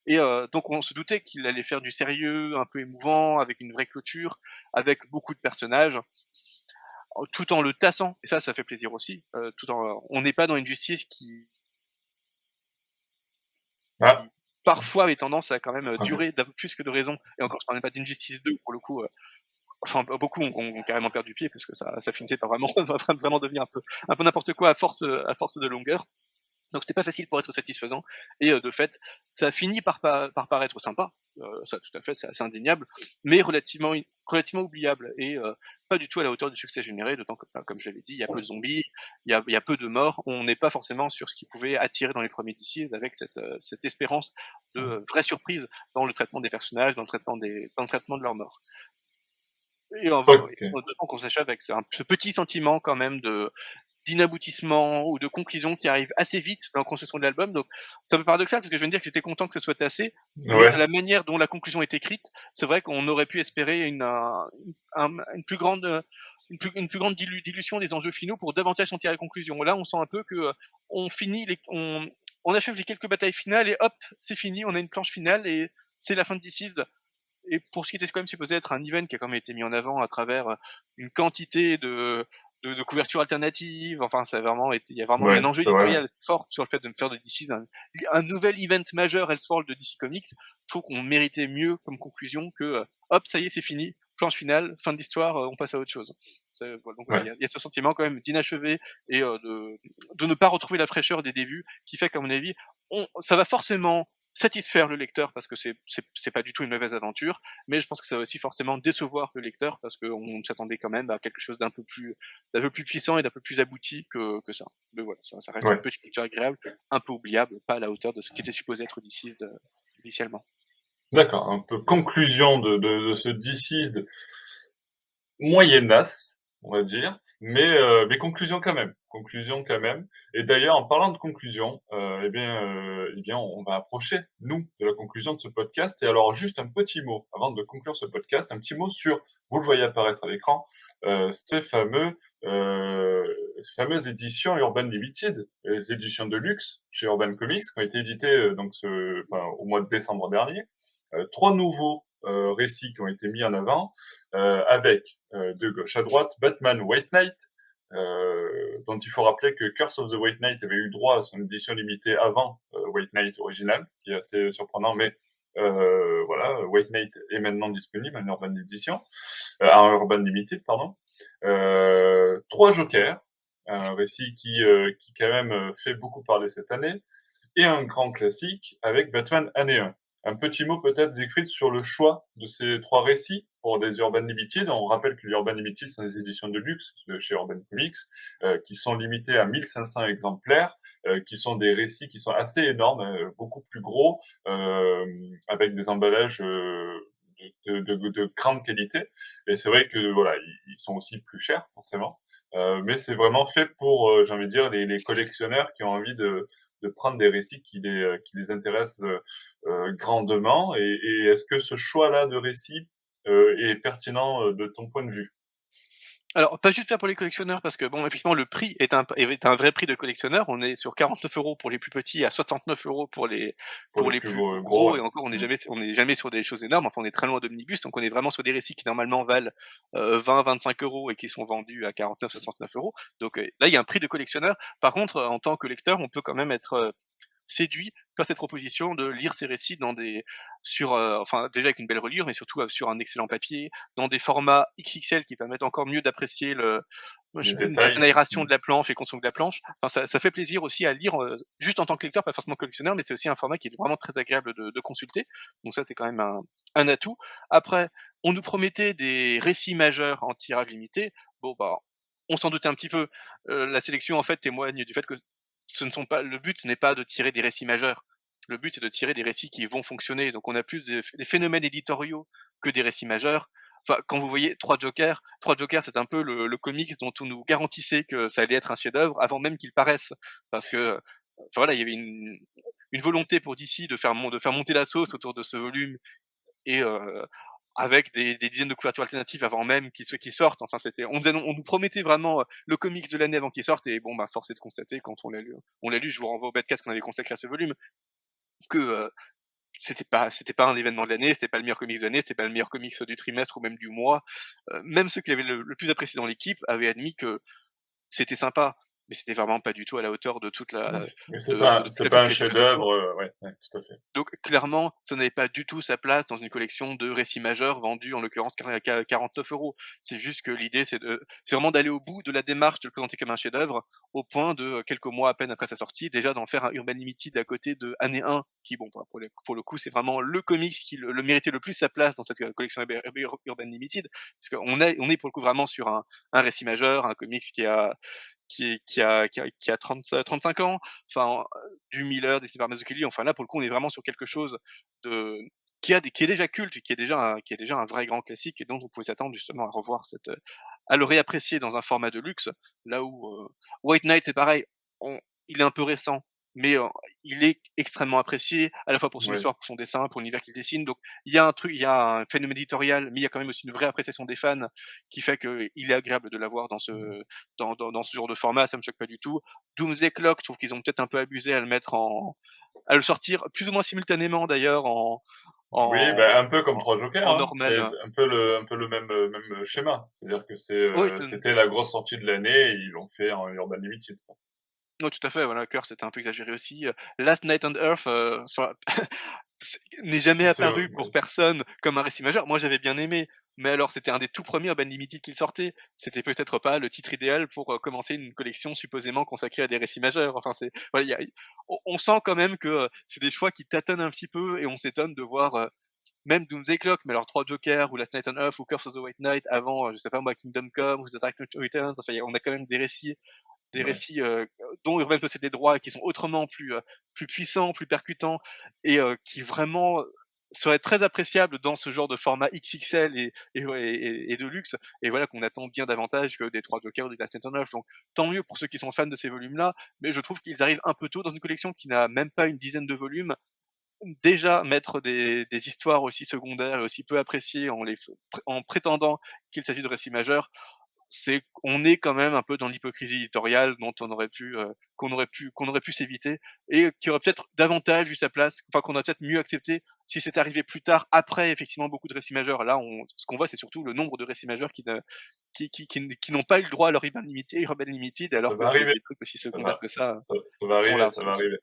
Et euh, donc on se doutait qu'il allait faire du sérieux, un peu émouvant, avec une vraie clôture, avec beaucoup de personnages, tout en le tassant. Et ça, ça fait plaisir aussi. Euh, tout en, on n'est pas dans une justice qui, ah. Parfois avait tendance à quand même euh, durer plus que de raison. Et encore, je parlais pas d'Injustice 2 pour le coup. Euh, enfin, beaucoup ont, carrément perdu pied parce que ça, ça finissait par vraiment, vraiment devenir un peu, un peu n'importe quoi à force, à force de longueur. Donc c'était pas facile pour être satisfaisant. Et euh, de fait, ça a fini par, par, paraître sympa. Euh, ça, tout à fait, c'est assez indéniable, mais relativement, relativement oubliable et euh, pas du tout à la hauteur du succès généré. D'autant que, comme je l'avais dit, il y a peu de zombies, il y a, il y a peu de morts. On n'est pas forcément sur ce qui pouvait attirer dans les premiers DCs avec cette, cette espérance de vraie surprise dans le traitement des personnages, dans le traitement des, dans le traitement de leur mort. Et on, okay. qu'on s'échappe avec ce petit sentiment quand même de d'inaboutissement ou de conclusion qui arrive assez vite dans la construction de l'album. Donc, c'est un peu paradoxal parce que je viens de dire que j'étais content que ce soit tassé. La manière dont la conclusion est écrite, c'est vrai qu'on aurait pu espérer une, une plus grande une plus, une plus, grande dilution des enjeux finaux pour davantage sentir la conclusion. Là, on sent un peu que on finit les, on, on achève les quelques batailles finales et hop, c'est fini, on a une planche finale et c'est la fin de DC's. Et pour ce qui était quand même supposé être un event qui a quand même été mis en avant à travers une quantité de, de, de, couverture alternative. Enfin, ça a vraiment été, il y a vraiment un enjeu éditorial fort sur le fait de me faire de DC un, un nouvel event majeur Elseworld de DC Comics. Je trouve qu'on méritait mieux comme conclusion que, euh, hop, ça y est, c'est fini, planche finale, fin de l'histoire, euh, on passe à autre chose. Voilà, donc il y, y, a ce sentiment quand même d'inachevé et euh, de, de ne pas retrouver la fraîcheur des débuts, qui fait qu'à mon avis, on, ça va forcément satisfaire le lecteur parce que c'est c'est pas du tout une mauvaise aventure, mais je pense que ça va aussi forcément décevoir le lecteur parce qu'on s'attendait quand même à quelque chose d'un peu plus d'un peu plus puissant et d'un peu plus abouti que, que ça. Mais voilà, ça, ça reste une petite lecture agréable, un peu oubliable, pas à la hauteur de ce qui était supposé être Deceased euh, initialement. D'accord, un peu conclusion de, de, de ce Deceased moyennasse on va dire, mais, euh, mais conclusion quand même, conclusion quand même. Et d'ailleurs, en parlant de conclusion, euh, eh bien, euh, eh bien, on va approcher nous de la conclusion de ce podcast. Et alors, juste un petit mot avant de conclure ce podcast, un petit mot sur, vous le voyez apparaître à l'écran, euh, ces fameux, euh, ces fameuses éditions Urban Limited, les éditions de luxe chez Urban Comics, qui ont été éditées euh, donc ce, enfin, au mois de décembre dernier. trois nouveaux euh, récits qui ont été mis en avant, euh, avec euh, de gauche à droite Batman White Knight, dont il faut rappeler que Curse of the White Knight avait eu droit à son édition limitée avant White Knight original, ce qui est assez surprenant, mais euh, voilà, White Knight est maintenant disponible en Urban Edition, euh, en Urban Limited, pardon. Euh, trois Jokers, un récit qui, qui quand même fait beaucoup parler cette année, et un grand classique avec Batman année 1 Un petit mot peut-être, Siegfried, sur le choix de ces trois récits pour des Urban Limited. On rappelle que les Urban Limited sont des éditions de luxe chez Urban Comics, euh, qui sont limitées à 1500 exemplaires, euh, qui sont des récits qui sont assez énormes, euh, beaucoup plus gros, avec des emballages de, de, de, grande qualité. Et c'est vrai que voilà, ils, sont aussi plus chers forcément. Euh, mais c'est vraiment fait pour, euh, j'ai envie de dire, les, les, collectionneurs qui ont envie de, de prendre des récits qui les, euh, qui les intéressent euh, grandement. Et, et est-ce que ce choix-là de récits est pertinent de ton point de vue? Alors, pas juste faire pour les collectionneurs, parce que bon, effectivement, le prix est un, est un vrai prix de collectionneur. On est sur 49 euros pour les plus petits, à 69 euros pour les pour, les, plus, gros, et encore, on n'est mmh. jamais on n'est jamais sur des choses énormes. Enfin, on est très loin d'omnibus, donc on est vraiment sur des récits qui normalement valent 20, 25 euros et qui sont vendus à 49, 69 euros. Donc euh, là, il y a un prix de collectionneur. Par contre, en tant que lecteur, on peut quand même être euh, séduit par cette proposition de lire ces récits dans des sur euh, enfin déjà avec une belle reliure mais surtout euh, sur un excellent papier dans des formats XXL qui permettent encore mieux d'apprécier le une certaine aération de la planche et construction de la planche. Enfin ça, ça fait plaisir aussi à lire euh, juste en tant que lecteur pas forcément collectionneur mais c'est aussi un format qui est vraiment très agréable de, de consulter. Donc ça c'est quand même un, un atout. Après on nous promettait des récits majeurs en tirage limité. Bon bah on s'en doutait un petit peu. la sélection en fait témoigne du fait que ce ne sont pas, le but n'est pas de tirer des récits majeurs. Le but, c'est de tirer des récits qui vont fonctionner. Donc, on a plus des, phénomènes éditoriaux que des récits majeurs. Enfin, quand vous voyez Trois Jokers, Trois Jokers, c'est un peu le, le, comics dont on nous garantissait que ça allait être un chef-d'œuvre avant même qu'il paraisse, parce que voilà, il y avait une, une volonté pour DC de faire, de faire monter la sauce autour de ce volume et euh, avec des, dizaines de couvertures alternatives avant même qu'ils qui sortent. Enfin, c'était, on, nous promettait vraiment euh, le comics de l'année avant qu'il sorte, et bon, bah, force est de constater quand on l'a lu, on l'a lu, je vous renvoie au podcast qu'on avait consacré à ce volume, que euh, c'était pas, c'était pas un événement de l'année, c'était pas le meilleur comics de l'année, c'était pas le meilleur comics du trimestre ou même du mois. Euh, même ceux qui avaient le plus apprécié dans l'équipe avaient admis que c'était sympa mais c'était vraiment pas du tout à la hauteur de toute la. c'est pas, pas un chef-d'œuvre, euh, ouais, tout à fait. Donc clairement, ça n'avait pas du tout sa place dans une collection de récits majeurs vendus en l'occurrence à 49 euros. C'est juste que l'idée, c'est de, c'est vraiment d'aller au bout de la démarche de le présenter comme un chef-d'œuvre, au point de euh, quelques mois à peine après sa sortie, déjà d'en faire un Urban Limited à côté de Année 1, qui bon, pour le, pour le coup, c'est vraiment le comics qui le, méritait le plus sa place dans cette euh, collection Urban Limited, parce qu'on est, on est pour le coup vraiment sur un, un récit majeur, un comics qui a qui, qui, a, qui, a, qui a 30, 35 ans, enfin, du Miller, dessiné par Mazzucchelli, enfin là, pour le coup, on est vraiment sur quelque chose de, qui, a, qui est déjà culte, qui est déjà, un, qui est déjà un vrai grand classique et dont vous pouvez s'attendre justement à revoir cette, à le réapprécier dans un format de luxe, là où euh, White Knight, c'est pareil, on, il est un peu récent, mais il est extrêmement apprécié à la fois pour son histoire, pour son dessin, pour l'univers qu'il dessine. Donc il y a un truc, il y a un phénomène éditorial, mais il y a quand même aussi une vraie appréciation des fans qui fait qu'il est agréable de l'avoir dans ce mmh. dans, dans, dans, ce genre de format. Ça me choque pas du tout. Doomsday Clock, je trouve qu'ils ont peut-être un peu abusé à le mettre en à le sortir plus ou moins simultanément d'ailleurs en, en, oui, bah, un peu comme trois Jokers. Hein. Un peu le, un peu le même, même schéma. C'est-à-dire que c'est, c'était la grosse sortie de l'année et ils l'ont fait en Urban Limited. Non, tout à fait, voilà, Cœur, c'était un peu exagéré aussi. Last Night on Earth euh, n'est jamais apparu pour personne comme un récit majeur. Moi, j'avais bien aimé, mais alors c'était un des tout premiers Urban Limited qu'il sortait. C'était peut-être pas le titre idéal pour commencer une collection supposément consacrée à des récits majeurs. Enfin, c'est, voilà, a, on sent quand même que c'est des choix qui tâtonnent un petit peu et on s'étonne de voir même Doomsday Clock, mais alors trois Jokers ou Last Night on Earth ou Curse of the White Knight avant, je sais pas moi, Kingdom Come ou The Dark Knight Returns. Enfin, on a quand même des récits des récits euh, dont Urban possède des droits et qui sont autrement plus euh, plus puissants, plus percutants et euh, qui vraiment seraient très appréciables dans ce genre de format XXL et, et, et, de luxe. Et voilà qu'on attend bien davantage que des trois Jokers ou des Last Earth. Donc tant mieux pour ceux qui sont fans de ces volumes-là, mais je trouve qu'ils arrivent un peu tôt dans une collection qui n'a même pas une dizaine de volumes déjà mettre des, des, histoires aussi secondaires et aussi peu appréciées en, les, en prétendant qu'il s'agit de récits majeurs, c'est on est quand même un peu dans l'hypocrisie éditoriale dont on aurait pu euh, qu'on aurait pu qu'on aurait pu s'éviter et qui aurait peut-être davantage eu sa place enfin qu'on aurait peut-être mieux accepté si c'était arrivé plus tard après effectivement beaucoup de récits majeurs. Là on ce qu'on voit c'est surtout le nombre de récits majeurs qui ne, qui, qui, qui, n'ont pas eu le droit à leur Urban Limited, Urban Limited alors ça que des trucs aussi secondaires que ça ça, va arriver ça va arriver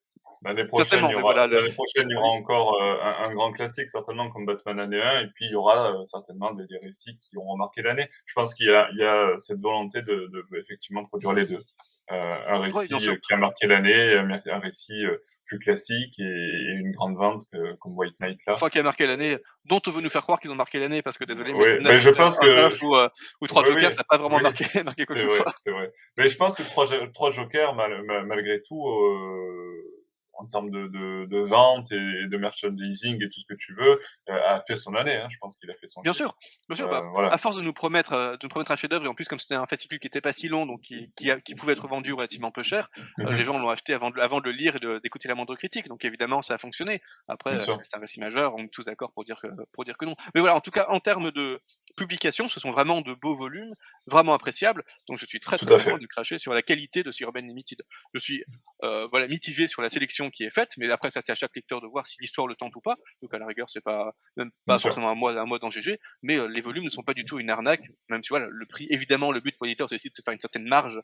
L'année prochaine, il y aura, l'année prochaine, il y aura encore euh, un, un, grand classique, certainement, comme Batman année 1, et puis il y aura euh, certainement des, des, récits qui auront marqué l'année. Je pense qu'il y a, il y a cette volonté de, de, effectivement produire les deux. un récit qui a marqué l'année, un, récit plus classique et, une grande vente comme White Knight là. Enfin, qui a marqué l'année, dont on veut nous faire croire qu'ils ont marqué l'année, parce que désolé, mais, mais je pense que ou, ou trois jokers, ça n'a pas vraiment marqué, marqué quoi que ce soit. C'est vrai. Mais je pense que trois, trois jokers, malgré tout. Euh en termes de, de, de, vente et de merchandising et tout ce que tu veux, euh, a fait son année. Hein. Je pense qu'il a fait son. Bien sûr, bien sûr. Bah, euh, À force de nous promettre, euh, de nous promettre un chef-d'œuvre et en plus comme c'était un fascicule qui était pas si long, donc qui, qui, qui pouvait être vendu relativement peu cher, mhm. les gens l'ont acheté avant de, avant de le lire et d'écouter la moindre critique. Donc évidemment, ça a fonctionné. Après, c'est un récit majeur. On est tous d'accord pour dire que pour dire que non. Mais voilà, en tout cas, en termes de publication, ce sont vraiment de beaux volumes, vraiment appréciables. Donc je suis très très content de cracher sur la qualité de Urban Limited. Je suis voilà mitigé sur la sélection qui est faite, mais après ça c'est à chaque lecteur de voir si l'histoire le tente ou pas. Donc à la rigueur c'est pas même pas forcément un mois un mois dans GG, mais euh, les volumes ne sont pas du tout une arnaque. Même si voilà le prix évidemment le but pour l'éditeur c'est aussi de se faire une certaine marge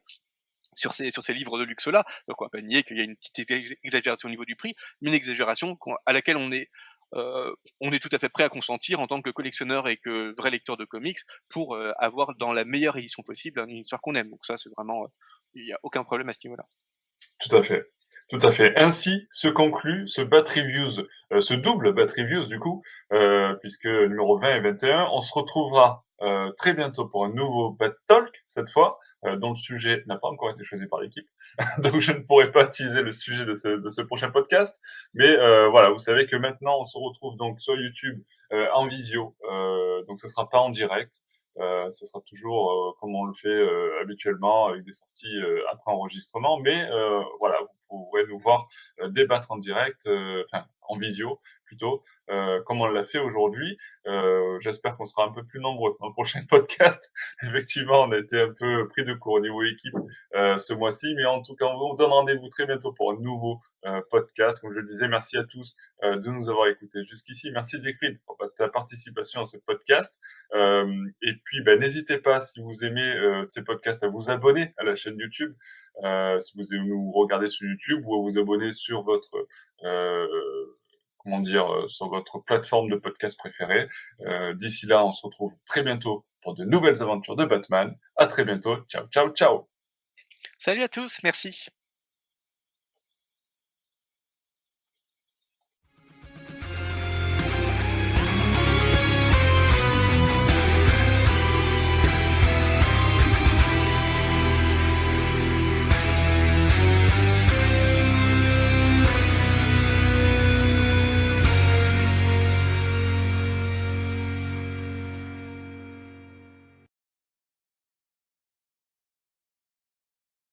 sur ces, sur ces livres de luxe-là. Donc on va pas nier qu'il y a une petite exagération au niveau du prix, mais une exagération à laquelle on est, euh, on est tout à fait prêt à consentir en tant que collectionneur et que vrai lecteur de comics pour euh, avoir dans la meilleure édition possible une histoire qu'on aime. Donc ça, c'est vraiment, il n'y a aucun problème à ce niveau-là. Tout à fait. Tout à fait. Ainsi se conclut ce Bat Reviews, euh, ce double Bat Reviews du coup, euh, puisque numéro 20 et 21, on se retrouvera euh, très bientôt pour un nouveau Bat Talk, cette fois, dont le sujet n'a pas encore été choisi par l'équipe. Donc je ne pourrai pas teaser le sujet de ce, de ce prochain podcast. Mais voilà, vous savez que maintenant on se retrouve donc sur YouTube en visio. donc ce sera pas en direct. Euh, ce sera toujours comme on le fait habituellement avec des sorties après enregistrement. Mais voilà, vous pourrez nous voir débattre en direct, enfin en visio plutôt, euh, comme on l'a fait aujourd'hui. Euh, J'espère qu'on sera un peu plus nombreux dans le prochain podcast. Effectivement, on a été un peu pris de court au niveau équipe euh, ce mois-ci, mais en tout cas, on vous donne rendez-vous très bientôt pour un nouveau euh, podcast. Comme je le disais, merci à tous euh, de nous avoir écoutés jusqu'ici. Merci Zéphine pour ta participation à ce podcast. Euh, et puis, ben, n'hésitez pas, si vous aimez ces podcasts, à vous abonner à la chaîne YouTube. si vous nous regardez sur YouTube ou à vous abonner sur votre comment dire, euh, sur votre plateforme de podcast préférée. Euh, d'ici là, on se retrouve très bientôt pour de nouvelles aventures de Batman. À très bientôt. Ciao, ciao, ciao. Salut à tous. Merci.